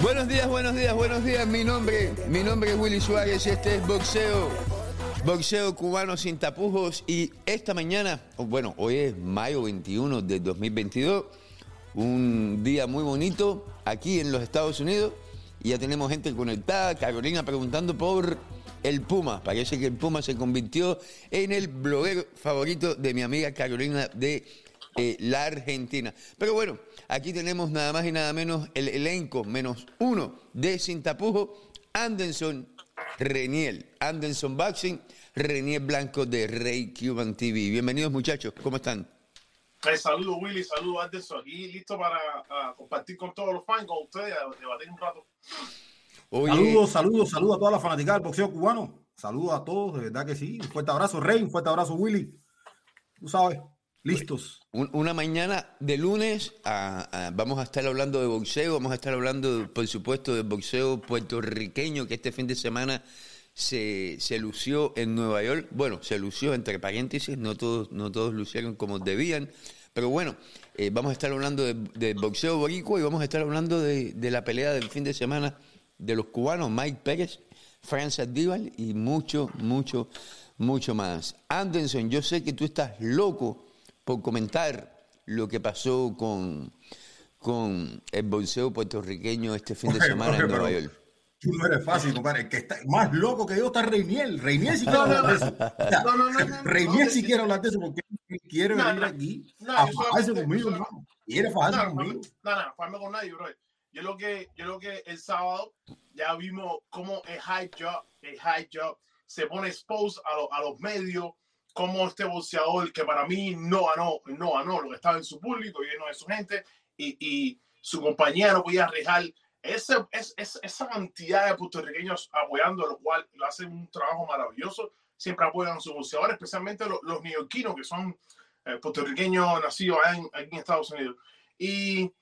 Buenos días, buenos días, buenos días. Mi nombre, mi nombre es Willy Suárez y este es Boxeo. Boxeo cubano sin tapujos. Y esta mañana, bueno, hoy es mayo 21 de 2022, un día muy bonito aquí en los Estados Unidos. Y ya tenemos gente conectada. Carolina preguntando por el Puma. Parece que el Puma se convirtió en el bloguero favorito de mi amiga Carolina de eh, la Argentina. Pero bueno, aquí tenemos nada más y nada menos el elenco menos uno de Sin Tapujo, Anderson Reniel. Anderson Boxing, Reniel Blanco de Rey Cuban TV. Bienvenidos muchachos, ¿cómo están? saludos Willy, saludos Anderson. Aquí listo para compartir con todos los fans, con ustedes, debatir un rato. Saludos, saludos, saludos a toda la fanática del boxeo cubano. Saludos a todos, de verdad que sí. Un fuerte abrazo, Rey, un fuerte abrazo, Willy. Tú sabes. Listos. Una mañana de lunes vamos a estar hablando de boxeo, vamos a estar hablando, por supuesto, del boxeo puertorriqueño que este fin de semana se, lució en Nueva York. Bueno, se lució entre paréntesis, no todos, no todos lucieron como debían, pero bueno, eh, vamos a estar hablando de, boxeo boricua y vamos a estar hablando de, la pelea del fin de semana de los cubanos, Mike Pérez, Francis Díbal y mucho, mucho, mucho más. Anderson, yo sé que tú estás loco por comentar lo que pasó con, con el boxeo puertorriqueño este fin de semana en Nueva York. Tú no eres fácil, compadre. El que está más loco que yo está Reiniel. Reiniel si quiere hablar de eso. No, no, no. Reiniel si quiere hablar de eso porque quiere venir aquí a fajarse conmigo, hermano. Quiere fajarse conmigo. No, no, fajarme con nadie, bro. Yo lo que, yo lo que el sábado ya vimos cómo el high job, el high job se pone exposed a, a los medios como este boxeador que para mí no ganó, no ganó lo que estaba en su público, lleno de su gente, y, y su compañía no podía arriesgar ese, es, esa cantidad de puertorriqueños apoyando, lo cual lo hacen un trabajo maravilloso, siempre apoyan a sus boxeadores, especialmente los, los neoyorquinos, que son eh, puertorriqueños nacidos en, aquí en Estados Unidos. Y,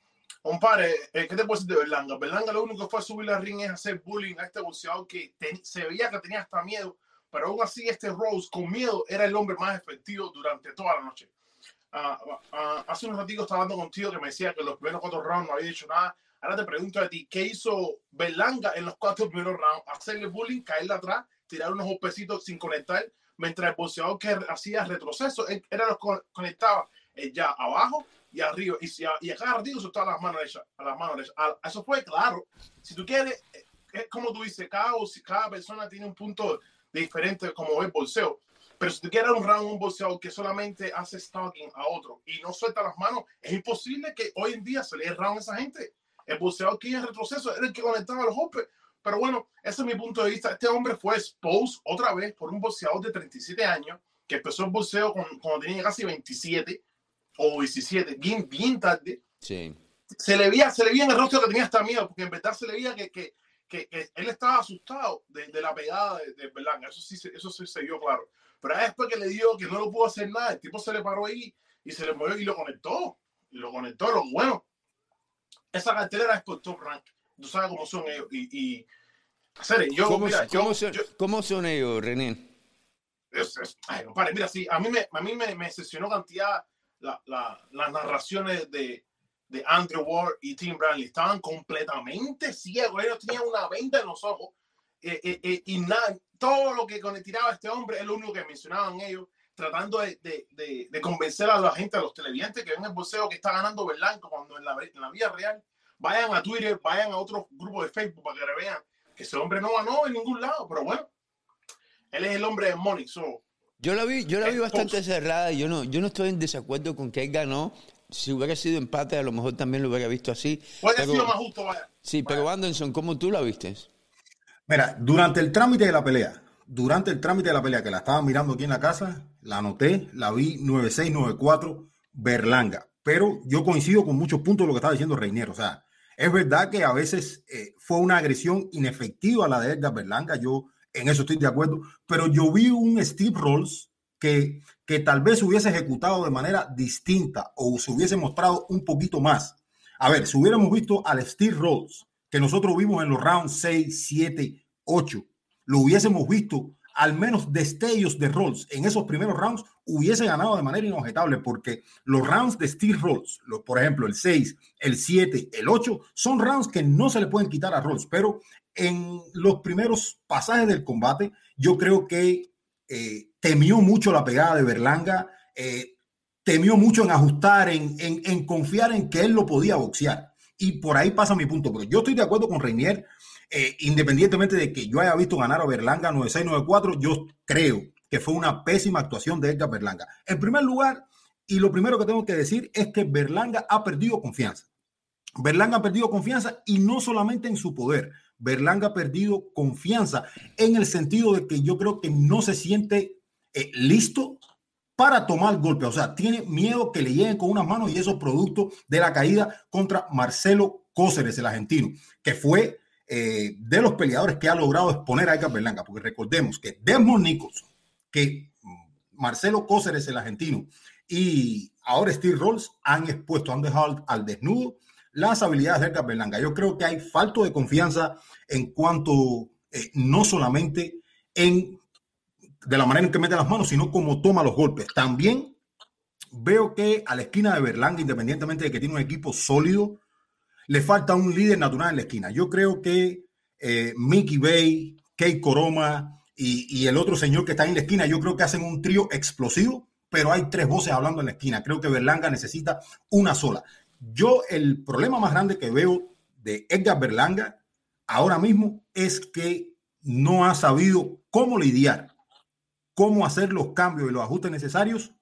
compadre, eh, ¿qué te puedo decir de Berlanga? Berlanga lo único que fue a subir la ring es hacer bullying a este boxeador que se veía que tenía hasta miedo pero aún así este Rose con miedo era el hombre más efectivo durante toda la noche. Uh, uh, hace unos ratitos estaba hablando contigo que me decía que los primeros cuatro rounds no había dicho nada. Ahora te pregunto a ti, ¿qué hizo Berlanga en los cuatro primeros rounds? Hacerle bullying, caerle atrás, tirar unos golpecitos sin conectar, mientras el boxeador que hacía retroceso era los conectaba eh, ya abajo y arriba. Y, y a cada ratito soltaba las manos derechas. A las manos Eso fue claro. Si tú quieres, eh, es como tú dices, cada, cada persona tiene un punto diferente como el bolseo. Pero si tú quieres un round, un bolseo que solamente hace stalking a otro y no suelta las manos, es imposible que hoy en día se le dé round a esa gente. El bolseo que es retroceso era el que conectaba los golpes. Pero bueno, ese es mi punto de vista. Este hombre fue exposed otra vez por un bolseador de 37 años que empezó el bolseo cuando tenía casi 27 o 17, bien, bien tarde. Sí. Se le veía, se le veía en el rostro que tenía hasta miedo, porque en verdad se le veía que, que que, él estaba asustado de, de la pegada de, de, Berlanga. Eso sí, eso sí se dio claro. Pero después que le dio que no lo pudo hacer nada, el tipo se le paró ahí y se le movió y lo conectó. Y lo conectó. Lo bueno, esa cartelera es por top rank. Tú sabes cómo son ellos. Y, y hacer, yo, ¿Cómo, mira, ¿cómo, yo, son, yo, ¿Cómo son ellos, René? Es, es, ay, compadre, mira, sí, a mí me, a mí me, me cantidad la, la, las narraciones de, de Andrew Ward y Tim Bradley estaban completamente ciegos. Ellos tenían una venda en los ojos eh, eh, eh, y nada, todo lo que tiraba este hombre es lo único que mencionaban ellos, tratando de, de, de, convencer a la gente, a los televidentes que ven el boxeo que está ganando Berlanco cuando en la, en la vida real vayan a Twitter, vayan a otros grupos de Facebook para que vean que ese hombre no ganó en ningún lado. Pero bueno, él es el hombre de Money. So, yo la vi, yo la vi bastante cerrada y yo no, yo no estoy en desacuerdo con que él ganó si hubiera sido empate, a lo mejor también lo hubiera visto así. Puede pero, sido más justo, vaya. Sí, vaya. pero Anderson, ¿cómo tú la viste? Mira, durante el trámite de la pelea, durante el trámite de la pelea, que la estaba mirando aquí en la casa, la anoté, la vi 9694 Berlanga. Pero yo coincido con muchos puntos de lo que estaba diciendo Reiniero. O sea, es verdad que a veces eh, fue una agresión inefectiva la de Edgar Berlanga. Yo en eso estoy de acuerdo. Pero yo vi un Steve Rolls que, que tal vez hubiese ejecutado de manera distinta o se hubiese mostrado un poquito más. A ver, si hubiéramos visto al Steve Rhodes que nosotros vimos en los rounds 6, 7, 8, lo hubiésemos visto al menos destellos de Rolls en esos primeros rounds, hubiese ganado de manera inobjetable, porque los rounds de Steve Rolls, por ejemplo, el 6, el 7, el 8, son rounds que no se le pueden quitar a Rolls, pero en los primeros pasajes del combate, yo creo que eh, temió mucho la pegada de Berlanga, eh, temió mucho en ajustar, en, en, en, confiar en que él lo podía boxear. Y por ahí pasa mi punto. Pero yo estoy de acuerdo con Reinier eh, independientemente de que yo haya visto ganar a Berlanga 9694, yo creo que fue una pésima actuación de Edgar Berlanga. En primer lugar, y lo primero que tengo que decir es que Berlanga ha perdido confianza. Berlanga ha perdido confianza y no solamente en su poder. Berlanga ha perdido confianza en el sentido de que yo creo que no se siente eh, listo para tomar golpe. O sea, tiene miedo que le lleguen con unas manos y eso producto de la caída contra Marcelo Cóceres, el argentino, que fue eh, de los peleadores que ha logrado exponer a Edgar Berlanga, porque recordemos que Desmond Nicholson, que Marcelo Cóceres, el argentino, y ahora Steve Rolls han expuesto, han dejado al, desnudo las habilidades de Edgar Berlanga. Yo creo que hay falta de confianza en cuanto eh, no solamente en de la manera en que mete las manos, sino como toma los golpes. También veo que a la esquina de Berlanga, independientemente de que tiene un equipo sólido, le falta un líder natural en la esquina. Yo creo que eh, Mickey Bay, Kate Coroma y, el otro señor que está en la esquina, yo creo que hacen un trío explosivo, pero hay tres voces hablando en la esquina. Creo que Berlanga necesita una sola. Yo el problema más grande que veo de Edgar Berlanga ahora mismo es que no ha sabido cómo lidiar, cómo hacer los cambios y los ajustes necesarios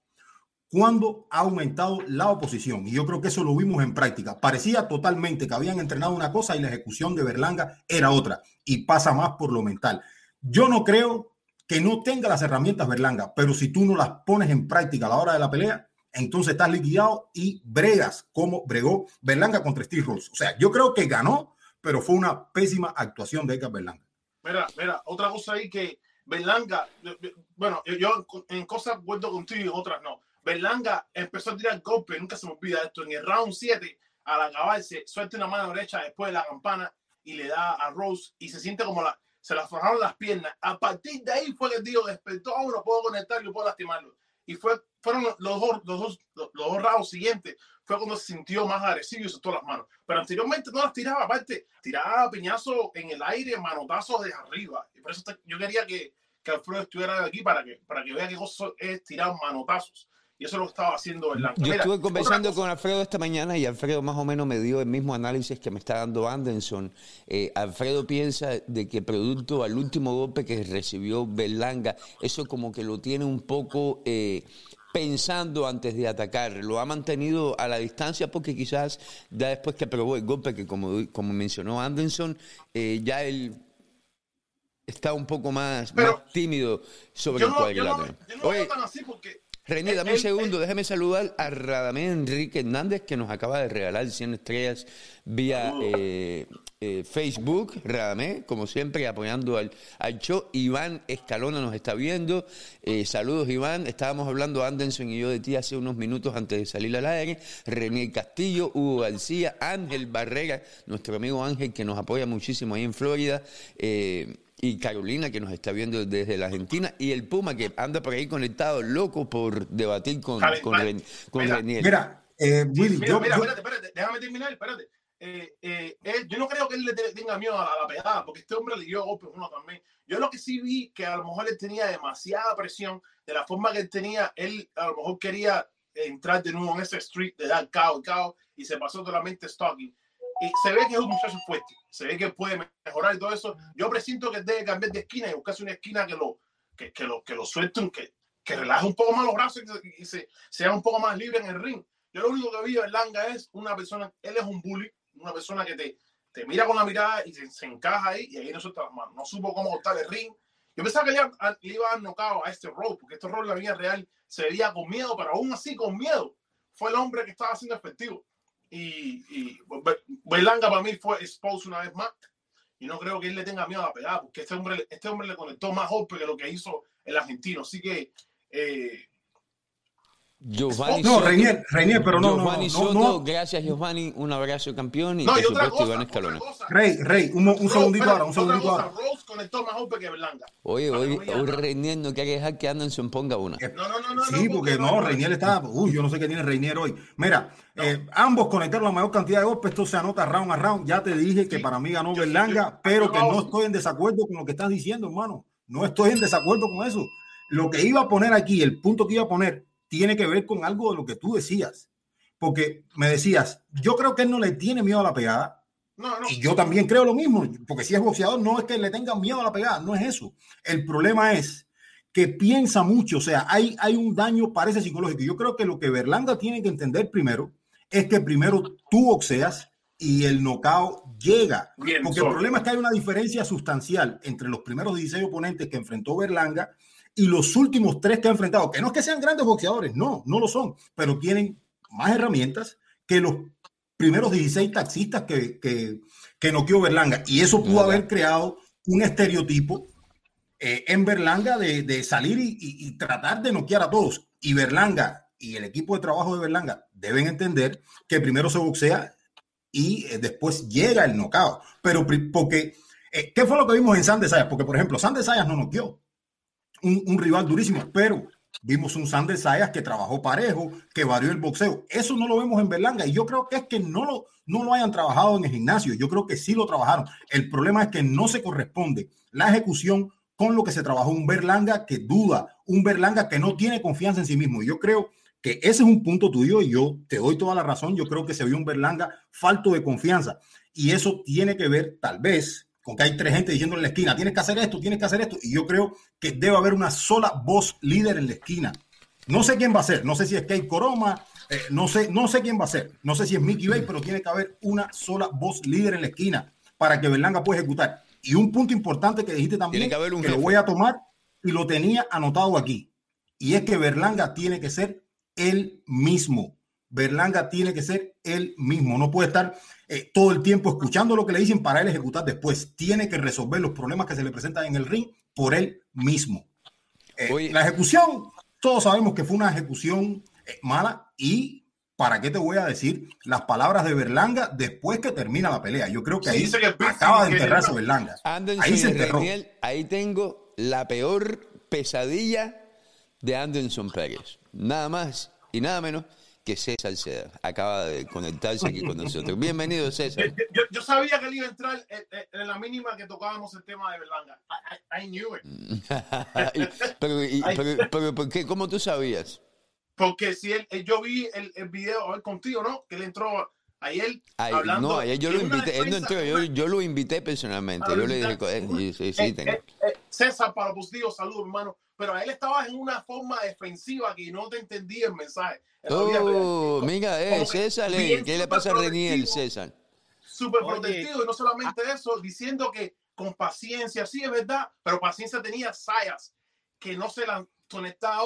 cuando ha aumentado la oposición. Y yo creo que eso lo vimos en práctica. Parecía totalmente que habían entrenado una cosa y la ejecución de Berlanga era otra. Y pasa más por lo mental. Yo no creo que no tenga las herramientas Berlanga, pero si tú no las pones en práctica a la hora de la pelea, entonces estás liquidado y bregas como bregó Berlanga contra Steve Rolls. O sea, yo creo que ganó, pero fue una pésima actuación de Edgar Berlanga. Mira, mira, otra cosa ahí que Berlanga, bueno, yo en cosas vuelto contigo y otras no Berlanga empezó a tirar golpes, nunca se me olvida esto, en el round 7, al acabarse, suelta una mano derecha después de la campana y le da a Rose y se siente como la, se le forjaron las piernas. A partir de ahí fue que el tío despertó, a uno puedo conectarlo y puedo lastimarlo. Y fue, fueron los dos, los dos, los, dos rounds siguientes, fue cuando se sintió más agresivo y soltó las manos. Pero anteriormente no las tiraba, aparte, tiraba piñazo en el aire, manotazos de arriba. Y por eso yo quería que, que Alfredo estuviera aquí para que, para que vea qué cosa es tirar manotazos. Y eso lo estaba haciendo Berlanga. Yo estuve conversando con Alfredo esta mañana y Alfredo más o menos me dio el mismo análisis que me está dando Anderson. Eh, Alfredo piensa de que producto al último golpe que recibió Berlanga, eso como que lo tiene un poco... Eh, pensando antes de atacar. Lo ha mantenido a la distancia porque quizás ya después que probó el golpe, que como, como mencionó Anderson, eh, ya él está un poco más, tímido sobre el cuadrilátero. Yo no, yo no tan así porque René, eh, dame un segundo, déjame saludar a Radamés Enrique Hernández que nos acaba de regalar 100 estrellas vía eh, eh, Facebook. Radamés, como siempre, apoyando al, al, show. Iván Escalona nos está viendo. saludos, Iván. Estábamos hablando Anderson y yo de ti hace unos minutos antes de salir al aire. René Castillo, Hugo García, Ángel Barrera, nuestro amigo Ángel que nos apoya muchísimo ahí en Florida y Carolina que nos está viendo desde la Argentina y el Puma que anda por ahí conectado, loco por debatir con, con, mira, Mira, eh, Willy, mira, mira, espérate, espérate, déjame terminar, espérate. Eh, eh, yo no creo que él le tenga miedo a la, pegada, porque este hombre le dio golpes uno también. Yo lo que sí vi que a lo mejor él tenía demasiada presión, de la forma que él tenía, él a lo mejor quería entrar de nuevo en ese street de dar cao, cao, y se pasó totalmente stalking y se ve que es un muchacho fuerte, se ve que puede mejorar y todo eso. Yo presiento que debe cambiar de esquina y buscarse una esquina que lo, que, que lo, que lo suelte, que, que relaje un poco más los brazos y, se, sea un poco más libre en el ring. Yo lo único que vi en Langa es una persona, él es un bully, una persona que te, te mira con la mirada y se, encaja ahí y ahí no suelta las manos. No supo cómo cortar el ring. Yo pensaba que le, le iba a dar a este rol, porque este rol en la vida real se veía con miedo, pero aún así con miedo fue el hombre que estaba siendo efectivo y, y para mí fue exposed una vez más y no creo que él le tenga miedo a pegar porque este hombre, este hombre le conectó más golpe que lo que hizo el argentino. Así que eh, Giovanni no, Soto, Reinier, Reinier, pero no, Giovanni no, no, Soto, no, gracias Giovanni, un abrazo campeón y No, por supuesto Iván Escalona. Rey, Rey, un, un Rose, segundito ahora, un segundito cosa, ahora. Rose conectó más open que Berlanga. Oye, que hoy. Reinier no quiere dejar que Anderson ponga una. No, no, no, no. Sí, no, porque no, Reinier está, uy, yo no sé qué tiene Reinier hoy. Mira, eh, ambos conectaron la mayor cantidad de golpes, esto se anota round a round. Ya te dije que Sí. para mí ganó Yo- Berlanga, yo- pero yo- que no estoy en desacuerdo con lo que estás diciendo, hermano. No estoy en desacuerdo con eso. Lo que iba a poner aquí, el punto que iba a poner, tiene que ver con algo de lo que tú decías. Porque me decías, yo creo que él no le tiene miedo a la pegada, No, no. y yo también creo lo mismo, porque si es boxeador, no es que le tengan miedo a la pegada, no es eso. El problema es que piensa mucho, o sea, hay, hay un daño, parece psicológico. Yo creo que lo que Berlanga tiene que entender primero es que primero tú boxeas y el knockout llega. Bien, Porque el problema es que hay una diferencia sustancial entre los primeros 16 oponentes que enfrentó Berlanga y los últimos tres que ha enfrentado, que no es que sean grandes boxeadores, no, no lo son, pero tienen más herramientas que los primeros 16 taxistas que, que, que noqueó Berlanga. Y eso pudo haber creado un estereotipo eh, en Berlanga de, de salir y, y- y tratar de noquear a todos. Y Berlanga y el equipo de trabajo de Berlanga deben entender que primero se boxea y eh, después llega el knockout. Pero porque, eh, ¿qué fue lo que vimos en Sandes Sayas? Porque, por ejemplo, Sandes Sayas no noqueó un, rival durísimo, pero vimos un Sandes Sayas que trabajó parejo, que varió el boxeo. Eso no lo vemos en Berlanga y yo creo que es que no lo, no lo hayan trabajado en el gimnasio. Yo creo que sí lo trabajaron. El problema es que no se corresponde la ejecución con lo que se trabajó un Berlanga que duda, un Berlanga que no tiene confianza en sí mismo. Yo creo que ese es un punto tuyo y yo te doy toda la razón. Yo creo que se vio un Berlanga falto de confianza y eso tiene que ver tal vez con que hay tres gente diciendo en la esquina, tienes que hacer esto, tienes que hacer esto. Y yo creo que debe haber una sola voz líder en la esquina. No sé quién va a ser, no sé si es Kate Coroma, eh, no, sé, no sé quién va a ser, no sé si es Mickey Bay, pero tiene que haber una sola voz líder en la esquina para que Berlanga pueda ejecutar. Y un punto importante que dijiste también, Tiene que haber un que lo voy a tomar y lo tenía anotado aquí, y es que Berlanga tiene que ser él mismo. Berlanga tiene que ser él mismo, no puede estar eh, todo el tiempo escuchando lo que le dicen para él ejecutar después. Tiene que resolver los problemas que se le presentan en el ring por él mismo. Eh, la ejecución, todos sabemos que fue una ejecución eh, mala y para qué te voy a decir las palabras de Berlanga después que termina la pelea. Yo creo que ahí acaba de enterrarse que- Berlanga. Anderson Ahí se enterró. Ahí tengo la peor pesadilla de Anderson Pérez. Nada más y nada menos que César Seda. Acaba de conectarse aquí con nosotros. Bienvenido, César. Yo, yo- yo sabía que él iba a entrar en, en- en la mínima que tocábamos el tema de Berlanga. I, I- knew it. pero, y- pero, pero, ¿por qué? ¿Cómo tú sabías? Porque si él, yo vi el, el video hoy contigo, ¿no? Que él entró ayer Ay, hablando. no, ayer yo lo invité. Él no entró, yo, yo lo invité personalmente. Yo le dije. "Eh, sí, sí, Eh, tengo". eh, eh, César, para los positivos, saludos, hermano. Pero a él estaba en una forma defensiva que no te entendía el mensaje. Oh, mira, eh, César, eh, ¿qué le pasa a Reniel. César? súper protectivo y no solamente eso, diciendo que con paciencia, sí es verdad, pero paciencia tenía Sayas, que no se la conectaba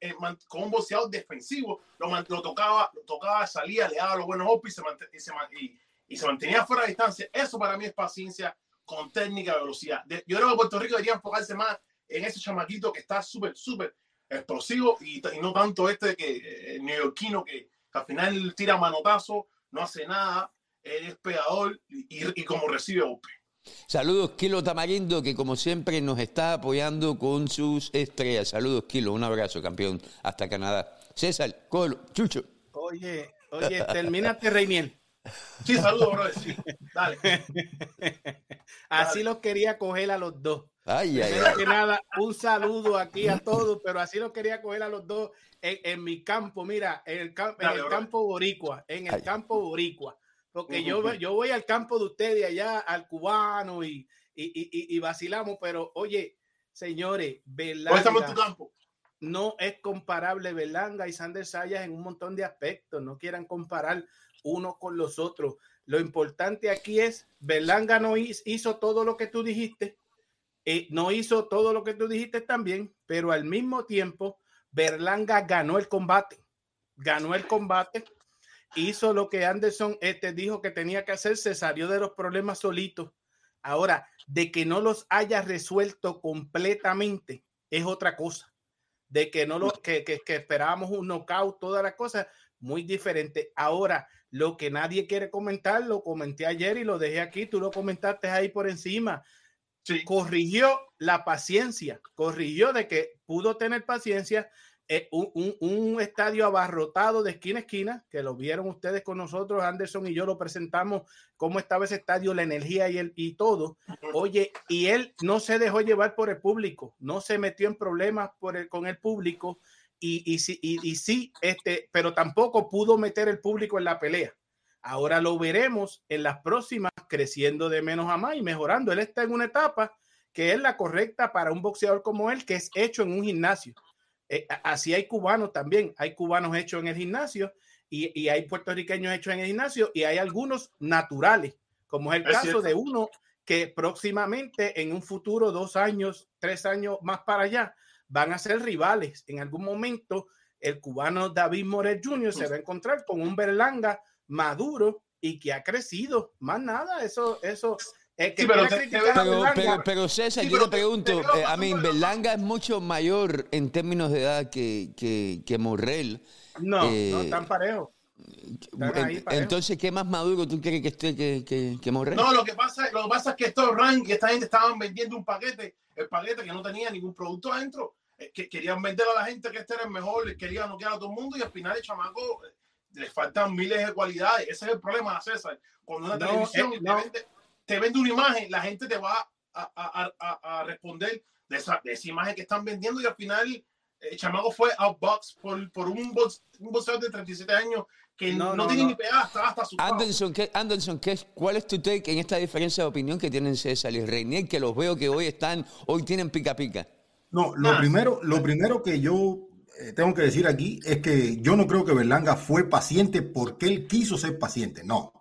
eh, man- con un boxeador defensivo, lo, man- lo tocaba, lo tocaba, salía, le daba los buenos golpes y se, y y- y se mantenía fuera de distancia. Eso para mí es paciencia con técnica y velocidad. De- yo creo que Puerto Rico debería enfocarse más en ese chamaquito que está súper, súper explosivo y, y no tanto este que eh, neoyorquino que, que al final tira manotazo, no hace nada, es pegador y, como recibe golpe. Saludos, Kilo Tamarindo, que como siempre nos está apoyando con sus estrellas. Saludos, Kilo. Un abrazo, campeón. Hasta Canadá. César, Colo, Chucho. Oye, oye, termínate, Reinier. Sí, saludos, brother. Sí, dale. Así los quería coger a los dos. Ay, ay, ay. que nada, un saludo aquí a todos, pero así los quería coger a los dos en, en mi campo, mira, en el, en el campo boricua, en el Ay. campo boricua. Porque yo, yo voy al campo de ustedes allá, al cubano, y, y, y- y- vacilamos, pero oye, señores, Hoy estamos en tu Berlanga campo. no es comparable Berlanga y Sander Sayas en un montón de aspectos. No quieran comparar uno con los otros. Lo importante aquí es, Berlanga no hiz- hizo todo lo que tú dijiste, eh, no hizo todo lo que tú dijiste también, pero al mismo tiempo, Berlanga ganó el combate. Ganó el combate, hizo lo que Anderson este, dijo que tenía que hacer, se salió de los problemas solitos. Ahora, de que no los haya resuelto completamente es otra cosa. de que no lo que, que, que esperábamos un knockout, todas las cosas muy diferente. Ahora, lo que nadie quiere comentar, lo comenté ayer y lo dejé aquí, tú lo comentaste ahí por encima. Sí. Corrigió la paciencia, corrigió de que pudo tener paciencia. eh, un, un- un estadio abarrotado de esquina a esquina, que lo vieron ustedes con nosotros, Anderson y yo lo presentamos, cómo estaba ese estadio, la energía y, el, y todo. Oye, y él no se dejó llevar por el público, no se metió en problemas por el, con el público y, y, y, y sí, este, pero tampoco pudo meter el público en la pelea. Ahora lo veremos en las próximas, creciendo de menos a más y mejorando. Él está en una etapa que es la correcta para un boxeador como él, que es hecho en un gimnasio. Eh, así hay cubanos también, hay cubanos hechos en el gimnasio y, y hay puertorriqueños hechos en el gimnasio y hay algunos naturales, como es el Es caso cierto. de uno que próximamente en un futuro, dos años, tres años más para allá, van a ser rivales. En algún momento, el cubano David Morel Jr. se va a encontrar con un Berlanga maduro y que ha crecido. Más nada, eso, eso. El que Sí, pero te- te Pero, pero, pero César, Sí, yo te te- pregunto, te eh, a mí, la- Berlanga es mucho mayor en términos de edad que, que, que Morrell. no, eh, no, tan parejo. Ahí. Entonces, ¿qué más maduro tú crees que esté que, que, que Morrell? No, lo que pasa, lo que pasa es que estos rank y esta gente estaban vendiendo un paquete, el paquete que no tenía ningún producto adentro, eh, que querían vender a la gente que este era el mejor, les querían noquear a todo el mundo y al final el chamaco eh, les faltan miles de cualidades. Ese es el problema, César. Cuando una No, televisión eh, te, vende, te vende una imagen, la gente te va a, a- a- a responder de esa, de esa imagen que están vendiendo y al final eh, el chamaco fue outbox por, por un, box, un boxeador de 37 años que No, no, no, tiene no. ni pegada, estaba hasta su Anderson, ¿qué, Anderson ¿qué, es- ¿cuál es tu take en esta diferencia de opinión que tienen César y Reinier, que los veo que hoy están, hoy tienen pica pica? No, lo Ah. primero, lo primero que yo eh, tengo que decir aquí es que yo no creo que Berlanga fue paciente porque él quiso ser paciente. No,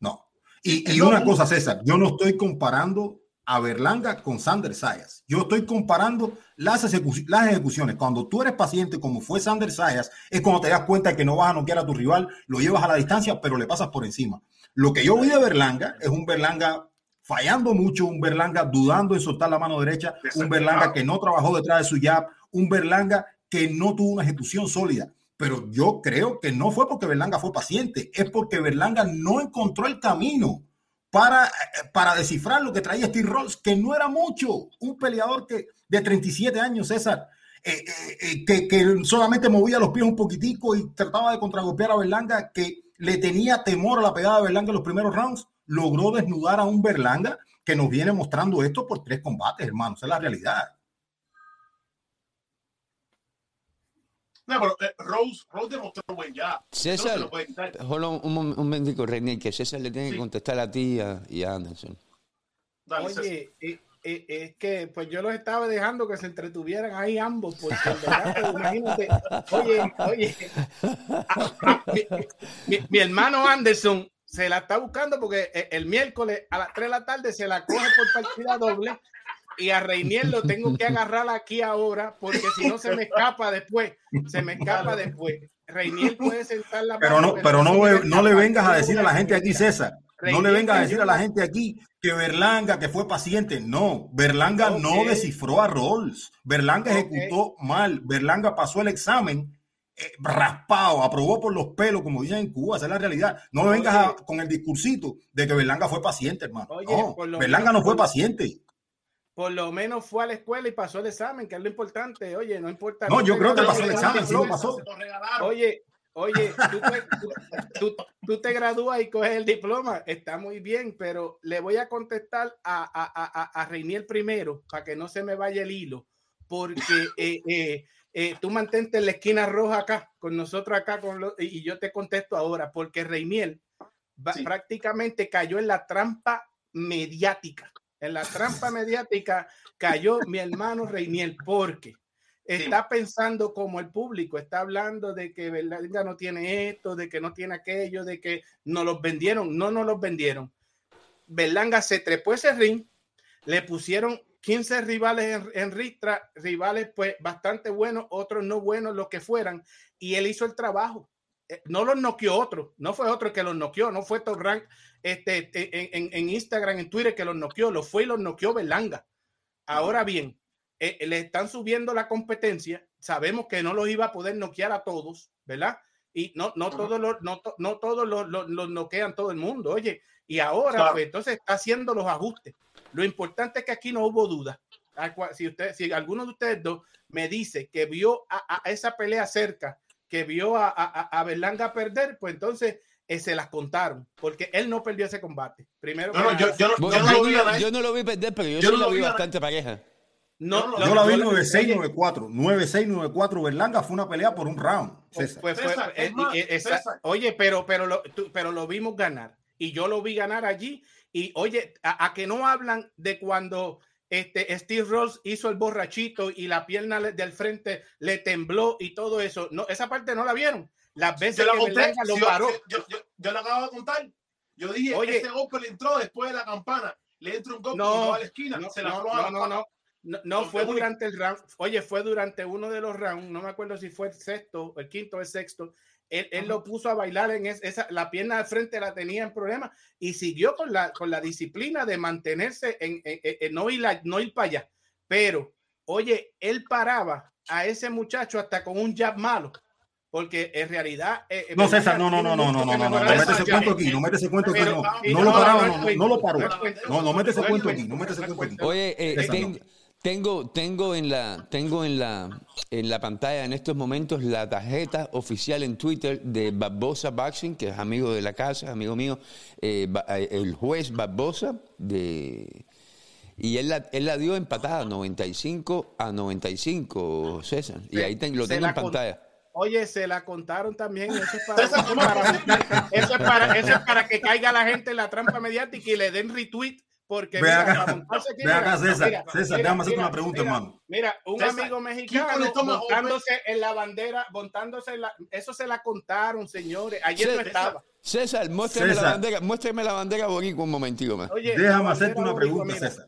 no. Y, y una cosa, César, yo no estoy comparando a Berlanga con Sander Sayas. Yo estoy comparando las, ejecu- las ejecuciones. Cuando tú eres paciente, como fue Sander Sayas, es cuando te das cuenta de que no vas a noquear a tu rival, lo llevas a la distancia, pero le pasas por encima. Lo que yo vi de Berlanga es un Berlanga fallando mucho, un Berlanga dudando en soltar la mano derecha, un Berlanga que no trabajó detrás de su jab, un Berlanga que no tuvo una ejecución sólida. Pero yo creo que no fue porque Berlanga fue paciente, es porque Berlanga no encontró el camino para, eh, para descifrar lo que traía Steve Rolls, que no era mucho. Un peleador que de 37 años, César, eh, eh, que, que solamente movía los pies un poquitico y trataba de contragolpear a Berlanga, que le tenía temor a la pegada de Berlanga en los primeros rounds, logró desnudar a un Berlanga que nos viene mostrando esto por tres combates, hermano. Es la realidad. No, pero eh, Rose, Rose demostró buen ya. César, No se lo puede quitar. hold on, un, un momentico, Reinier, que César le tiene que contestar a ti y a, y a Anderson. Dale. Oye, eh, eh, es que pues yo los estaba dejando que se entretuvieran ahí ambos, porque verdad, imagínate, oye, oye, a- mi, mi- mi hermano Anderson se la está buscando porque eh, el miércoles a las 3 de la tarde se la coge por partida doble y a Reinier lo tengo que agarrar aquí ahora porque si no se me escapa después, se me escapa después. Reinier puede sentar la Pero no, pero no, no le vengas a decir a la gente aquí, César. No le vengas a decir a la gente aquí que Berlanga, que fue paciente. No, Berlanga no descifró a Rolls. Berlanga ejecutó mal. Berlanga pasó el examen eh, raspado, aprobó por los pelos, como dicen en Cuba. Esa es la realidad. No me vengas a- con el discursito de que Berlanga fue paciente, hermano. Oye, no, Berlanga menos- no fue paciente. Por lo menos fue a la escuela y pasó el examen, que es lo importante. Oye, no importa. No, yo creo que pasó el examen, sí lo pasó. Oye, oye, tú te, tú- tú- tú te gradúas y coges el diploma, está muy bien, pero le voy a contestar a, a, a, a- Reinier primero para que no se me vaya el hilo, porque eh, eh, eh, tú mantente en la esquina roja acá, con nosotros acá, con lo- y yo te contesto ahora, porque Reinier Sí. prácticamente cayó en la trampa mediática. En la trampa mediática cayó mi hermano Reinier, porque está pensando como el público, está hablando de que Berlanga no tiene esto, de que no tiene aquello, de que no los vendieron, no nos los vendieron. Berlanga se trepó ese ring, le pusieron 15 rivales en, en ristra, rivales pues bastante buenos, otros no buenos, los que fueran, y él hizo el trabajo. Eh, No los noqueó otro, no fue otro que los noqueó, no fue Top Rank este, este, en, Instagram, en Twitter que los noqueó, lo fue y los noqueó Berlanga. Ahora bien, eh, le están subiendo la competencia. Sabemos que no los iba a poder noquear a todos, ¿verdad? Y no, no todos los, no, no todos los, los, noquean todo el mundo. Oye, y ahora, pues, entonces está haciendo los ajustes. Lo importante es que aquí no hubo duda. Si usted, si alguno de ustedes dos me dice que vio a, esa pelea cerca, que vio a, a, Berlanga perder, pues entonces eh, se las contaron, porque él no perdió ese combate. Primero, yo, no, lo vi perder, pero yo, sí lo vi bastante pareja. No, yo la vi 9694. 9694 Berlanga fue una pelea por un round. oye, pero, pero, lo, pero lo vimos ganar. Y yo lo vi ganar allí. Y oye, a, que no hablan de cuando este Steve Ross hizo el borrachito y la pierna del frente le tembló y todo eso. No, esa parte no la vieron. Las veces yo que Berlanga lo paró. Yo, yo, yo, lo acabo de contar. Yo dije, oye, ese golpe le entró después de la campana. Le entró un golpe no, a la esquina. se la no, no, no, no. No, fue durante el round. Oye, fue durante uno de los rounds. No me acuerdo si fue el sexto, el quinto o el sexto. Él, él lo puso a bailar en esa, la pierna de frente la tenía en problema y siguió con la, con la disciplina de mantenerse en, en, no, ir no ir para allá. Pero, oye, él paraba a ese muchacho hasta con un jab malo porque en realidad. Eh, no, César, no, no, no, no, no, no, no, no, no mete ese cuento aquí, no mete ese cuento aquí, no, no lo paraba, no, no lo paró. No, no mete ese cuento aquí, no mete ese cuento aquí. Oye, eh, tengo, tengo en la, tengo en la, en la pantalla en estos momentos la tarjeta oficial en Twitter de Barbosa Boxing, que es amigo de la casa, amigo mío, eh, eh, el juez Barbosa de y él la, él la dio empatada 95 a 95, César. Y ahí lo tengo en pantalla. Oye, se la contaron también. Eso es para, eso es para, eso es para que caiga la gente en la trampa mediática y le den retweet porque ve acá, ve acá César, César, déjame hacerte una pregunta, hermano. Mira, un amigo mexicano montándose en la bandera, montándose en la, eso se la contaron, señores. Ayer no estaba. César, muéstrame la bandera, muéstrame la bandera bonita un momentico más. Oye, déjame hacerte una pregunta, César.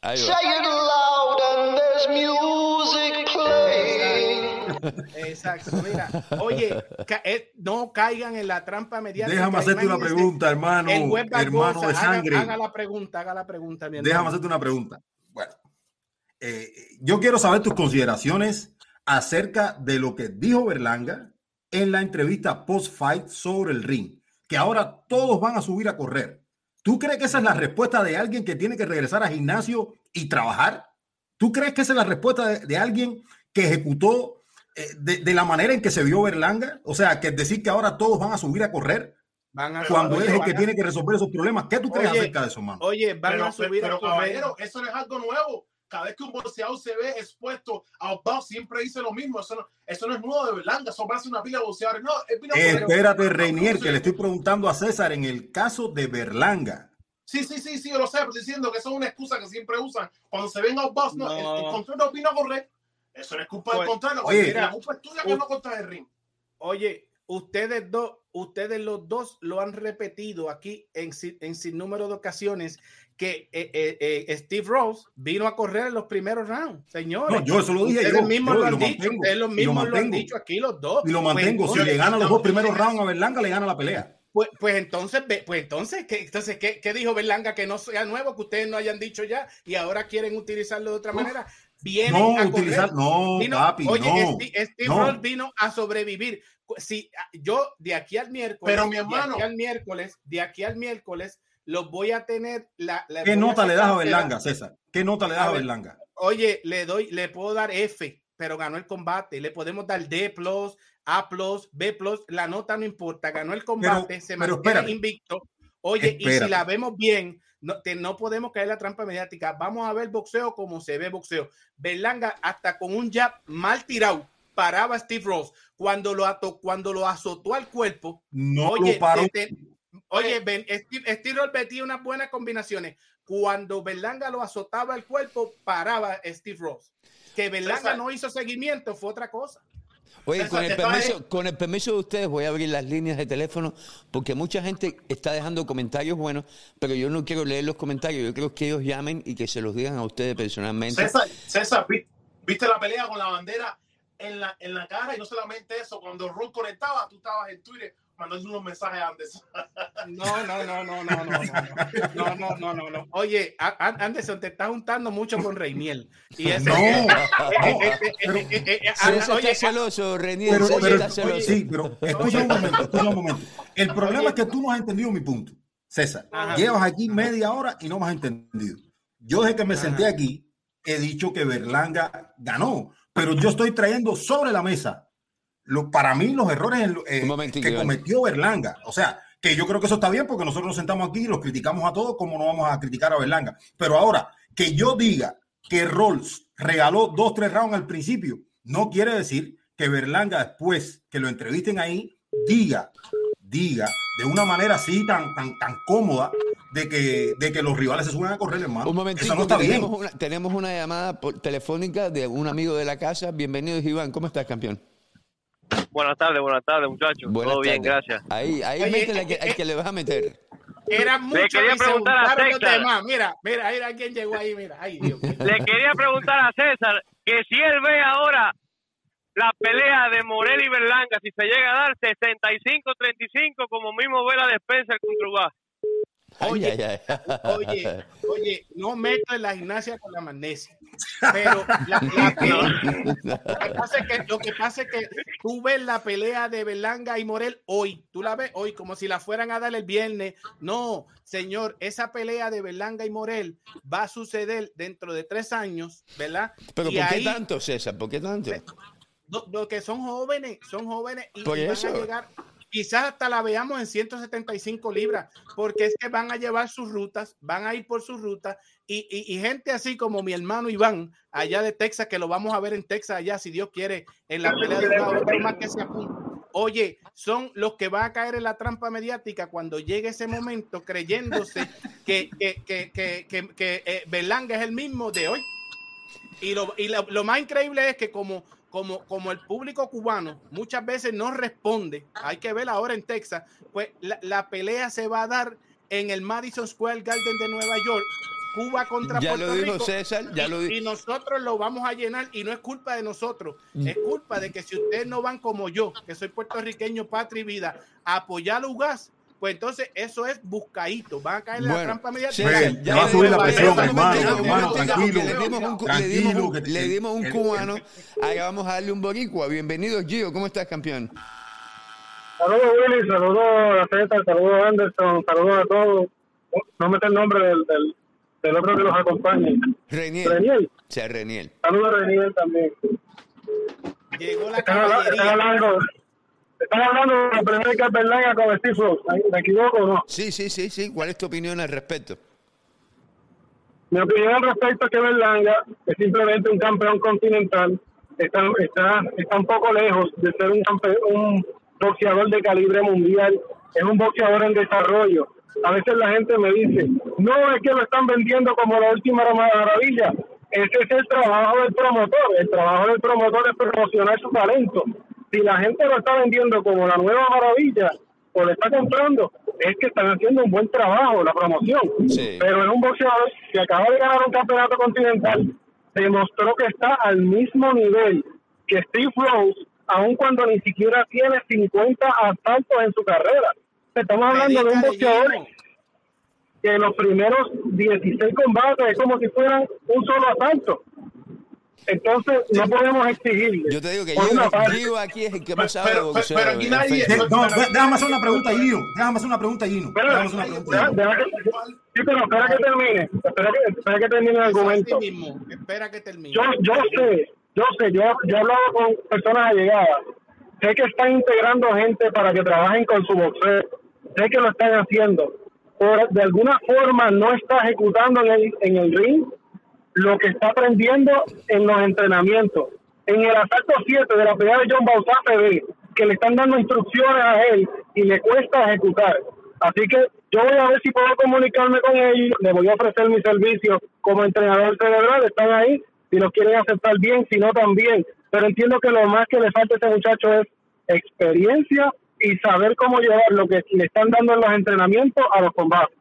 Ahí va. Say it loud and there's music Exacto, mira, oye, eh, no caigan en la trampa mediática. Déjame hacerte una pregunta, hermano, hermano de sangre. Haga, la pregunta, haga la pregunta. Déjame hacerte una pregunta. Bueno, eh, yo quiero saber tus consideraciones acerca de lo que dijo Berlanga en la entrevista post-fight sobre el ring, que ahora todos van a subir a correr. ¿Tú crees que esa es la respuesta de alguien que tiene que regresar al gimnasio y trabajar? ¿Tú crees que esa es la respuesta de alguien que ejecutó eh, de, la manera en que se vio Berlanga? O sea, que decir que ahora todos van a subir a correr cuando es el que tiene que resolver esos problemas. ¿Qué tú crees acerca de eso, mano? Oye, van a subir a correr. eso no es algo nuevo. Cada vez que un boxeador se ve expuesto a box, siempre dice lo mismo. Eso no, eso no es nuevo de Berlanga. Eso ser una pila de boxeadores. No, Espérate, Reinier, que le estoy preguntando a César en el caso de Berlanga. Sí, sí, sí, sí, yo lo sé, diciendo que eso es una excusa que siempre usan. Cuando se ven a box, no, el, el control no opina correcto. Eso no es culpa del pues, contrario. Oye, la culpa es tuya que no contra el ring. Oye, ustedes dos, ustedes los dos lo han repetido aquí en, en sin número de ocasiones que eh, eh, eh, Steve Rose vino a correr en los primeros rounds, señores. No, yo eso lo dije ustedes Mismos lo han dicho, ustedes los mismos lo, han dicho aquí los dos. Y lo pues mantengo. si le gana los dos primeros rounds a Berlanga, le gana la pelea. Pues, pues entonces, pues entonces, ¿qué, entonces ¿qué, ¿qué, dijo Berlanga que no sea nuevo, que ustedes no hayan dicho ya y ahora quieren utilizarlo de otra manera? No, a utilizar, no, papi, oye, Steve, vino a sobrevivir. Si yo de aquí al miércoles, pero mi hermano, de aquí al miércoles, de aquí al miércoles, los voy a tener. La, ¿Qué nota le das a Berlanga, César? ¿Qué nota le das a, Berlanga? Oye, le doy, le puedo dar F, pero ganó el combate. Le podemos dar D plus, A plus, B plus. La nota no importa, ganó el combate, se mantiene invicto. Oye, y si la vemos bien, no, no podemos caer en la trampa mediática. Vamos a ver boxeo como se ve boxeo. Berlanga hasta con un jab mal tirado paraba a Steve Ross. Cuando lo, ató, cuando lo azotó al cuerpo, no oye, lo paró. oye, Steve, Steve Ross metía unas buenas combinaciones. Cuando Berlanga lo azotaba al cuerpo, paraba Steve Ross. Que Berlanga no hizo seguimiento fue otra cosa. Oye, con el, permiso, con el permiso de ustedes voy a abrir las líneas de teléfono porque mucha gente está dejando comentarios buenos, pero yo no quiero leer los comentarios, yo creo que ellos llamen y que se los digan a ustedes personalmente. César, César ¿viste la pelea con la bandera en la, en la cara? Y no solamente eso, cuando Ron conectaba, tú estabas en Twitter mandándole unos mensajes antes. No, no, no, no, no, no, no, no, no, no, no. Oye, Anderson, te estás juntando mucho con Reiniel. Y ese, No, oye, está celoso, Reniel. Pero, César pero- está celoso. sí, pero escucha un momento, escucha un momento. El problema es que tú no has entendido mi punto. César, Ajá. llevas aquí media hora y no me has entendido. Yo desde que me senté aquí he dicho que Berlanga ganó, pero yo estoy trayendo sobre la mesa lo, para mí los errores eh, que cometió Berlanga. O sea, que yo creo que eso está bien porque nosotros nos sentamos aquí y los criticamos a todos, como no vamos a criticar a Berlanga. Pero ahora, que yo diga que Rolls regaló dos, tres rounds al principio, no quiere decir que Berlanga después que lo entrevisten ahí, diga, diga de una manera así tan, tan, tan cómoda de que, de que los rivales se suben a correr, hermano. Un momentito, Eso no está que bien. tenemos, una, tenemos una llamada por- telefónica de un amigo de la casa. Bienvenido, Iván. ¿Cómo estás, campeón? Buenas tardes, buenas tardes, muchachos. Buenas Todo bien, gracias. Ahí, ahí Oye, métele al que, eh, al que le vas a meter. Era mucho quería y se preguntar a juntaron los. Mira, mira, mira quién llegó ahí, mira. Ay, Dios. Le quería preguntar a César que si él ve ahora la pelea de Morel y Berlanga, si se llega a dar 65-35, como mismo ve la despensa el Contrubá. Ay, Oye, ay, ay. Oye, oye, no meto en la gimnasia con la magnesia. Pero la, la pelea- lo, que pasa es que, lo que pasa es que tú ves la pelea de Berlanga y Morel hoy. Tú la ves hoy como si la fueran a dar el viernes. No, señor, esa pelea de Berlanga y Morel va a suceder dentro de tres años, ¿verdad? Pero Y ¿por qué ahí- tanto, César? ¿Por qué tanto? lo, lo que son jóvenes, son jóvenes y, Por y van eso. a llegar, quizás hasta la veamos en 175 libras, porque es que van a llevar sus rutas, van a ir por sus rutas y, y- gente así como mi hermano Iván, allá de Texas, que lo vamos a ver en Texas allá, si Dios quiere, en la pelea de otro más que se. Oye, son los que van a caer en la trampa mediática cuando llegue ese momento creyéndose que, que, que, que, eh, Berlanga es el mismo de hoy. Y lo, y lo, lo más increíble es que como, como, como el público cubano muchas veces no responde, hay que ver ahora en Texas, pues la, la pelea se va a dar en el Madison Square Garden de Nueva York, Cuba contra Ya Puerto lo dijo Rico. César, ya y, lo dijo. y nosotros lo vamos a llenar y no es culpa de nosotros, Mm. es culpa de que si ustedes no van como yo, que soy puertorriqueño, patria y vida, a apoyar a Ugas, pues entonces eso es buscadito, van a caer en la trampa mediática. Ven, ya va a le subir dimos- la presión, un hermano, tranquilo, Le dimos un, le dimos un- que te- le dimos un el- cubano. Ahora vamos a darle un boricua. Bienvenido, Gio. ¿Cómo estás, campeón? Saludos Willy, saludos a César, saludos a Anderson, saludos a todos. No me sé el nombre del, del, del otro que los acompaña. Reniel. Reniel. O sea, Reniel. Saludos a Reniel también. Llegó la Están, hablando, están hablando de la primera Berlanga con Steve Frost. ¿Me equivoco o no? Sí, sí, sí, sí. ¿Cuál es tu opinión al respecto? Mi opinión al respecto es que Berlanga es simplemente un campeón continental. Está, está, está un poco lejos de ser un, campe- un boxeador de calibre mundial. Es un boxeador en desarrollo. A veces la gente me dice, no es que lo están vendiendo como la última maravilla. Ese es el trabajo del promotor. El trabajo del promotor es promocionar su talento. Si la gente lo está vendiendo como la nueva maravilla o lo está comprando, es que están haciendo un buen trabajo, la promoción Sí. pero es un boxeador que acaba de ganar un campeonato continental, demostró que está al mismo nivel que Steve Rose, aun cuando ni siquiera tiene 50 asaltos en su carrera. Estamos hablando de un boxeador que los primeros 16 combates es como si fueran un solo asalto. Entonces, no podemos exigirle. Yo te digo que Gio, Gio aquí es el que Pero- más sabe de pero- boxeo. pero aquí nadie- no, déjame hacer una pregunta a Gino. Déjame hacer una pregunta Gino. Espera, Déjame hacer una pregunta a deja- Gino. deja que- sí, pero espera que termine. Espera que, espera que termine el argumento. mismo. Espera que termine. yo, yo sé, yo sé, yo, yo he hablado con personas allegadas. Sé que están integrando gente para que trabajen con su boxeo. Sé que lo están haciendo. Por, de alguna forma no está ejecutando en el, en el ring lo que está aprendiendo en los entrenamientos. En el asalto 7 de la pelea de John Bautá se ve que le están dando instrucciones a él y le cuesta ejecutar. Así que yo voy a ver si puedo comunicarme con ellos, le voy a ofrecer mi servicio como entrenador cerebral, están ahí, si lo quieren aceptar bien, si no también. Pero entiendo que lo más que le falta a este muchacho es experiencia y saber cómo llevar lo que le están dando en los entrenamientos a los combates.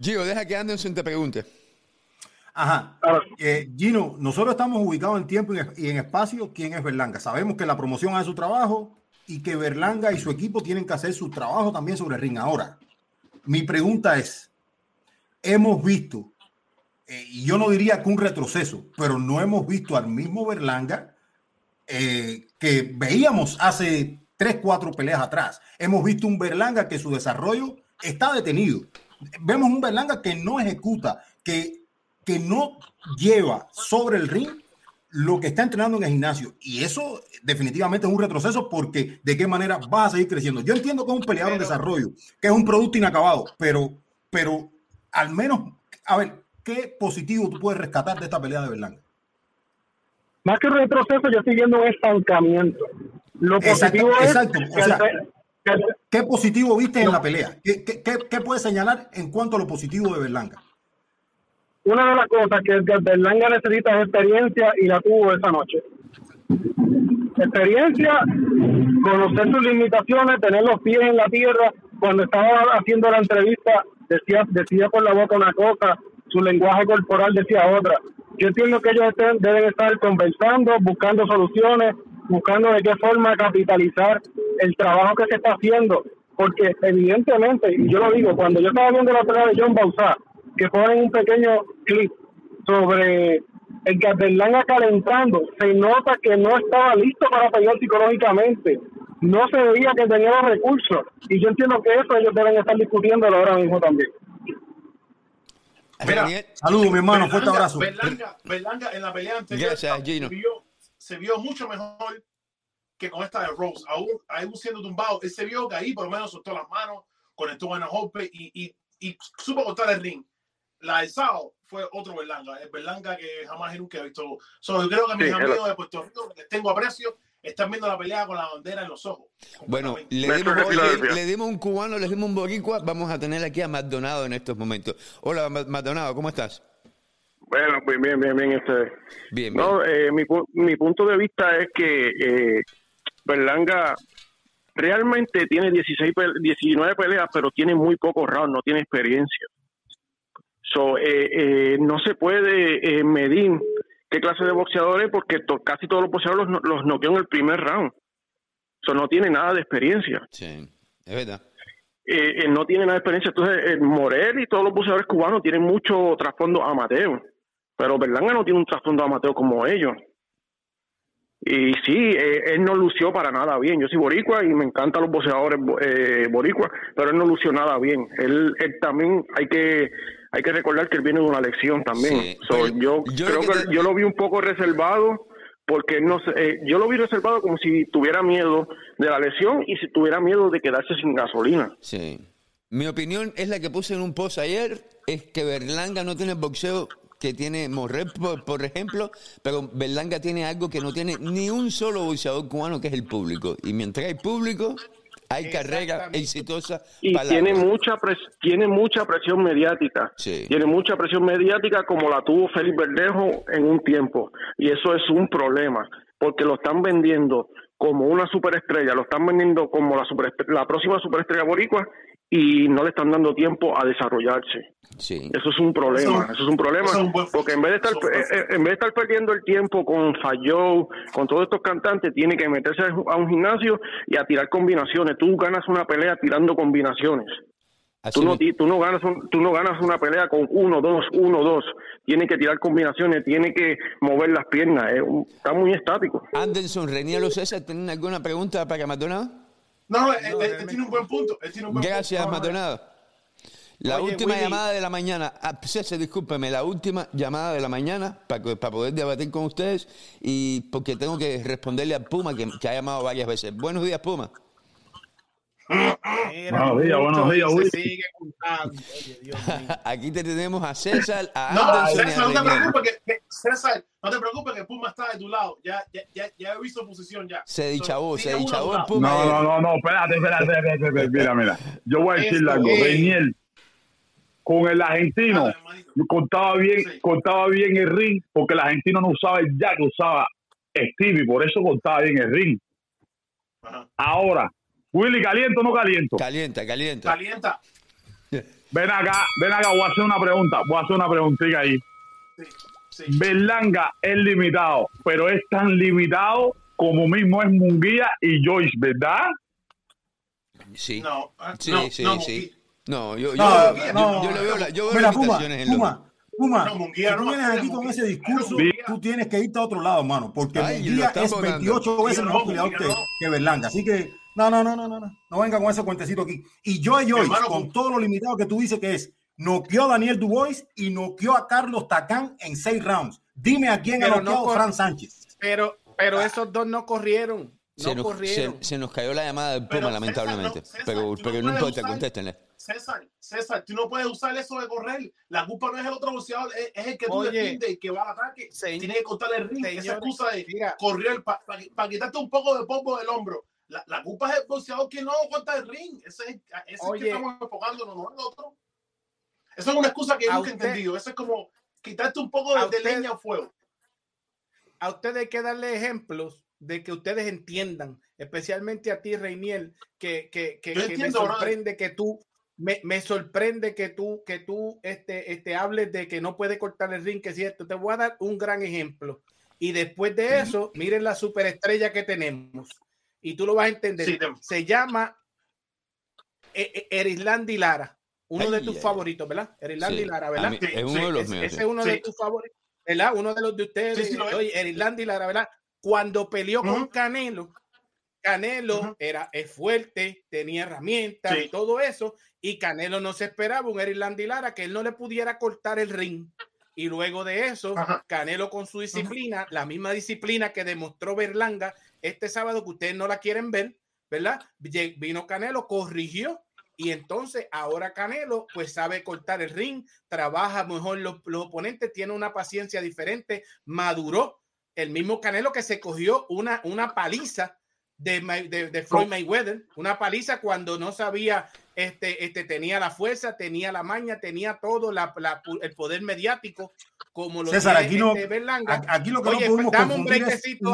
Gio, deja que Anderson te pregunte. Ajá. Eh, Gino, nosotros estamos ubicados en tiempo y en- y en espacio. ¿Quién es Berlanga? Sabemos que la promoción hace su trabajo. y que Berlanga y su equipo tienen que hacer su trabajo también sobre el ring. Ahora, mi pregunta es, hemos visto, eh, y yo no diría que un retroceso, pero no hemos visto al mismo Berlanga eh, que veíamos hace tres, cuatro peleas atrás. Hemos visto un Berlanga que su desarrollo está detenido. Vemos un Berlanga que no ejecuta, que, que no lleva sobre el ring lo que está entrenando en el gimnasio. Y eso definitivamente es un retroceso porque de qué manera vas a seguir creciendo. Yo entiendo que es un peleador en desarrollo, que es un producto inacabado, pero, pero al menos, a ver, ¿qué positivo tú puedes rescatar de esta pelea de Berlanga? Más que un retroceso, yo estoy viendo un estancamiento. Lo positivo exacto, es o sea, ¿Qué positivo viste en la pelea? ¿Qué, qué, qué puedes señalar en cuanto a lo positivo de Berlanga? Una de las cosas que Berlanga necesita es experiencia y la tuvo esa noche. Experiencia, conocer sus limitaciones, tener los pies en la tierra. Cuando estaba haciendo la entrevista, decía, decía por la boca una cosa, su lenguaje corporal decía otra. Yo entiendo que ellos deben estar conversando, buscando soluciones, buscando de qué forma capitalizar el trabajo que se está haciendo. Porque evidentemente, y yo lo digo, cuando yo estaba viendo la pelea de John Bausá, que ponen un pequeño clip sobre el Berlanga calentando, se nota que no estaba listo para pelear psicológicamente. No se veía que tenía los recursos. Y yo entiendo que eso ellos deben estar discutiendo ahora mismo también. Mira, saludos, mi hermano. Fuerte abrazo. Berlanga, en la pelea anterior se, vio, se vio mucho mejor que con esta de Rose. Aún, aún siendo tumbado, él se vio que ahí por lo menos soltó las manos, conectó buenos golpes y, y, y supo cortar el ring la de Sao fue otro Berlanga, el Berlanga que jamás y nunca he visto. So, yo creo que mis amigos de Puerto Rico, que tengo aprecio, están viendo la pelea con la bandera en los ojos. Bueno, le dimos, le, dimos, un cubano, le dimos un boricua, vamos a tener aquí a Maldonado en estos momentos. Hola, Maldonado, ¿cómo estás? Bueno, pues bien, bien, bien. Este, bien, No, eh, mi, mi, punto de vista es que eh, Berlanga realmente tiene 16, 19 peleas, pero tiene muy pocos rounds, no tiene experiencia. So, eh, eh, no se puede eh, medir qué clase de boxeadores porque casi todos los boxeadores los, los noqueó en el primer round. So, no tiene nada de experiencia. Sí, es verdad. no tiene nada de experiencia. Entonces, Morel y todos los boxeadores cubanos tienen mucho trasfondo amateur, pero Berlanga no tiene un trasfondo amateur como ellos. Y sí, él no lució para nada bien. Yo soy boricua y me encantan los boxeadores eh, boricua, pero él no lució nada bien. Él, él también hay que hay que recordar que él viene de una lección también. yo, creo que, yo lo vi un poco reservado porque no sé, eh, yo lo vi reservado como si tuviera miedo de la lesión y si tuviera miedo de quedarse sin gasolina. Sí. Mi opinión es la que puse en un post ayer, es que Berlanga no tiene boxeo que tiene Morret, por, ejemplo, pero Berlanga tiene algo que no tiene ni un solo boxeador cubano, que es el público. Y mientras hay público, hay carrera exitosa. Y tiene mucha, tiene mucha presión mediática. Tiene mucha presión mediática como la tuvo Félix Verdejo en un tiempo. Y eso es un problema, porque lo están vendiendo como una superestrella, lo están vendiendo como la, la próxima superestrella boricua y no le están dando tiempo a desarrollarse. Sí. Eso es un problema, eso, es un problema, porque en vez de estar eh, eh, en vez de estar perdiendo el tiempo con Falló, con todos estos cantantes, tiene que meterse a un gimnasio y a tirar combinaciones. Tú ganas una pelea tirando combinaciones. Tú no, tú no ganas tú no ganas una pelea con uno, dos, uno, dos. Tiene que tirar combinaciones, tiene que mover las piernas. está muy estático. Anderson, Reniero César, ¿tienen alguna pregunta para Maldonado? No, él, tiene un buen punto. Gracias, Maldonado. La última llamada de la mañana, ah, César, discúlpeme, la última llamada de la mañana para, para poder debatir con ustedes y porque tengo que responderle a Puma que, que ha llamado varias veces. Buenos días, Puma buenos días, buenos días, Sigue Aquí te tenemos a César, a no, César, no te preocupes que, César, no te preocupes que Puma está de tu lado. Ya, ya, ya, ya he visto posición ya. Se dichabó, se dichabó el Puma. No, no, no, no, espérate, espérate, espérate, mira, mira. Yo voy a decirle algo. Daniel, con el argentino, contaba bien, contaba bien el ring, porque el argentino no usaba el jack, usaba Stevie, por eso contaba bien el ring. Ahora, Willy, ¿caliento o no caliento? Calienta, calienta. Calienta. Ven acá, ven acá, voy a hacer una pregunta, voy a hacer una preguntita ahí. Sí, Berlanga es limitado, pero es tan limitado como mismo es Munguía y Joyce, ¿verdad? Sí. No, ah, Sí, no, sí, no, sí. No, yo, yo, No, yo- no. yo le veo, la- yo veo Mira, Puma, limitaciones en lo- Puma, Puma, No, Munguía si tú no, vienes aquí con ese discurso, tú tienes que irte a otro lado, hermano, porque Ay, lo Munguía es votando. 28 veces mejor no, peleador Munguía que, que Berlanga. Así que, no, no, no, no, no, no, no venga con ese cuentecito aquí. Y Joy Joyce, Hermano, con todo lo limitado que tú dices que es, noqueó a Daniel Dubois y noqueó a Carlos Tacán en seis rounds. Dime a quién ha Pero no noqueado cor- Fran Sánchez. Pero, pero esos dos no corrieron. No se, nos, corrieron. se- se nos cayó la llamada del Pero, Puma, César, lamentablemente. no, César, pero no pero no importa, contéstenle. César, César, tú no puedes usar eso de correr. La culpa no es el otro boxeador, es, es el que tú defiendes y que va al ataque. se- Tiene que cortar el ring. Esa señores, excusa de mira. correr para quitarte un poco de polvo del hombro. La, la culpa es el boxeador que no corta el ring. Ese es, ese Oye. que estamos enfocándonos, no el otro. Eso es una excusa que nunca he usted- entendido. Eso es como quitarte un poco de, a de usted- leña al fuego. a ustedes hay que darle ejemplos de que ustedes entiendan, especialmente a ti, Reiniel, que, que, que- que me entiendo, brother. sorprende que tú, me, me sorprende que tú, que tú este, este, hables de que no puede cortar el ring, que es cierto. Te voy a dar un gran ejemplo. Y después de eso, miren la superestrella que tenemos. Y tú lo vas a entender. Sí, te- Se llama E- E- Erislandi Lara, uno de tus favoritos, ¿verdad? Erislandi Sí, Lara, ¿verdad? mí- es uno sí, de los Ese- míos. ese es uno Sí. de tus favoritos, ¿verdad? Uno de los de ustedes, Sí, sí, lo es. oye, Erilandi Lara, ¿verdad? Cuando peleó con Ujú. Canelo, Canelo Ujú. era es fuerte, tenía herramientas, Sí. todo eso, y Canelo no se esperaba un Erilandi Lara que él no le pudiera cortar el ring. Y luego de eso, Ajá. Canelo con su disciplina, la misma disciplina que demostró Berlanga este sábado, que ustedes no la quieren ver, ¿verdad? Vino Canelo, corrigió y entonces ahora Canelo pues sabe cortar el ring, trabaja mejor los, los oponentes, tiene una paciencia diferente, maduró. El mismo Canelo que se cogió una, una paliza de, de, de Floyd Mayweather, una paliza cuando no sabía, este, este, tenía la fuerza, tenía la maña, tenía todo, la, la- el poder mediático, como lo César, aquí no- este Berlanga. Aquí lo que Oye, no podemos dame un brequecito,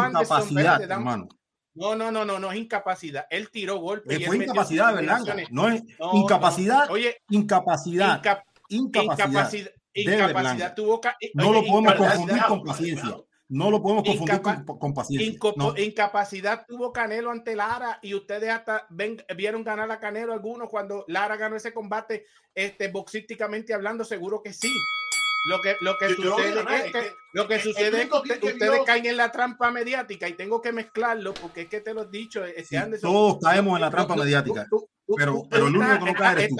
dame- hermano. No, no, no, no, no es incapacidad. Él tiró golpes. y Eh, Fue él metió incapacidad Berlanga. No es No, incapacidad, no. Oye, incapacidad, incap- incapacidad. incapacidad, de incapacidad tuvo. ca- No oye, lo podemos confundir con paciencia. No lo podemos confundir Incapa- con, con paciencia. Inco- No. Incapacidad tuvo Canelo ante Lara y ustedes hasta ven- vieron ganar a Canelo algunos cuando Lara ganó ese combate, este, boxísticamente hablando, seguro que sí. Lo que, lo que Yo- sucede es es que, lo que sucede es que usted- ustedes caen en la trampa mediática y tengo que mezclarlo porque es que te lo he dicho. Este Sí, Anderson, todos caemos en la trampa tú- mediática. tú- tú- pero- pero el único que no cae eres tú.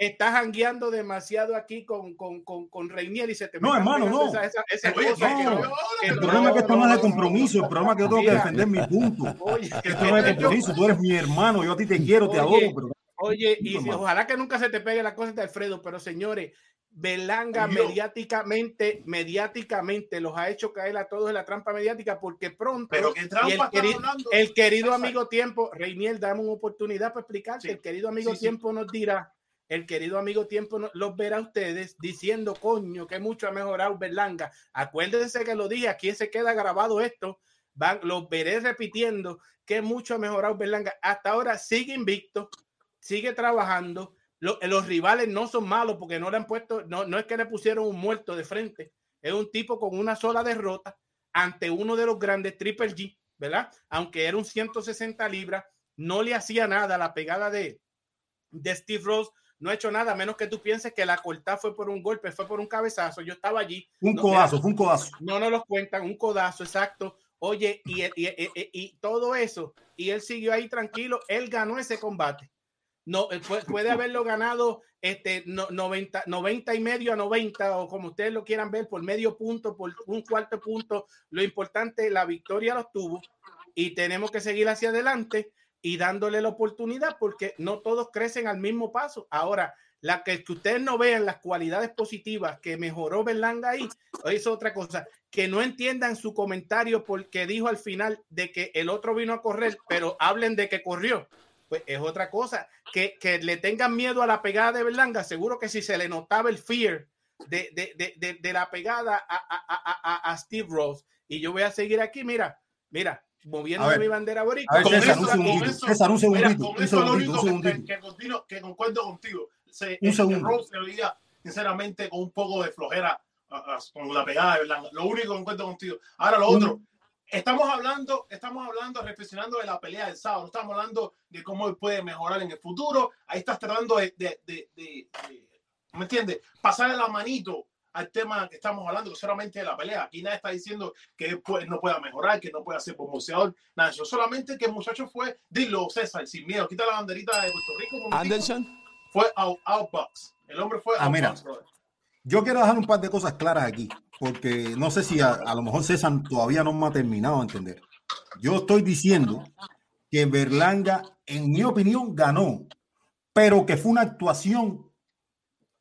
Estás jangueando demasiado aquí con, con, con, con Reinier y se te No, hermano, no. esa- esa- esas Oye, cosas que no. no- que El no- problema es que esto no es de no, compromiso, el problema es que yo tengo que Mira. defender mi punto. Oye, Esto no es de compromiso, tú eres mi hermano, yo a ti te quiero, te Oye, adoro, pero Oye, y hermano. ojalá que nunca se te pegue la cosa de Alfredo, pero señores, Belanga Ay, mediáticamente, mediáticamente los ha hecho caer a todos en la trampa mediática porque pronto Pero qué y trampa el, están queri- hablando. el querido amigo tiempo, Reiniel, dame una oportunidad para explicarte. Sí, El querido amigo sí, sí. tiempo nos dirá, el querido amigo tiempo los verá a ustedes diciendo, coño, que mucho ha mejorado Berlanga. Acuérdense que lo dije, aquí se queda grabado esto. Van, los veré repitiendo que mucho ha mejorado Berlanga. Hasta ahora sigue invicto, sigue trabajando. Lo- los rivales no son malos porque no le han puesto, no, no es que le pusieron un muerto de frente, es un tipo con una sola derrota ante uno de los grandes Triple G, ¿verdad? Aunque era un 160 libras, no le hacía nada la pegada de, de Steve Ross, no ha hecho nada, menos que tú pienses que la cortada fue por un golpe, fue por un cabezazo, yo estaba allí. un No, codazo, fue un codazo. no nos los cuentan, un codazo, exacto. Oye, y, y- y- y- y todo eso, y él siguió ahí tranquilo, él ganó ese combate. No, eh, puede, puede haberlo ganado este, no- 90, 90 y medio a 90, o como ustedes lo quieran ver, por medio punto, por un cuarto punto. Lo importante, la victoria los tuvo y tenemos que seguir hacia adelante y dándole la oportunidad porque no todos crecen al mismo paso. Ahora, la que, que ustedes no vean las cualidades positivas que mejoró Berlanga ahí, es otra cosa. Que no entiendan su comentario porque dijo al final de que el otro vino a correr, pero hablen de que corrió. Pues es otra cosa. Que, que le tengan miedo a la pegada de Berlanga, seguro que si se le notaba el fear de, de, de, de, la pegada a, a, a, a, Steve Ross. Y yo voy a seguir aquí, mira, mira, moviendo A ver, mi bandera A boricua. ver, Con César, eso- un con segundito. eso- César, un Mira, segundito, con un eso lo segundito, un único que, que, continuo- que concuerdo contigo. Se, Un el- segundo. Rose se veía, sinceramente, con un poco de flojera con la pegada de Berlanga. Lo único que encuentro contigo. Ahora, lo otro, estamos hablando, estamos hablando, reflexionando de la pelea del sábado, no estamos hablando de cómo él puede mejorar en el futuro. Ahí estás tratando de, de, de, de ¿me entiendes? Pasarle la manito al tema que estamos hablando, solamente de la pelea. Aquí nadie está diciendo que pues, no pueda mejorar, que no pueda ser boxeador, nada, eso solamente que el muchacho fue, dilo César, sin miedo, quita la banderita de Puerto Rico. Anderson. Fue out, outbox. El hombre fue ah, mira, Yo quiero dejar un par de cosas claras aquí, porque no sé si a, a lo mejor César todavía no me ha terminado de entender. Yo estoy diciendo que Berlanga, en mi opinión, ganó, pero que fue una actuación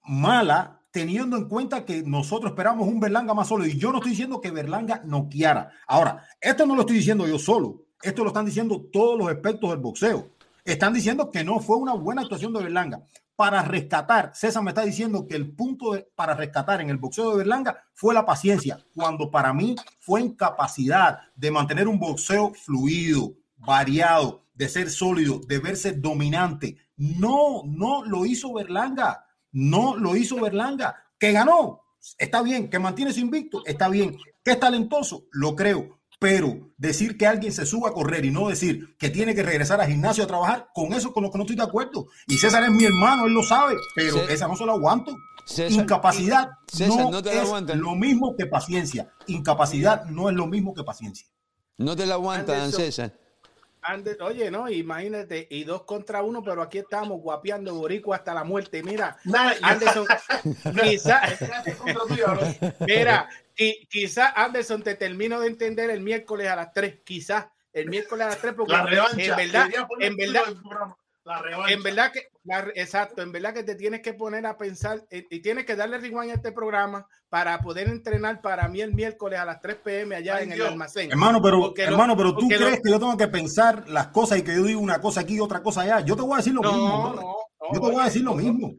mala teniendo en cuenta que nosotros esperamos un Berlanga más solo. Y yo no estoy diciendo que Berlanga no quiera. Ahora, esto no lo estoy diciendo yo solo. Esto lo están diciendo todos los expertos del boxeo. Están diciendo que no fue una buena actuación de Berlanga. Para rescatar, César me está diciendo que el punto para rescatar en el boxeo de Berlanga fue la paciencia, cuando para mí fue incapacidad de mantener un boxeo fluido, variado, de ser sólido, de verse dominante. No, no lo hizo Berlanga. No lo hizo Berlanga, que ganó. Está bien, que mantiene su invicto, está bien. Que es talentoso, lo creo. Pero decir que alguien se suba a correr y no decir que tiene que regresar al gimnasio a trabajar, con eso con lo que no estoy de acuerdo. Y César es mi hermano, él lo sabe, pero esa no se lo aguanto. Incapacidad no, es lo mismo que paciencia. Incapacidad no es lo mismo que paciencia. No te la aguantan, César oye, no, imagínate, y dos contra uno, pero aquí estamos guapeando boricua hasta la muerte. Mira, Anderson, quizá, mira, quizá Anderson te termino de entender el miércoles a las tres, quizás el miércoles a las tres, porque en verdad, en verdad, en verdad que, exacto, en verdad que te tienes que poner a pensar eh, y tienes que darle rewind a este programa para poder entrenar para mí el miércoles a las 3 pm allá en el almacén. Hermano, pero, hermano, pero tú crees que yo tengo que pensar las cosas y que yo digo una cosa aquí y otra cosa allá. Yo te voy a decir lo mismo. yo te voy a decir lo mismo.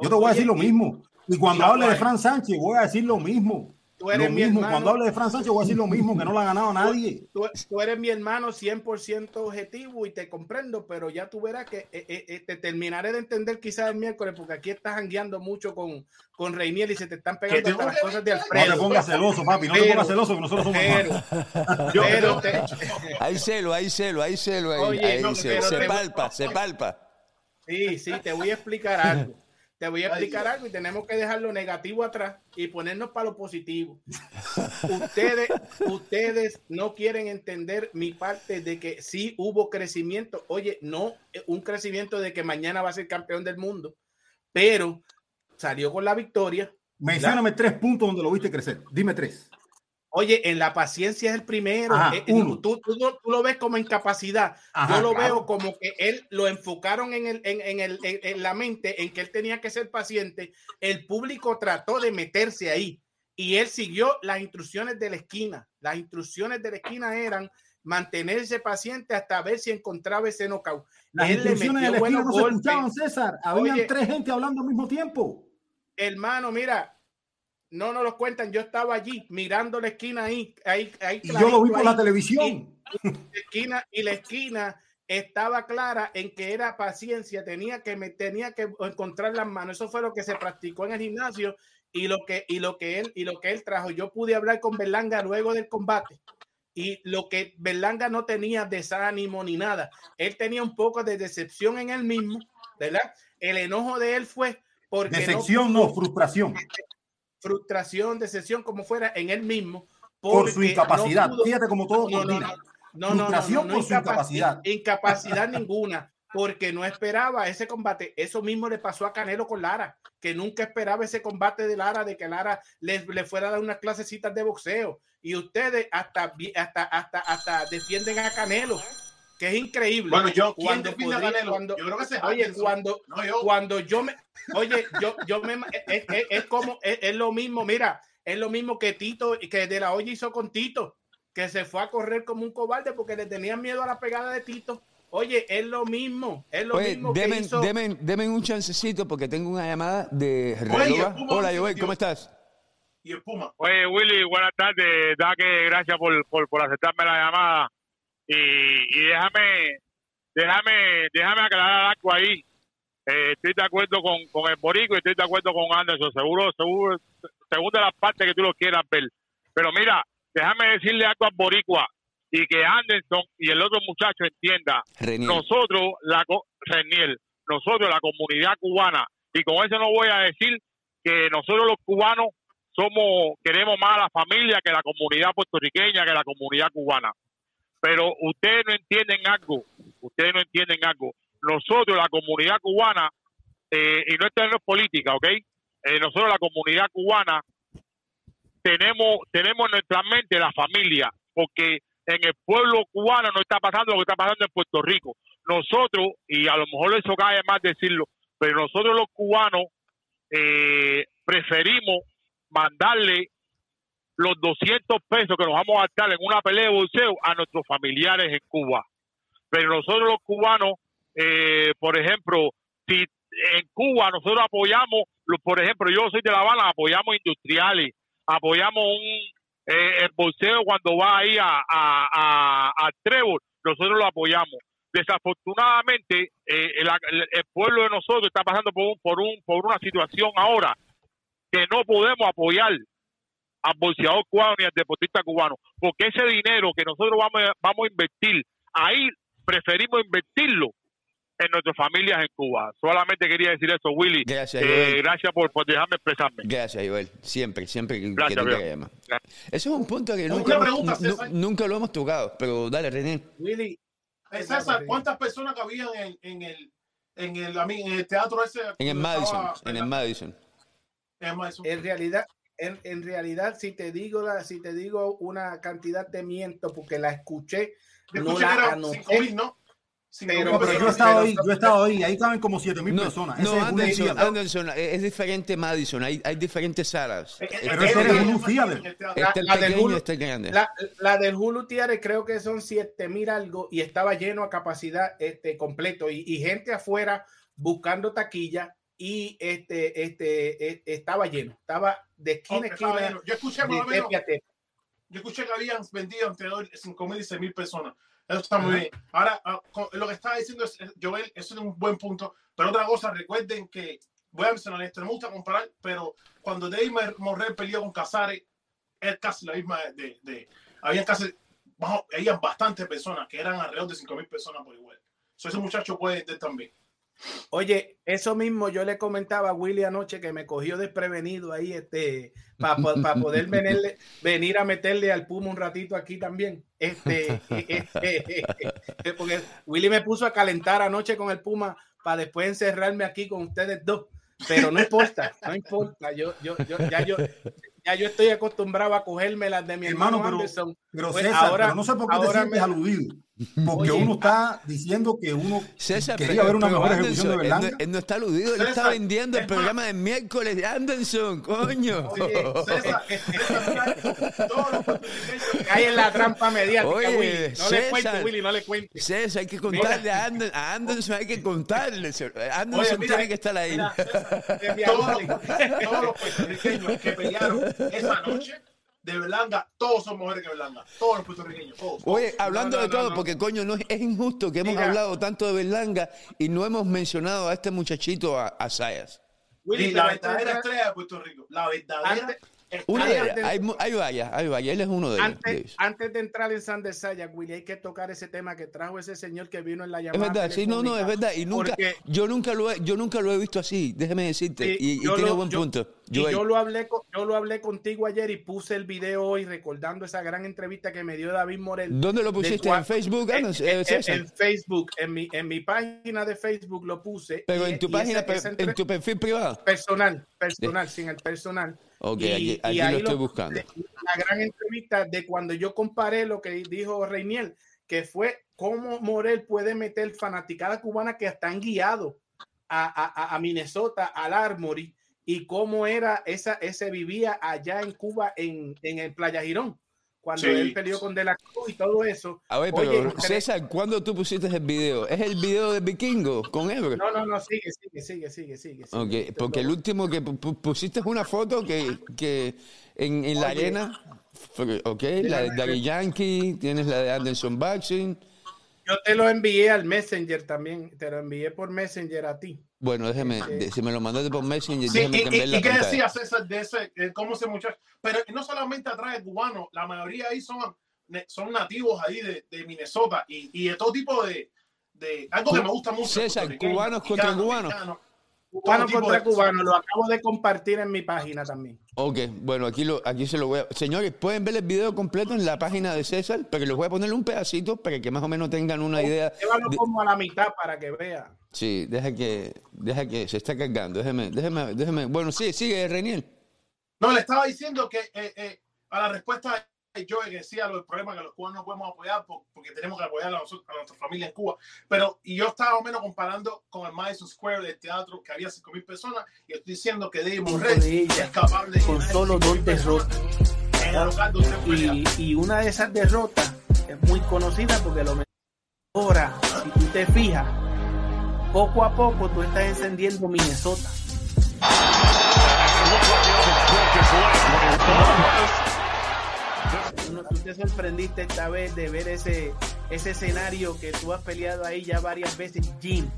Yo te voy a decir lo mismo. Y cuando hable de Fran Sánchez, voy a decir lo mismo. Tú eres lo mismo. Cuando hable de Fran Sánchez, voy a decir lo mismo, que no lo ha ganado nadie. Tú, eres mi hermano 100% objetivo y te comprendo, pero ya tú verás que eh, eh, eh, te terminaré de entender quizás el miércoles, porque aquí estás jangueando mucho con, con Reiniel y se te están pegando las cosas de Alfredo. No te pongas celoso, papi, no te pongas celoso, que nosotros somos pero, pero Hay celo, hay celo, hay celo. Ahí, se palpa, se palpa. Sí, sí, te voy a explicar algo. Te voy a explicar algo y tenemos que dejar lo negativo atrás y ponernos para lo positivo. ustedes, ustedes no quieren entender mi parte de que sí hubo crecimiento. Oye, no un crecimiento de que mañana va a ser campeón del mundo, pero salió con la victoria. Mencióname tres puntos donde lo viste crecer. Dime tres. Oye, en la paciencia es el primero. Eh, eh, tú, lo ves como incapacidad. Yo lo veo como que él lo enfocaron en, el, en, el, en, la mente, en que él tenía que ser paciente. El público trató de meterse ahí y él siguió las instrucciones de la esquina. Las instrucciones de la esquina eran mantenerse paciente hasta ver si encontraba ese knockout. Las instrucciones de la esquina no se escuchaban, César. Habían tres gente hablando al mismo tiempo. Hermano, mira, no nos lo cuentan. Yo estaba allí mirando la esquina ahí. ahí, ahí y yo lo vi por la televisión. Y, la esquina, y la esquina estaba clara en que era paciencia, tenía que, me, tenía que encontrar las manos. Eso fue lo que se practicó en el gimnasio y lo que, y lo que, él, y lo que él trajo. Yo pude hablar con Berlanga luego del combate y lo que Berlanga no tenía desánimo ni nada. Él tenía un poco de decepción en él mismo, ¿verdad? El enojo de él fue porque... Decepción, no, frustración frustración, decepción, como fuera, en él mismo. Por su incapacidad. Fíjate como todo no, no, no, frustración por su incapacidad. Incapacidad ninguna, porque no esperaba ese combate. Eso mismo le pasó a Canelo con Lara, que nunca esperaba ese combate de Lara, de que Lara le, le fuera a dar unas clasecitas de boxeo. Y ustedes hasta, hasta, hasta, hasta defienden a Canelo que es increíble. Bueno, yo cuando cuando, yo creo que se oye, cuando, yo. cuando yo me, oye, yo, yo me, es, es, como, es, lo mismo, mira, es lo mismo que Tito, que De La Olla hizo con Tito, que se fue a correr como un cobarde porque le tenían miedo a la pegada de Tito. Oye, es lo mismo, es lo mismo que hizo. Deme, un chancecito porque tengo una llamada de Hola, Joel, ¿cómo estás? Y Puma. Oye, Willy, buenas tardes. Da que gracias por, por, por aceptarme la llamada. Y, déjame, déjame, déjame aclarar algo ahí. Eh, estoy de acuerdo con, con el Borico y estoy de acuerdo con Anderson, seguro, seguro, según de las partes que tú lo quieras ver. Pero mira, déjame decirle algo al Boricua. y que Anderson y el otro muchacho entienda, nosotros, la Renier, nosotros, la comunidad cubana, y con eso no voy a decir que nosotros los cubanos somos, queremos más a la familia que la comunidad puertorriqueña, que la comunidad cubana. Pero ustedes no entienden algo, ustedes no entienden algo. Nosotros, la comunidad cubana, eh, y no esto no política, ¿ok? Eh, nosotros, la comunidad cubana, tenemos, tenemos en nuestra mente la familia, porque en el pueblo cubano no está pasando lo que está pasando en Puerto Rico. Nosotros, y a lo mejor eso cae más decirlo, pero nosotros los cubanos eh, preferimos mandarle los 200 pesos que nos vamos a gastar en una pelea de boxeo a nuestros familiares en Cuba. Pero nosotros los cubanos, eh, por ejemplo, si en Cuba nosotros apoyamos, por ejemplo, yo soy de La Habana, apoyamos industriales, apoyamos un eh, el boxeo cuando va ahí a, a, a, Trevor, nosotros lo apoyamos. Desafortunadamente, eh, el- el pueblo de nosotros está pasando por, un, por, un, por una situación ahora que no podemos apoyar al boxeador cubano ni al deportista cubano, porque ese dinero que nosotros vamos, a- vamos a invertir, ahí preferimos invertirlo en nuestras familias en Cuba. Solamente quería decir eso, Willy. Gracias, Eh, gracias por, por dejarme expresarme. Gracias, Joel. Siempre, siempre Gracias, que tú te llamas. Ese es un punto que nunca, pregunta, nunca lo hemos tocado, pero dale, René. Willy, César, ¿cuántas personas cabían en, en el en el, a mí, en el teatro ese? En el Madison, estaba- en el Madison. en el Madison. en realidad, en, en realidad, si te digo la, si te digo una cantidad te miento porque la escuché, Yo no escuché la anoté. 5.000, ¿no? 5.000 Pero- pero yo he estado ahí, yo he estado ahí, ahí caben como 7 mil No, personas. no Ese es Anderson, día. Anderson, es es diferente Madison, hay, hay diferentes salas. Eh, Pero eh, ese eh, era eh, un Theater. Este es el la del Hulu- este es grande. La, la del Hulu Theater creo que son 7 mil algo y estaba lleno a capacidad este, completo y, y gente afuera buscando taquilla y este, este, eh, estaba lleno, estaba de esquina a esquina. lleno. Yo escuché más o menos, yo escuché que habían vendido entre 5.000 y 6.000 personas. Eso está muy bien. Ahora, ah, lo que estaba diciendo es, es- Joel, eso es un buen punto. Pero otra cosa, recuerden que, voy a mencionar esto, no me gusta comparar, pero cuando Dave Morrell peleó con Casares, es casi la misma de, de habían casi, habían bastantes personas, que eran alrededor de 5.000 personas por igual. So, ese muchacho puede entender también. Oye, eso mismo yo le comentaba a Willy anoche que me cogió desprevenido ahí, este, para poder venirle- venir a meterle al Puma un ratito aquí también. Este, este, porque Willy me puso a calentar anoche con el Puma para después encerrarme aquí con ustedes dos. Pero no importa, no importa. Yo, yo, yo, ya yo, ya yo estoy acostumbrado a cogerme las de mi hermano, Hermano, pero, Anderson. pero Pues César, ahora- pero no sé por qué te sientes me- aludido. Porque Oye, uno está diciendo que uno César, quería pero- ver una mejor ejecución de Anderson, él no- Berlanga. Él, no está aludido, él está vendiendo el programa de miércoles de Anderson, coño. Oye, César, todos los puertorriqueños- Cae en la trampa mediática, Oye, Willy. No le cuente, César. Willy, no le cuente. César, hay que contarle a Anderson, a Anderson hay que contarle. Anderson Oye, mira, tiene que estar ahí. mira, César, todos, todos los puertorriqueños que pelearon esa noche de Berlanga, todos son mujeres que Berlanga. Todos los puertorriqueños, todos. Oye, hablando No, no, de todo, no, porque coño, no es, es injusto que hemos Mira. hablado tanto de Berlanga y no hemos mencionado a este muchachito, a, a Sayas. Willy, la verdadera estrella de Puerto Rico. La verdadera Antes- Una de ellas, hay, hay varias, hay varias, él es uno de ellos. Antes, de entrar en Sander Saya, Willy, hay que tocar ese tema que trajo ese señor que vino en la Es llamada. verdad, sí, no, no, es verdad. Y nunca, Porque- yo nunca lo he, yo nunca lo he visto así, déjeme decirte. Sí, y y tiene lo- buen yo- punto. Y yo lo hablé yo lo hablé contigo ayer y puse el video hoy recordando esa gran entrevista que me dio David Morel. ¿Dónde lo pusiste? ¿En Facebook, en? Eh, en- Facebook, en mi, en mi página de Facebook lo puse. Pero y- en tu página, esa- en tu perfil privado. personal, personal, sin el personal. Ok, Y- aquí, y aquí lo ahí estoy buscando. La gran entrevista de cuando yo comparé lo que dijo Reiniel, que fue cómo Morel puede meter fanaticada cubana que están guiados a, a, a Minnesota, al Armory, y cómo era esa, ese vivía allá en Cuba, en, en el Playa Girón, cuando Sí. él peleó con De la Cruz y todo eso. A ver, Oye, pero cre- César, ¿cuándo tú pusiste el video? ¿Es el video de Vikingo con Ebro? No, no, no, sigue, sigue, sigue, sigue, sigue. sigue. Ok, porque el último que pu- pu- pusiste es una foto que, que en, en la Oye. arena, ok, la de Daddy Yankee, tienes la de Anderson Boxing. Yo te lo envié al Messenger también, te lo envié por Messenger a ti. Bueno, déjeme, Este- si me lo mandaste por Messenger, Sí, déjeme y, cambiar y- la y qué pantalla. decía César de ese, cómo ese muchacho, pero no solamente atrae cubanos, la mayoría ahí son son nativos ahí de, de Minnesota y, y, de todo tipo de, de algo que me gusta mucho. César, cubanos contra cubanos. Cubano contra cubano, lo acabo de compartir en mi página también. Ok, bueno, aquí, lo, aquí se lo voy a... Señores, pueden ver el video completo en la página de César, pero les voy a poner un pedacito para que más o menos tengan una idea. Llévalo como a la mitad para que vean. Sí, deja que, deja que se está cargando. Déjeme, déjeme, déjeme. Bueno, sí, sigue, Reniel. No, le estaba diciendo que eh, eh, a la respuesta yo decía los problemas que los cubanos no podemos apoyar porque tenemos que apoyar a, nosotros, a, nuestra familia en Cuba. Pero y yo estaba o menos comparando con el Madison Square del teatro que había 5.000 personas y estoy diciendo que Dave Morrell es capaz de... Con solo dos derrotas. Y, y, una de esas derrotas es muy conocida porque lo ahora, si tú te fijas, poco a poco tú estás encendiendo Minnesota. Tú te sorprendiste esta vez de ver ese, ese escenario que tú has peleado ahí ya varias veces, Jim,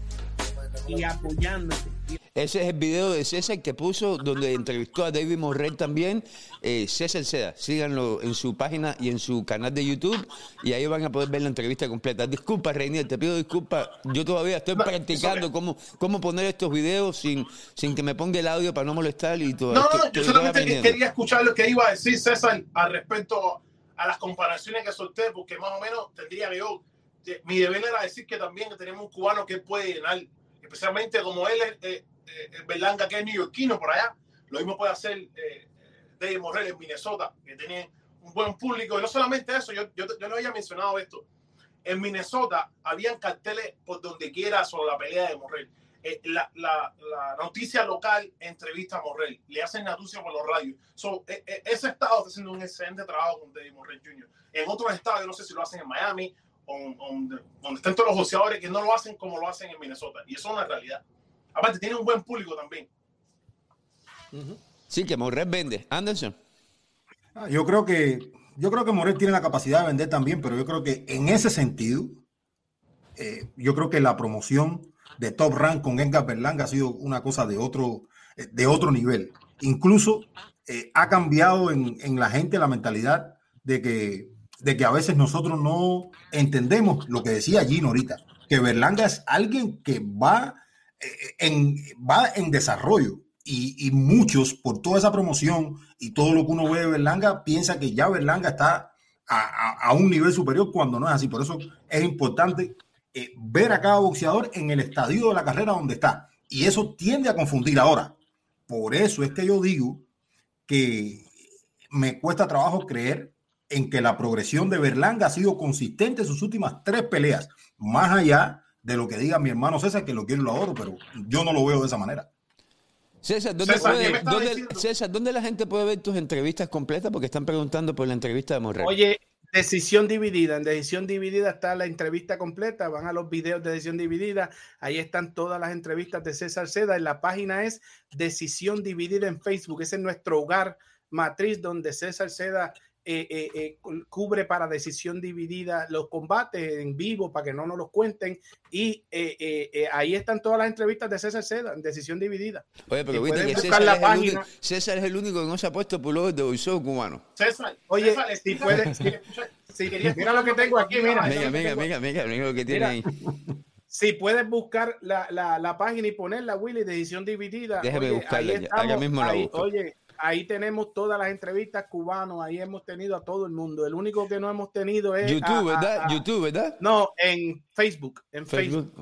y apoyándote. Ese es el video de César que puso donde entrevistó a David Morrell también. Eh, César Seda, síganlo en su página y en su canal de YouTube y ahí van a poder ver la entrevista completa. Disculpa, Reinier, te pido disculpas. Yo todavía estoy practicando cómo, cómo poner estos videos sin, sin que me ponga el audio para no molestar y todo. No, no, yo solamente quería escuchar lo que iba a decir César al respecto a las comparaciones que solté, porque más o menos tendría que yo, mi deber era decir que también tenemos un cubano que puede llenar, especialmente como él es eh, eh, Berlanga, que es neoyorquino por allá, lo mismo puede hacer eh, Dave Morrell en Minnesota, que tiene un buen público, y no solamente eso, yo, yo, yo no había mencionado esto, en Minnesota habían carteles por donde quiera sobre la pelea de Morrell eh, la, la, la, noticia local entrevista a Morrell, le hacen noticia por los radios. So, eh, eh, ese estado está haciendo un excelente trabajo con David Morrell Jr. En otros estados, no sé si lo hacen en Miami, o, donde, están todos los boxeadores que no lo hacen como lo hacen en Minnesota. Y eso es una realidad. Aparte, tiene un buen público también. Sí, que Morrell vende. Anderson. Ah, yo creo que yo creo que Morel tiene la capacidad de vender también, pero yo creo que en ese sentido, yo creo que la promoción de top rank con Edgar Berlanga ha sido una cosa de otro, de otro nivel. Incluso eh, ha cambiado en, en, la gente la mentalidad de que, de que a veces nosotros no entendemos lo que decía Gino ahorita, que Berlanga es alguien que va, eh, en, va en desarrollo. Y, y, muchos, por toda esa promoción y todo lo que uno ve de Berlanga, piensa que ya Berlanga está a, a, a un nivel superior cuando no es así. Por eso es importante eh, ver a cada boxeador en el estadio de la carrera donde está. Y eso tiende a confundir ahora. Por eso es que yo digo que me cuesta trabajo creer en que la progresión de Berlanga ha sido consistente en sus últimas tres peleas, más allá de lo que diga mi hermano César, que lo quiero y lo adoro, pero yo no lo veo de esa manera. César, ¿dónde, ¿dónde, César, ¿dónde la gente puede ver tus entrevistas completas? Porque están preguntando por la entrevista de Morrell. Oye, Decisión dividida. En decisión dividida está la entrevista completa. Van a los videos de decisión dividida. Ahí están todas las entrevistas de César Seda. En la página es Decisión Dividida en Facebook. Ese es nuestro hogar matriz donde César Seda eh, eh, eh, cubre para decisión dividida los combates en vivo para que no nos los cuenten. Y ahí están todas las entrevistas de César Seda en decisión dividida. Oye, pero viste que César es, el único, César es, el único, que no se ha puesto los de Boisó cubano. César, oye, si puedes, si, querías, mira lo que tengo aquí, mira. Mira, mira, mira, mira, mira lo que tiene ahí. Si puedes buscar la, la, la, página y ponerla, Willy, de edición dividida. Déjame oye, buscarla, ahora mismo la busco. Oye, ahí tenemos todas las entrevistas cubanos, ahí hemos tenido a todo el mundo. El único que no hemos tenido es YouTube, ¿verdad? YouTube, ¿verdad? No, en Facebook, en Facebook.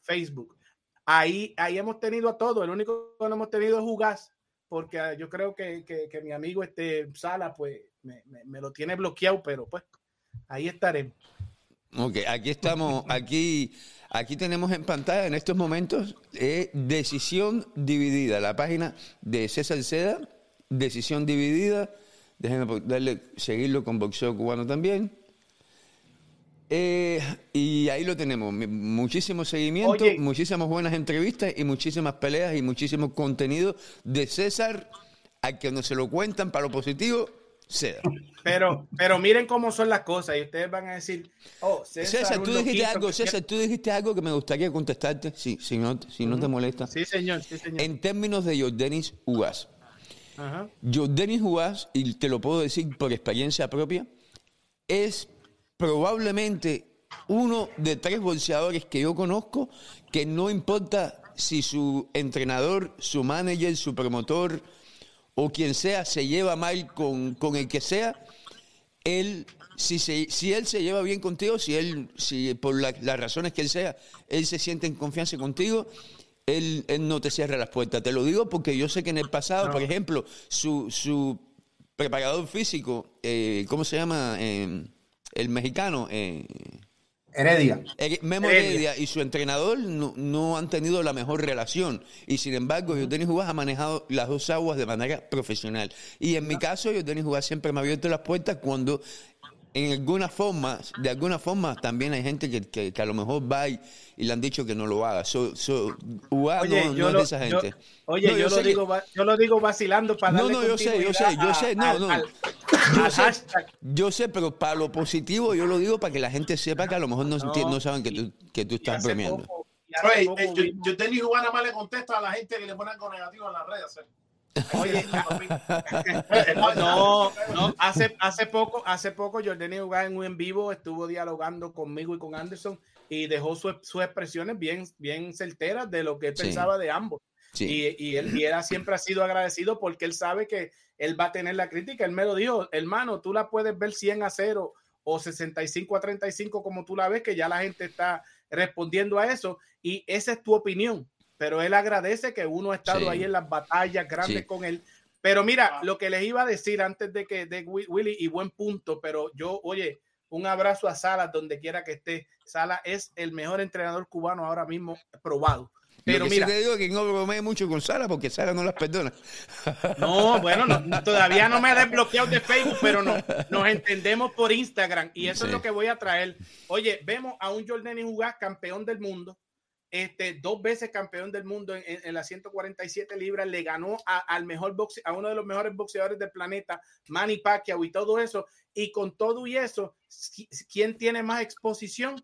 Facebook. Ahí, ahí hemos tenido a todo. El único que no hemos tenido es Jugás, porque ah, yo creo que, que, mi amigo este Sala, pues, me, me, lo tiene bloqueado, pero pues ahí estaremos. Ok, aquí estamos, aquí, aquí tenemos en pantalla en estos momentos eh, decisión dividida, la página de César Seda, decisión dividida, déjenme darle, seguirlo con boxeo cubano también. Eh, y ahí lo tenemos, muchísimo seguimiento, muchísimas buenas entrevistas y muchísimas peleas y muchísimo contenido de César, a que no se lo cuentan para lo positivo, pero, pero miren cómo son las cosas y ustedes van a decir, oh, César, tú dijiste algo, César, tú dijiste algo que me gustaría contestarte, sí, si no, si no te molesta. Sí, señor, sí, señor. En términos de Jordanis Ugas. Jordanis Ugas, y te lo puedo decir por experiencia propia, es probablemente uno de tres boxeadores que yo conozco que no importa si su entrenador, su manager, su promotor o quien sea se lleva mal con, con el que sea, él, si, se, si él se lleva bien contigo, si él, si por la- las razones que él sea, él se siente en confianza contigo, él, él no te cierra las puertas. Te lo digo porque yo sé que en el pasado, por ejemplo, su, su preparador físico, eh, ¿cómo se llama? Eh, el mexicano. eh, Heredia. eh, Memo Heredia. Heredia y su entrenador no, no han tenido la mejor relación. Y sin embargo, Jordanis Jugás ha manejado las dos aguas de manera profesional. Y en mi caso, Jordanis Jugás siempre me ha abierto las puertas cuando, en alguna forma, de alguna forma, también hay gente que, que- que a lo mejor va y, y le han dicho que no lo haga. So, so, Oye, no, yo no es de esa yo- gente. oye, No, yo, lo digo, yo lo digo vacilando para No, darle no, yo sé, yo sé, yo sé, no, al- no. al- Yo al sé, hashtag. yo sé, pero para lo positivo yo lo digo para que la gente sepa que a lo mejor no, No, saben que tú, que tú estás poco- hace Oye, eh, yo, yo tenía Juan nada más le contesta a la gente que le pone algo negativo en las redes. ¿eh? Oye, no, no, hace, hace poco, hace poco Jordani Jugás en un en vivo estuvo dialogando conmigo y con Anderson y dejó su- sus expresiones bien, bien certeras de lo que él Sí. pensaba de ambos. Sí. Y, y él, y él siempre ha sido agradecido porque él sabe que él va a tener la crítica. Él me lo dijo, hermano, tú la puedes ver 100 a 0 o 65 a 35 como tú la ves, que ya la gente está respondiendo a eso. Y esa es tu opinión. Pero él agradece que uno ha estado Sí. ahí en las batallas grandes Sí. con él. Pero mira, Ah. lo que les iba a decir antes de que de Wi- Willy, y buen punto, pero yo, oye, un abrazo a Salas donde quiera que esté. Salas es el mejor entrenador cubano ahora mismo probado. Pero mira, sí te digo que no bromee mucho con Sara porque Sara no las perdona. no, bueno, no, no, todavía no me he desbloqueado de Facebook, pero no, nos entendemos por Instagram y eso es lo que voy a traer. Oye, vemos a un Jordani Jugás campeón del mundo, este, dos veces campeón del mundo en, en- las 147 libras, le ganó a, al mejor boxe, a uno de los mejores boxeadores del planeta, Manny Pacquiao y todo eso, y con todo y eso, ¿qui- ¿quién tiene más exposición?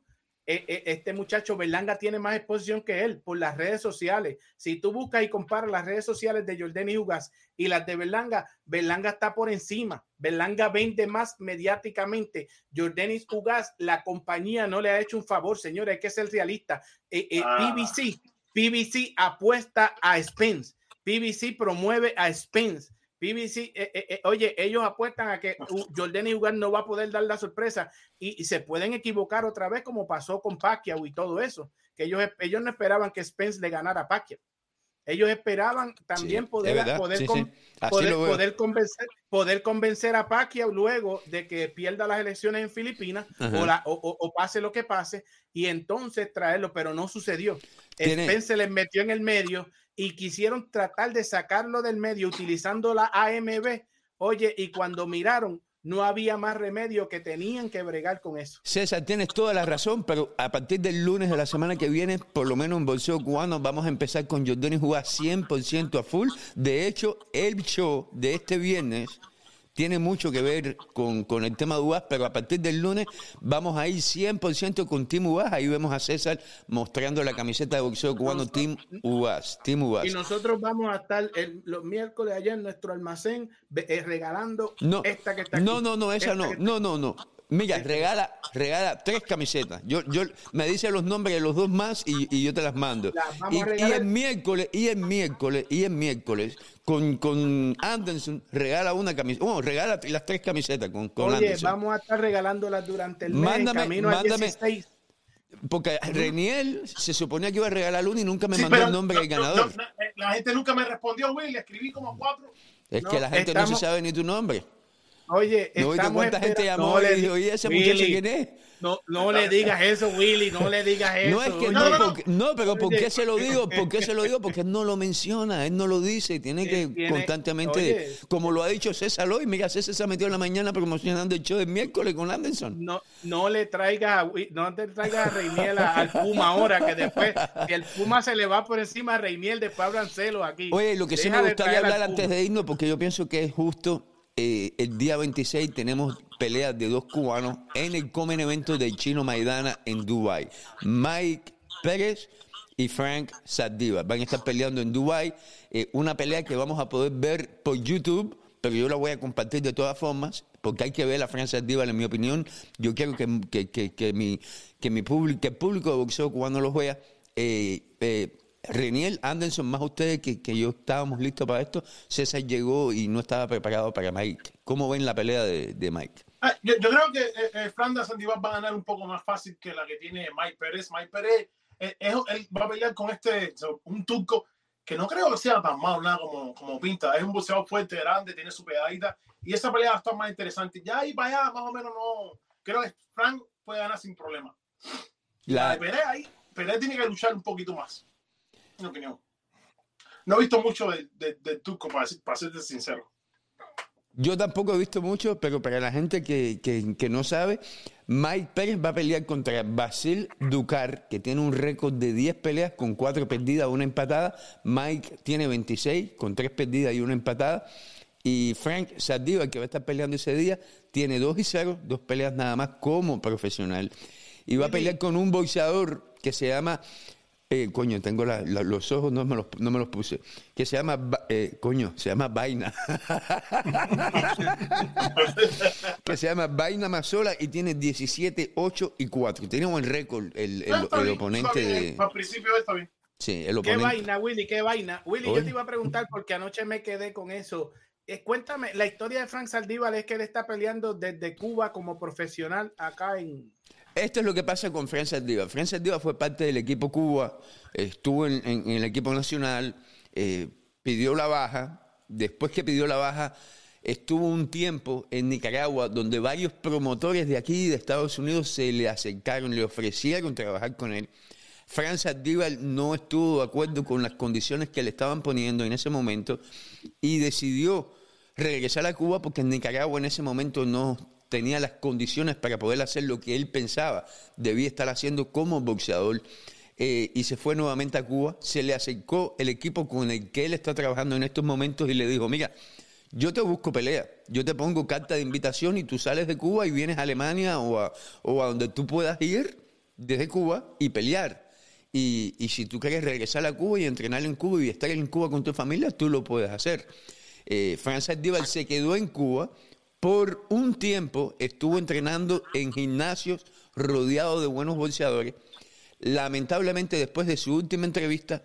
Eh, eh, Este muchacho Berlanga tiene más exposición que él por las redes sociales. Si tú buscas y comparas las redes sociales de Jordani Jugás y las de Berlanga, Berlanga está por encima. Berlanga vende más mediáticamente. Jordanis Jugás, la compañía no le ha hecho un favor, señores, hay que ser realista. Eh, eh, Ah. PBC, PBC apuesta a Spence. PBC promueve a Spence. PBC, eh, oye, ellos apuestan a que uh, Jordani Jugás no va a poder dar la sorpresa y, y se pueden equivocar otra vez como pasó con Pacquiao y todo eso, que ellos, ellos no esperaban que Spence le ganara a Pacquiao. Ellos esperaban también Sí, poder, verdad, poder, sí, con- sí. Así poder, poder convencer, poder convencer a Pacquiao luego de que pierda las elecciones en Filipinas o, la- o- pase lo que pase y entonces traerlo, pero no sucedió. Spence se les metió en el medio y quisieron tratar de sacarlo del medio utilizando la AMB. Oye, y cuando miraron, no había más remedio que tenían que bregar con eso. César, tienes toda la razón, pero a partir del lunes de la semana que viene, por lo menos en Bolseo Cubano, vamos a empezar con Jordani jugar 100% a full. De hecho, el show de este viernes tiene mucho que ver con, con el tema de UAS, pero a partir del lunes vamos a ir 100% con Team UAS. Ahí vemos a César mostrando la camiseta de boxeo cubano Team UAS. Team UAS. Y nosotros vamos a estar el- los miércoles allá en nuestro almacén eh, regalando No, esta que está aquí. no, no, no, esa no, no, no, no. Mira, regala, regala tres camisetas. Yo, yo me dice los nombres de los dos más y, y yo te las mando. Las Y, y el miércoles, y el miércoles, y el miércoles, con, con Anderson, regala una camiseta. Bueno, regala las tres camisetas con, con Oye, Anderson. vamos a estar regalándolas durante el mes, Mándame- camino al mándame- 16. Porque Reniel se suponía que iba a regalar una y nunca me Sí, mandó el nombre del no, ganador. no, eh, la gente nunca me respondió, Will. Le escribí como cuatro. es que la gente no se sabe ni tu nombre. Oye, ¿No viste cuánta gente llamó no y le dijo, di- ¿y ese muchacho quién es? No, no le digas eso, Willy, no le digas eso. No es que no, no, no. porque- no, pero ¿por qué se lo digo? ¿Por qué se lo digo? Porque él no lo menciona, él no lo dice, tiene que tiene- constantemente, oye. como lo ha dicho César hoy, mira, César se metió en la mañana promocionando el show del miércoles con Anderson. No, no le traigas a, no te traigas a Reiniel a- al Puma ahora, que después, si el Puma se le va por encima a Reiniel, después hablan celos aquí. Oye, lo que sí me gustaría hablar antes de irnos, porque yo pienso que es justo, eh, el día 26 tenemos peleas de dos cubanos en el comen evento del Chino Maidana en Dubai. Mike Pérez y Frank Sardiva van a estar peleando en Dubai, eh, una pelea que vamos a poder ver por YouTube, pero yo la voy a compartir de todas formas. porque hay que ver a Francia Saldívar, en mi opinión. Yo quiero que, que, que, mi, que mi público, el público de boxeo cubano los vea. Eh, Reniel, Anderson, más ustedes que, que yo estábamos listos para esto. César llegó y no estaba preparado para Mike. ¿Cómo ven la pelea de, de Mike? Ah, yo, yo, creo que eh, eh Franda Sandivar va a ganar un poco más fácil que la que tiene Mike Pérez. Mike Pérez eh, él va a pelear con este, un turco que no creo que sea tan malo nada como, como pinta. Es un boxeador fuerte, grande, tiene su pedadita. Y esa pelea va a estar más interesante. Ya ahí para allá, más o menos, no. Creo que Frank puede ganar sin problema. La, la de Pérez ahí, Pérez tiene que luchar un poquito más mi opinión. No he visto mucho de, de, de Tuco, para, para serte sincero. Yo tampoco he visto mucho, pero para la gente que, que, que, no sabe, Mike Pérez va a pelear contra Basil Ducar, que tiene un récord de 10 peleas con 4 perdidas, una empatada. Mike tiene 26 con 3 perdidas y una empatada. Y Frank Sardiva, que va a estar peleando ese día, tiene 2 y 0, dos peleas nada más como profesional. Y va a pelear con un boxeador que se llama eh, coño, tengo la, la, los ojos, no me los, no me los puse. Que se llama, eh, coño, se llama Vaina. que se llama Vaina Mazola y tiene 17, 8 y 4. Tiene un buen récord el, el, el, el oponente de. Al principio está bien. Sí, el oponente. ¿Qué vaina, Willy? ¿Qué vaina? Willy, Oye. yo te iba a preguntar porque anoche me quedé con eso. Eh, cuéntame, la historia de Frank Saldívar es que él está peleando desde Cuba como profesional acá en, esto es lo que pasa con Fran Saldívar. Fran Saldívar fue parte del equipo Cuba, estuvo en, el equipo nacional, eh, pidió la baja. Después que pidió la baja, estuvo un tiempo en Nicaragua donde varios promotores de aquí, de Estados Unidos, se le acercaron, le ofrecieron trabajar con él. Fran Saldívar no estuvo de acuerdo con las condiciones que le estaban poniendo en ese momento y decidió regresar a Cuba porque en Nicaragua en ese momento no tenía las condiciones para poder hacer lo que él pensaba debía estar haciendo como boxeador. Eh, y se fue nuevamente a Cuba, se le acercó el equipo con el que él está trabajando en estos momentos y le dijo, mira, yo te busco pelea, yo te pongo carta de invitación y tú sales de Cuba y vienes a Alemania o a, o a donde tú puedas ir desde Cuba y pelear. Y, y, si tú quieres regresar a Cuba y entrenar en Cuba y estar en Cuba con tu familia, tú lo puedes hacer. Eh, Francis Díaz se quedó en Cuba por un tiempo estuvo entrenando en gimnasios rodeado de buenos boxeadores. Lamentablemente, después de su última entrevista,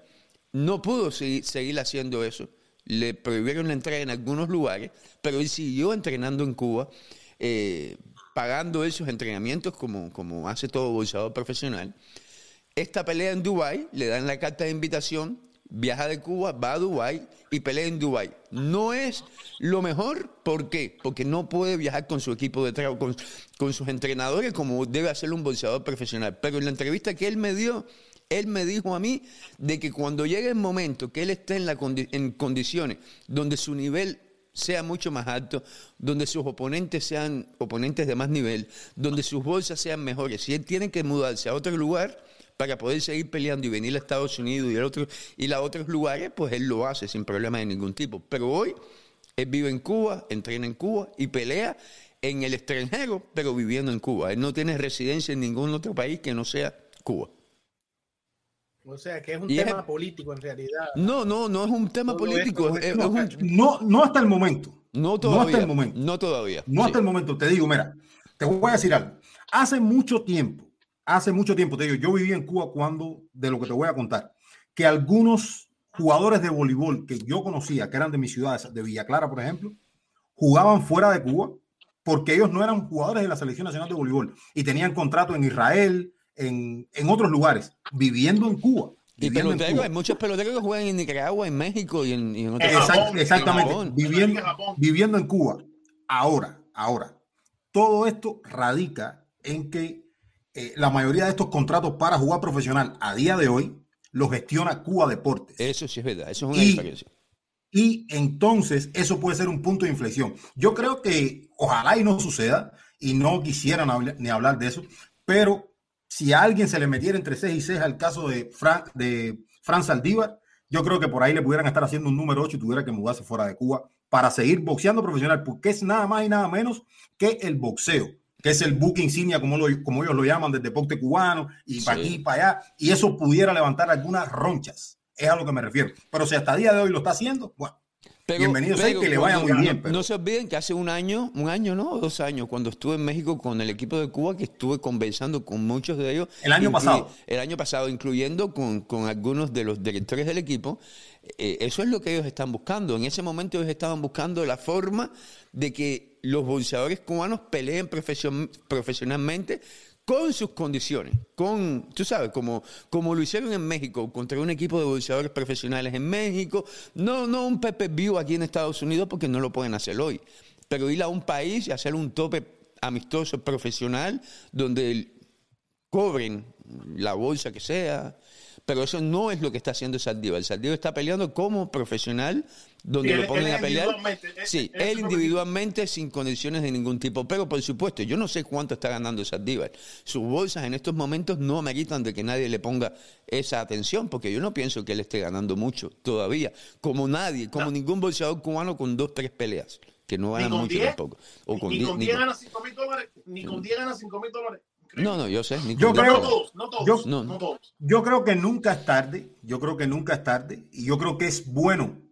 no pudo seguir, haciendo eso. Le prohibieron la entrada en algunos lugares, pero él siguió entrenando en Cuba, eh, pagando esos entrenamientos como, como hace todo boxeador profesional. Esta pelea en Dubái, le dan la carta de invitación, viaja de Cuba, va a Dubái y pelea en Dubái. No es lo mejor, ¿por qué? Porque no puede viajar con su equipo de trabajo, con, con, sus entrenadores como debe hacerlo un boxeador profesional. Pero en la entrevista que él me dio, él me dijo a mí de que cuando llegue el momento que él esté en, la condi en condiciones donde su nivel sea mucho más alto, donde sus oponentes sean oponentes de más nivel, donde sus bolsas sean mejores, si él tiene que mudarse a otro lugar, para poder seguir peleando y venir a Estados Unidos y a, otro, y a otros lugares, pues él lo hace sin problema de ningún tipo. Pero hoy él vive en Cuba, entrena en Cuba y pelea en el extranjero, pero viviendo en Cuba. Él no tiene residencia en ningún otro país que no sea Cuba. O sea, que es un y tema es, político en realidad. No, no, no es un tema Todo político. Es, no, un... no, no, hasta el momento. No todavía. No hasta el momento. No todavía. No sí. hasta el momento. Te digo, mira, te voy a decir algo. Hace mucho tiempo, hace mucho tiempo, te digo, yo viví en Cuba cuando, de lo que te voy a contar, que algunos jugadores de voleibol que yo conocía, que eran de mi ciudad, de Villa Clara, por ejemplo, jugaban fuera de Cuba porque ellos no eran jugadores de la Selección Nacional de Voleibol y tenían contrato en Israel, en, en otros lugares, viviendo en Cuba. Y peloteros, hay muchos peloteros que juegan en Nicaragua, en México y en, y en otros Exact, Exactamente, en viviendo, viviendo en Cuba. Ahora, ahora, todo esto radica en que eh, la mayoría de estos contratos para jugar profesional a día de hoy lo gestiona Cuba Deportes. Eso sí es verdad, eso es una y, diferencia. Y entonces eso puede ser un punto de inflexión. Yo creo que ojalá y no suceda, y no quisieran ni hablar de eso, pero si a alguien se le metiera entre 6 y 6 al caso de Fran, de Fran Saldívar, yo creo que por ahí le pudieran estar haciendo un número 8 y tuviera que mudarse fuera de Cuba para seguir boxeando profesional, porque es nada más y nada menos que el boxeo que es el buque insignia, como, lo, como ellos lo llaman, del deporte cubano, y para sí. aquí y para allá, y eso pudiera levantar algunas ronchas. Es a lo que me refiero. Pero si hasta el día de hoy lo está haciendo, bueno. Bienvenido sea que le vaya muy bien. No, se olviden que hace un año, un año, ¿no? Dos años, cuando estuve en México con el equipo de Cuba, que estuve conversando con muchos de ellos. El año pasado. El año pasado, incluyendo con, con algunos de los directores del equipo. Eh, eso es lo que ellos están buscando. En ese momento ellos estaban buscando la forma de que los boxeadores cubanos peleen profesionalmente con sus condiciones, con, tú sabes, como, como lo hicieron en México, contra un equipo de boxeadores profesionales en México, no, no un Pepe View aquí en Estados Unidos porque no lo pueden hacer hoy, pero ir a un país y hacer un tope amistoso profesional donde cobren la bolsa que sea, pero eso no es lo que está haciendo Saldívar. El Saldívar está peleando como profesional, donde lo ponen a pelear. Sí, él individualmente sin condiciones de ningún tipo. Pero por supuesto, yo no sé cuánto está ganando Saldívar. Sus bolsas en estos momentos no ameritan de que nadie le ponga esa atención, porque yo no pienso que él esté ganando mucho todavía. Como nadie, como ningún bolsador cubano con dos, tres peleas, que no ganan mucho tampoco. O con ni, con 10 gana 5 mil dólares. Ni con 10 gana 5 mil dólares. No, no, yo sé. Yo creo, yo, creo que nunca es tarde. Yo creo que nunca es tarde. Y yo creo que es bueno.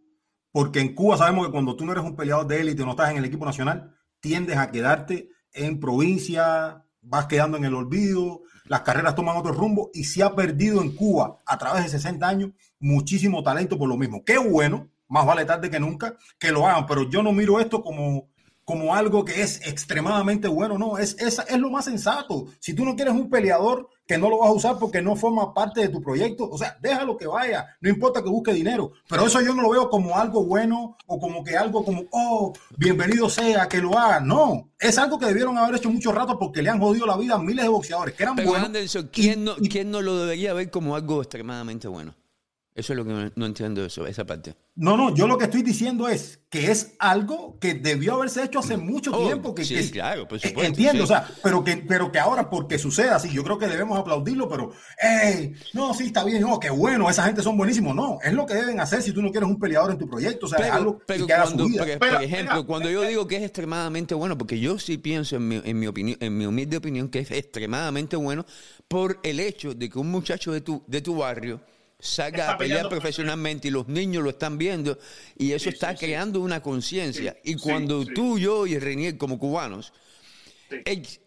Porque en Cuba sabemos que cuando tú no eres un peleador de élite, no estás en el equipo nacional, tiendes a quedarte en provincia, vas quedando en el olvido, las carreras toman otro rumbo y se ha perdido en Cuba a través de 60 años muchísimo talento por lo mismo. Qué bueno, más vale tarde que nunca que lo hagan, pero yo no miro esto como como algo que es extremadamente bueno, no, es, es, es lo más sensato. Si tú no quieres un peleador que no lo vas a usar porque no forma parte de tu proyecto, o sea, déjalo que vaya, no importa que busque dinero, pero eso yo no lo veo como algo bueno o como que algo como, oh, bienvenido sea que lo haga, no, es algo que debieron haber hecho mucho rato porque le han jodido la vida a miles de boxeadores que eran buenos. ¿quién, no, ¿quién no lo debería ver como algo extremadamente bueno? Eso es lo que no entiendo, eso, esa parte. No, no, yo lo que estoy diciendo es que es algo que debió haberse hecho hace mucho oh, tiempo. Que, sí, claro, por supuesto. Entiendo, o sea, pero que, pero que ahora porque suceda así, yo creo que debemos aplaudirlo, pero, hey, no, sí, está bien, no, qué bueno, esa gente son buenísimos. No, es lo que deben hacer si tú no quieres un peleador en tu proyecto, o sea, es algo que haga su vida. por ejemplo, cuando yo digo que es extremadamente bueno, porque yo sí pienso en mi, en mi opinión, en mi humilde opinión, que es extremadamente bueno por el hecho de que un muchacho de tu, de tu barrio salga a pelear profesionalmente y los niños lo están viendo y eso está creando una conciencia. y cuando tú, yo y Renier como cubanos,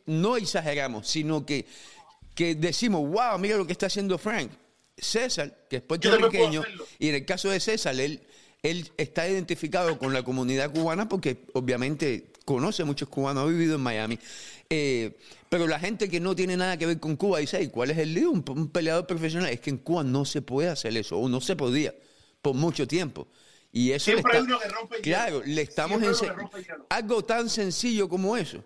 no exageramos, sino que, que decimos, wow, mira lo que está haciendo Frank. César, que es puertorriqueño, y en el caso de César, él, él está identificado con la comunidad cubana porque obviamente conoce a muchos cubanos, ha vivido en Miami. Eh, pero la gente que no tiene nada que ver con Cuba dice, ¿cuál es el lío? Un, peleador profesional. Es que en Cuba no se puede hacer eso, o no se podía, por mucho tiempo. Y eso Siempre hay uno que rompe Claro, le estamos enseñando. Algo tan sencillo como eso.